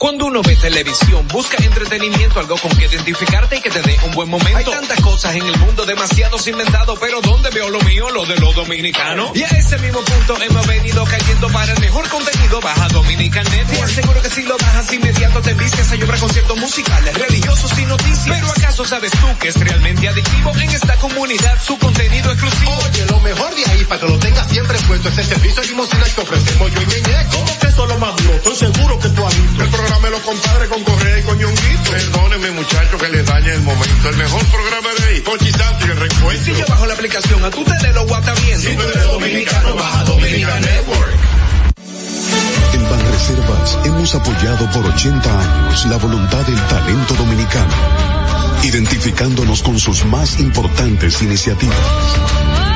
Cuando uno ve televisión, busca entretenimiento, algo con que identificarte y que te dé un buen momento. Hay tantas cosas en el mundo, demasiados inventados, pero ¿dónde veo lo mío? Lo de los dominicanos. Y a ese mismo punto hemos venido cayendo para el mejor contenido. Baja Dominican Network. Te aseguro que si lo bajas inmediato te vistes a llorar conciertos musicales, religiosos y noticias. Pero ¿acaso sabes tú que es realmente adictivo en esta comunidad su contenido exclusivo? Oye, lo mejor de ahí para que lo tengas siempre puesto es el servicio de limosina que ofrecemos yo y Ñeñe. ¿Cómo que eso es lo más duro? Estoy seguro que tú has visto. El programa los compadres con Correa y con Ñonguito. Perdóneme, muchacho, que le dañe el momento. El mejor programa de ahí, Pochi Santo y el recuento. Si yo bajo la aplicación, a tu tele lo guata bien. Si tú eres dominicano, baja Dominican Network. En Banreservas hemos apoyado por 80 años la voluntad del talento dominicano, identificándonos con sus más importantes iniciativas,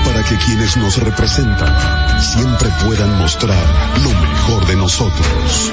para que quienes nos representan siempre puedan mostrar lo mejor de nosotros.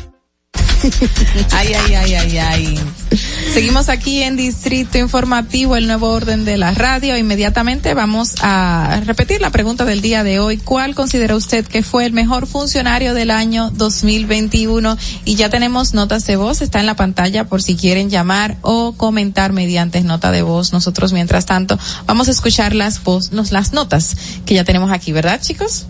Ay, ay, ay, ay, ay. Seguimos aquí en Distrito Informativo, el nuevo orden de la radio. Inmediatamente vamos a repetir la pregunta del día de hoy. ¿Cuál considera usted que fue el mejor funcionario del año 2021? Y ya tenemos notas de voz, está en la pantalla por si quieren llamar o comentar mediante nota de voz. Nosotros, mientras tanto, vamos a escuchar las voz, las notas que ya tenemos aquí, ¿verdad, chicos?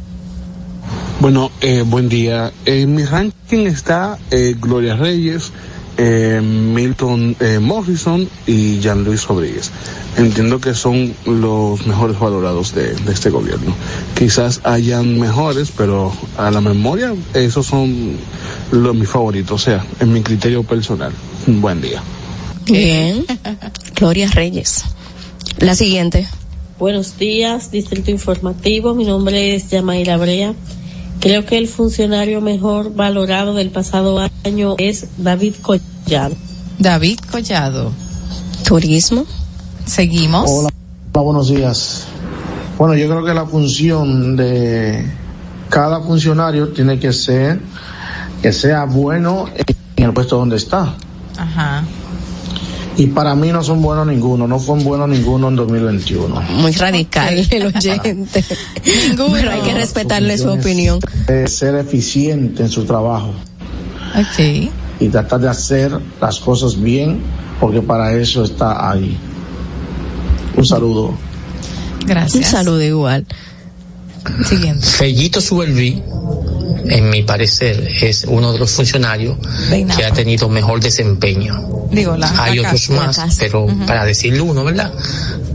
Bueno, eh, buen día. En mi ranking está eh, Gloria Reyes, eh, Milton eh, Morrison y Jean Luis Rodríguez. Entiendo que son los mejores valorados de, de, este gobierno. Quizás hayan mejores, pero a la memoria esos son los mis favoritos, o sea, en mi criterio personal. Buen día. Bien. Gloria Reyes. La siguiente. Buenos días, Distrito Informativo. Mi nombre es Yamaira Brea. Creo que el funcionario mejor valorado del pasado año es David Collado. David Collado. Turismo. Seguimos. Hola, hola, buenos días. Bueno, yo creo que la función de cada funcionario tiene que ser que sea bueno en el puesto donde está. Ajá. Y para mí no son buenos ninguno, no fue bueno ninguno en 2021. Muy radical el oyente. ninguno. Pero hay que respetarle su opinión. Es ser eficiente en su trabajo. Ok. Y tratar de hacer las cosas bien, porque para eso está ahí. Un saludo. Un Gracias. saludo igual. Siguiente. Fellito Suberví, en mi parecer, es uno de los funcionarios que ha tenido mejor desempeño. Digo, la, Hay la otros casa, más, la pero Uh -huh. para decirle uno, ¿verdad?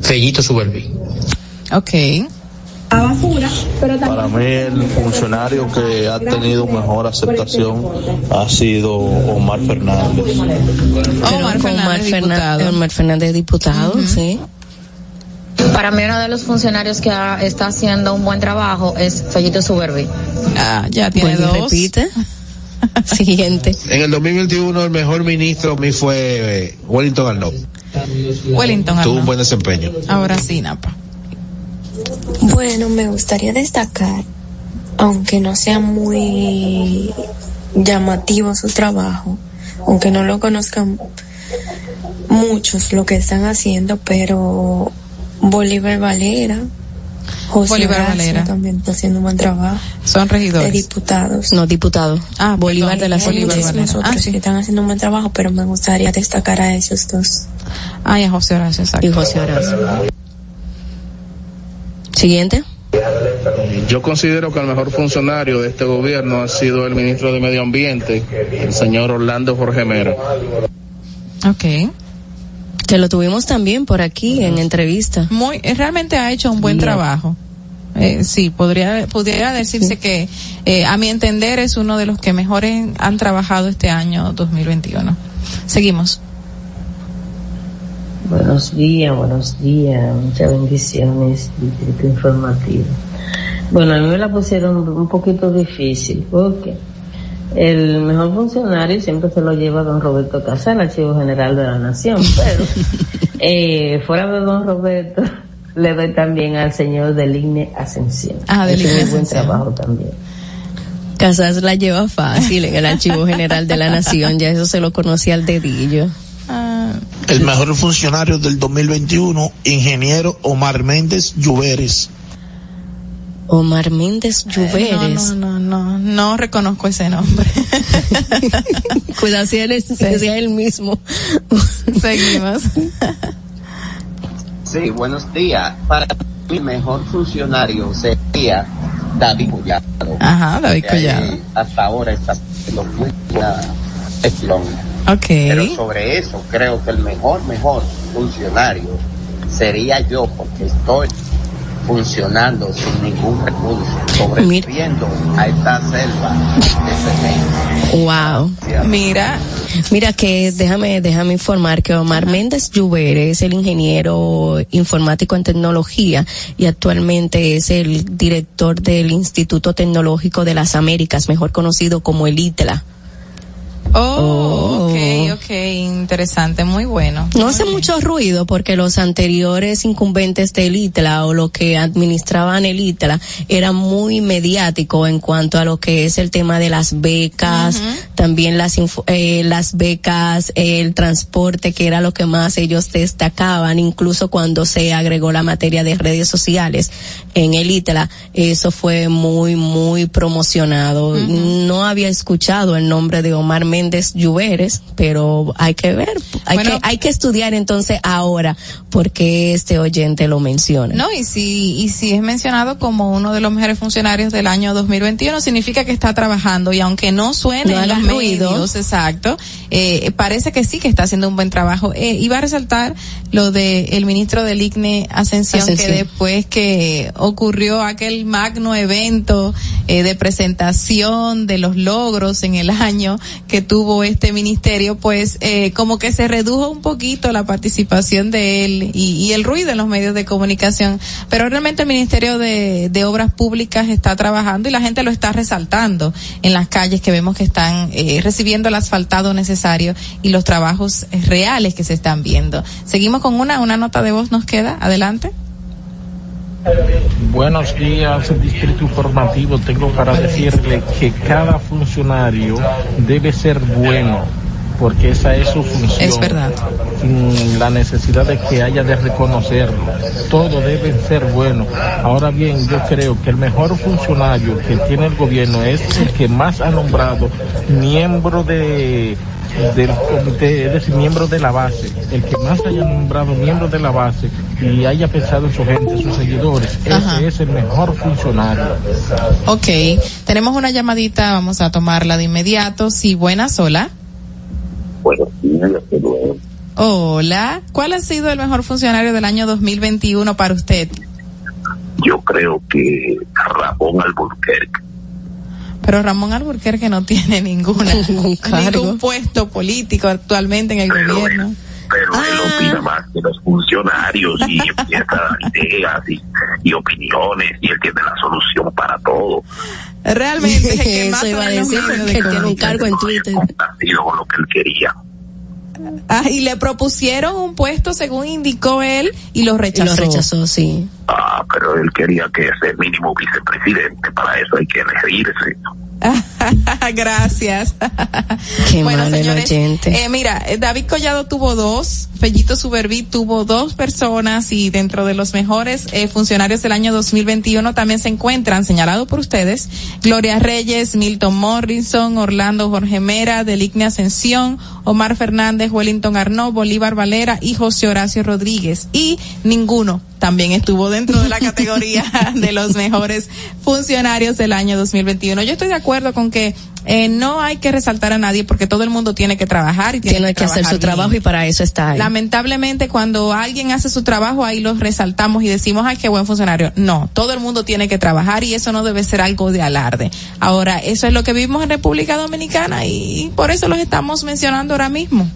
Fellito Suberví. Ok. Para mí el funcionario que ha tenido mejor aceptación ha sido Omar Fernández. Omar Fernández, diputado. Omar Fernández, diputado, uh -huh. sí. Para mí uno de los funcionarios que ha, está haciendo un buen trabajo es Fellito Subervi. Ah, ya tiene y dos. repite. Siguiente. En el 2021 el mejor ministro a mí fue eh, Wellington Arnaud. Wellington Tuvo un Arnaud. buen desempeño. Ahora sí, Napa. Bueno, me gustaría destacar, aunque no sea muy llamativo su trabajo, aunque no lo conozcan muchos lo que están haciendo, pero Bolívar Valera, José Bolívar Horacio Valera. también está haciendo un buen trabajo. Son regidores. De diputados. No, diputado. Ah, Bolívar perdón. de la Bolívar Valera. otros Ah, sí. que están haciendo un buen trabajo, pero me gustaría destacar a esos dos. Ah, y a José Horacio, exacto. Y José Horacio. Siguiente. Yo considero que el mejor funcionario de este gobierno ha sido el ministro de Medio Ambiente, el señor Orlando Jorge Mera. Ok. Que lo tuvimos también por aquí en entrevista. Muy, eh, realmente ha hecho un buen trabajo. Eh, sí, podría, podría decirse que eh, a mi entender es uno de los que mejores han trabajado este año 2021. Seguimos. Buenos días, buenos días, muchas bendiciones, Distrito Informativo. Bueno, a mí me la pusieron un poquito difícil porque el mejor funcionario siempre se lo lleva don Roberto Casal, Archivo General de la Nación, pero eh, fuera de don Roberto le doy también al señor del INE Ascensión. Ah, del Hizo INE un buen Ascensión. trabajo también. Casas la lleva fácil en el Archivo General de la Nación, ya eso se lo conocía al dedillo. El mejor funcionario del 2021, ingeniero Omar Méndez Lluveres. Omar Méndez Lluveres. No, no, no, no, no reconozco ese nombre. Cuidado si él es, si es él mismo. Seguimos. Sí, buenos días. Para mi mejor funcionario sería David Collado. Ajá, David Collado. Hasta ahora está haciendo muy buena gestión. Ok. Pero sobre eso creo que el mejor, mejor funcionario sería yo porque estoy funcionando sin ningún recurso, sobreviviendo a esta selva de cemento. Wow. Mira. Mira que déjame, déjame informar que Omar Méndez Lluvere es el ingeniero informático en tecnología y actualmente es el director del Instituto Tecnológico de las Américas, mejor conocido como el ITLA. Oh, ok, ok, interesante, muy bueno. No hace mucho ruido porque los anteriores incumbentes del ITLA o lo que administraban el ITLA era muy mediático en cuanto a lo que es el tema de las becas, también las eh, las becas, el transporte que era lo que más ellos destacaban, incluso cuando se agregó la materia de redes sociales en el ITLA, eso fue muy muy promocionado. No había escuchado el nombre de Omar Méndez Lluveres, pero hay que ver, hay Bueno. que hay que estudiar entonces ahora porque este oyente lo menciona. No, y si, y si es mencionado como uno de los mejores funcionarios del año 2021, significa que está trabajando y aunque no suene No en los ruido. medios, exacto, eh, parece que sí que está haciendo un buen trabajo. Eh, iba a resaltar lo de el ministro del ICNE Ascensión, Ascensión. que después que ocurrió aquel magno evento eh, de presentación de los logros en el año que tuvo este ministerio, pues eh, como que se redujo un poquito la participación de él y, y el ruido en los medios de comunicación. Pero realmente el Ministerio de, de Obras Públicas está trabajando y la gente lo está resaltando en las calles que vemos que están eh, recibiendo el asfaltado necesario y los trabajos reales que se están viendo. Seguimos con una, una nota de voz nos queda. Adelante. Buenos días, Distrito Informativo. Tengo para decirle que cada funcionario debe ser bueno, porque esa es su función. Es verdad. Sin la necesidad de que haya de reconocerlo. Todo debe ser bueno. Ahora bien, yo creo que el mejor funcionario que tiene el gobierno es el que más ha nombrado miembro de del comité, es decir, miembro de la base, el que más haya nombrado miembro de la base y haya pensado en su gente, sus seguidores, Ajá. ese es el mejor funcionario. Ok, tenemos una llamadita, vamos a tomarla de inmediato. Sí, buenas, hola. Buenos días, hasta luego. Hola, ¿cuál ha sido el mejor funcionario del año 2021 para usted? Yo creo que Ramón Alburquerque. Pero Ramón Alburquerque no tiene ninguna, ningún puesto político actualmente en el gobierno. pero él opina más que los funcionarios y empieza a dar ideas y, y opiniones y él tiene la solución para todo. Realmente es el que más Eso iba a decir de él tiene un cargo en Twitter. Con lo que él quería. Ah, y le propusieron un puesto según indicó él y lo rechazó. Lo rechazó, sí. Ah, pero él quería que sea el mínimo vicepresidente. Para eso hay que elegirse. Gracias. Qué bueno, señores, eh, mira, eh, David Collado tuvo dos, Fellito Suberví tuvo dos personas y dentro de los mejores eh, funcionarios del año 2021 también se encuentran, señalado por ustedes, Gloria Reyes, Milton Morrison, Orlando Jorge Mera, Deligne Ascensión, Omar Fernández, Wellington Arnaud, Bolívar Valera y José Horacio Rodríguez. Y ninguno también estuvo dentro de la categoría de los mejores funcionarios del año 2021. Yo estoy de acuerdo con que eh, no hay que resaltar a nadie porque todo el mundo tiene que trabajar y tiene, que, hacer su trabajo y para eso está ahí. Lamentablemente cuando alguien hace su trabajo ahí lo resaltamos y decimos, ay, qué buen funcionario. No, todo el mundo tiene que trabajar y eso no debe ser algo de alarde. Ahora, eso es lo que vivimos en República Dominicana y por eso los estamos mencionando ahora mismo.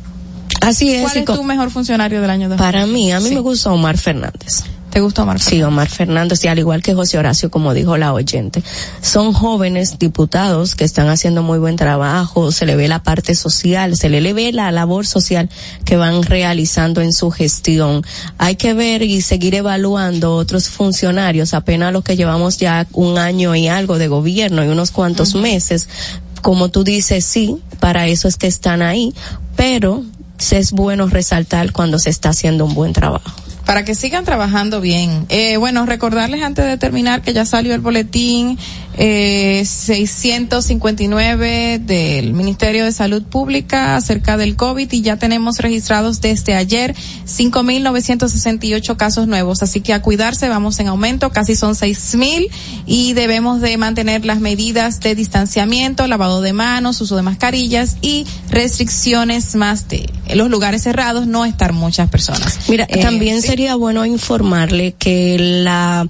Así es. ¿Cuál es tu mejor funcionario del año Para mí, a mí me gusta Omar Fernández. ¿Te gusta Omar Fernández? Sí, Omar Fernández, y al igual que José Horacio, como dijo la oyente. Son jóvenes diputados que están haciendo muy buen trabajo, se le ve la parte social, se le, ve la labor social que van realizando en su gestión. Hay que ver y seguir evaluando otros funcionarios, apenas los que llevamos ya un año y algo de gobierno y unos cuantos meses. Como tú dices, sí, para eso es que están ahí, pero es bueno resaltar cuando se está haciendo un buen trabajo para que sigan trabajando bien. Eh, bueno, recordarles antes de terminar que ya salió el boletín eh, 659 del Ministerio de Salud Pública acerca del COVID y ya tenemos registrados desde ayer 5.968 casos nuevos. Así que a cuidarse, vamos en aumento, casi son 6.000 y debemos de mantener las medidas de distanciamiento, lavado de manos, uso de mascarillas y restricciones más de los lugares cerrados, no estar muchas personas. Mira, eh, también sería bueno informarle que la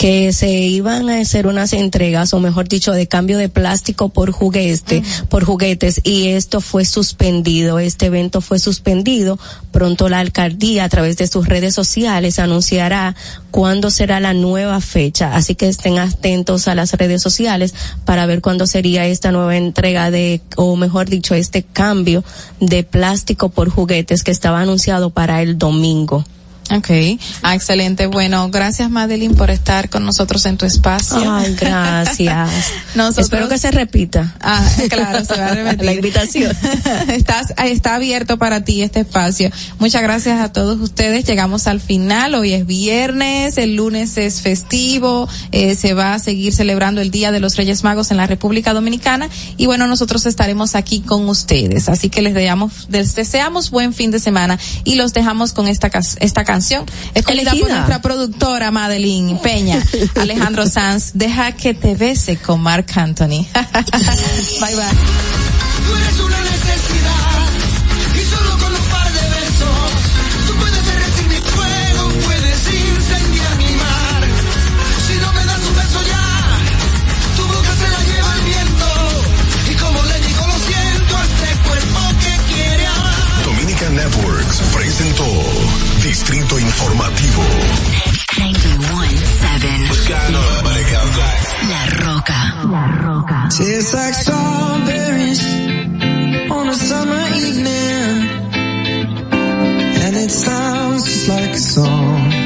que se iban a hacer unas entregas, o mejor dicho, de cambio de plástico por juguete, por juguetes, y esto fue suspendido, este evento fue suspendido. Pronto la alcaldía, a través de sus redes sociales, anunciará cuándo será la nueva fecha, así que estén atentos a las redes sociales para ver cuándo sería esta nueva entrega de, o mejor dicho, este cambio de plástico por juguetes que estaba anunciado para el domingo. Okay, ah, excelente. Bueno, gracias Madeline por estar con nosotros en tu espacio. Ay, gracias. Espero que se repita. Ah, claro, se va a repetir. La invitación. Estás, está abierto para ti este espacio. Muchas gracias a todos ustedes. Llegamos al final. Hoy es viernes, el lunes es festivo, eh, se va a seguir celebrando el Día de los Reyes Magos en la República Dominicana y bueno, nosotros estaremos aquí con ustedes. Así que les deseamos, les deseamos buen fin de semana y los dejamos con esta, esta canción canción escogida por nuestra productora Madeline Peña, Alejandro Sanz, Deja que te bese con Mark Anthony. bye bye. Distrito Informativo. La Roca. La Roca. Tastes like strawberries on a summer evening. And it sounds just like a song.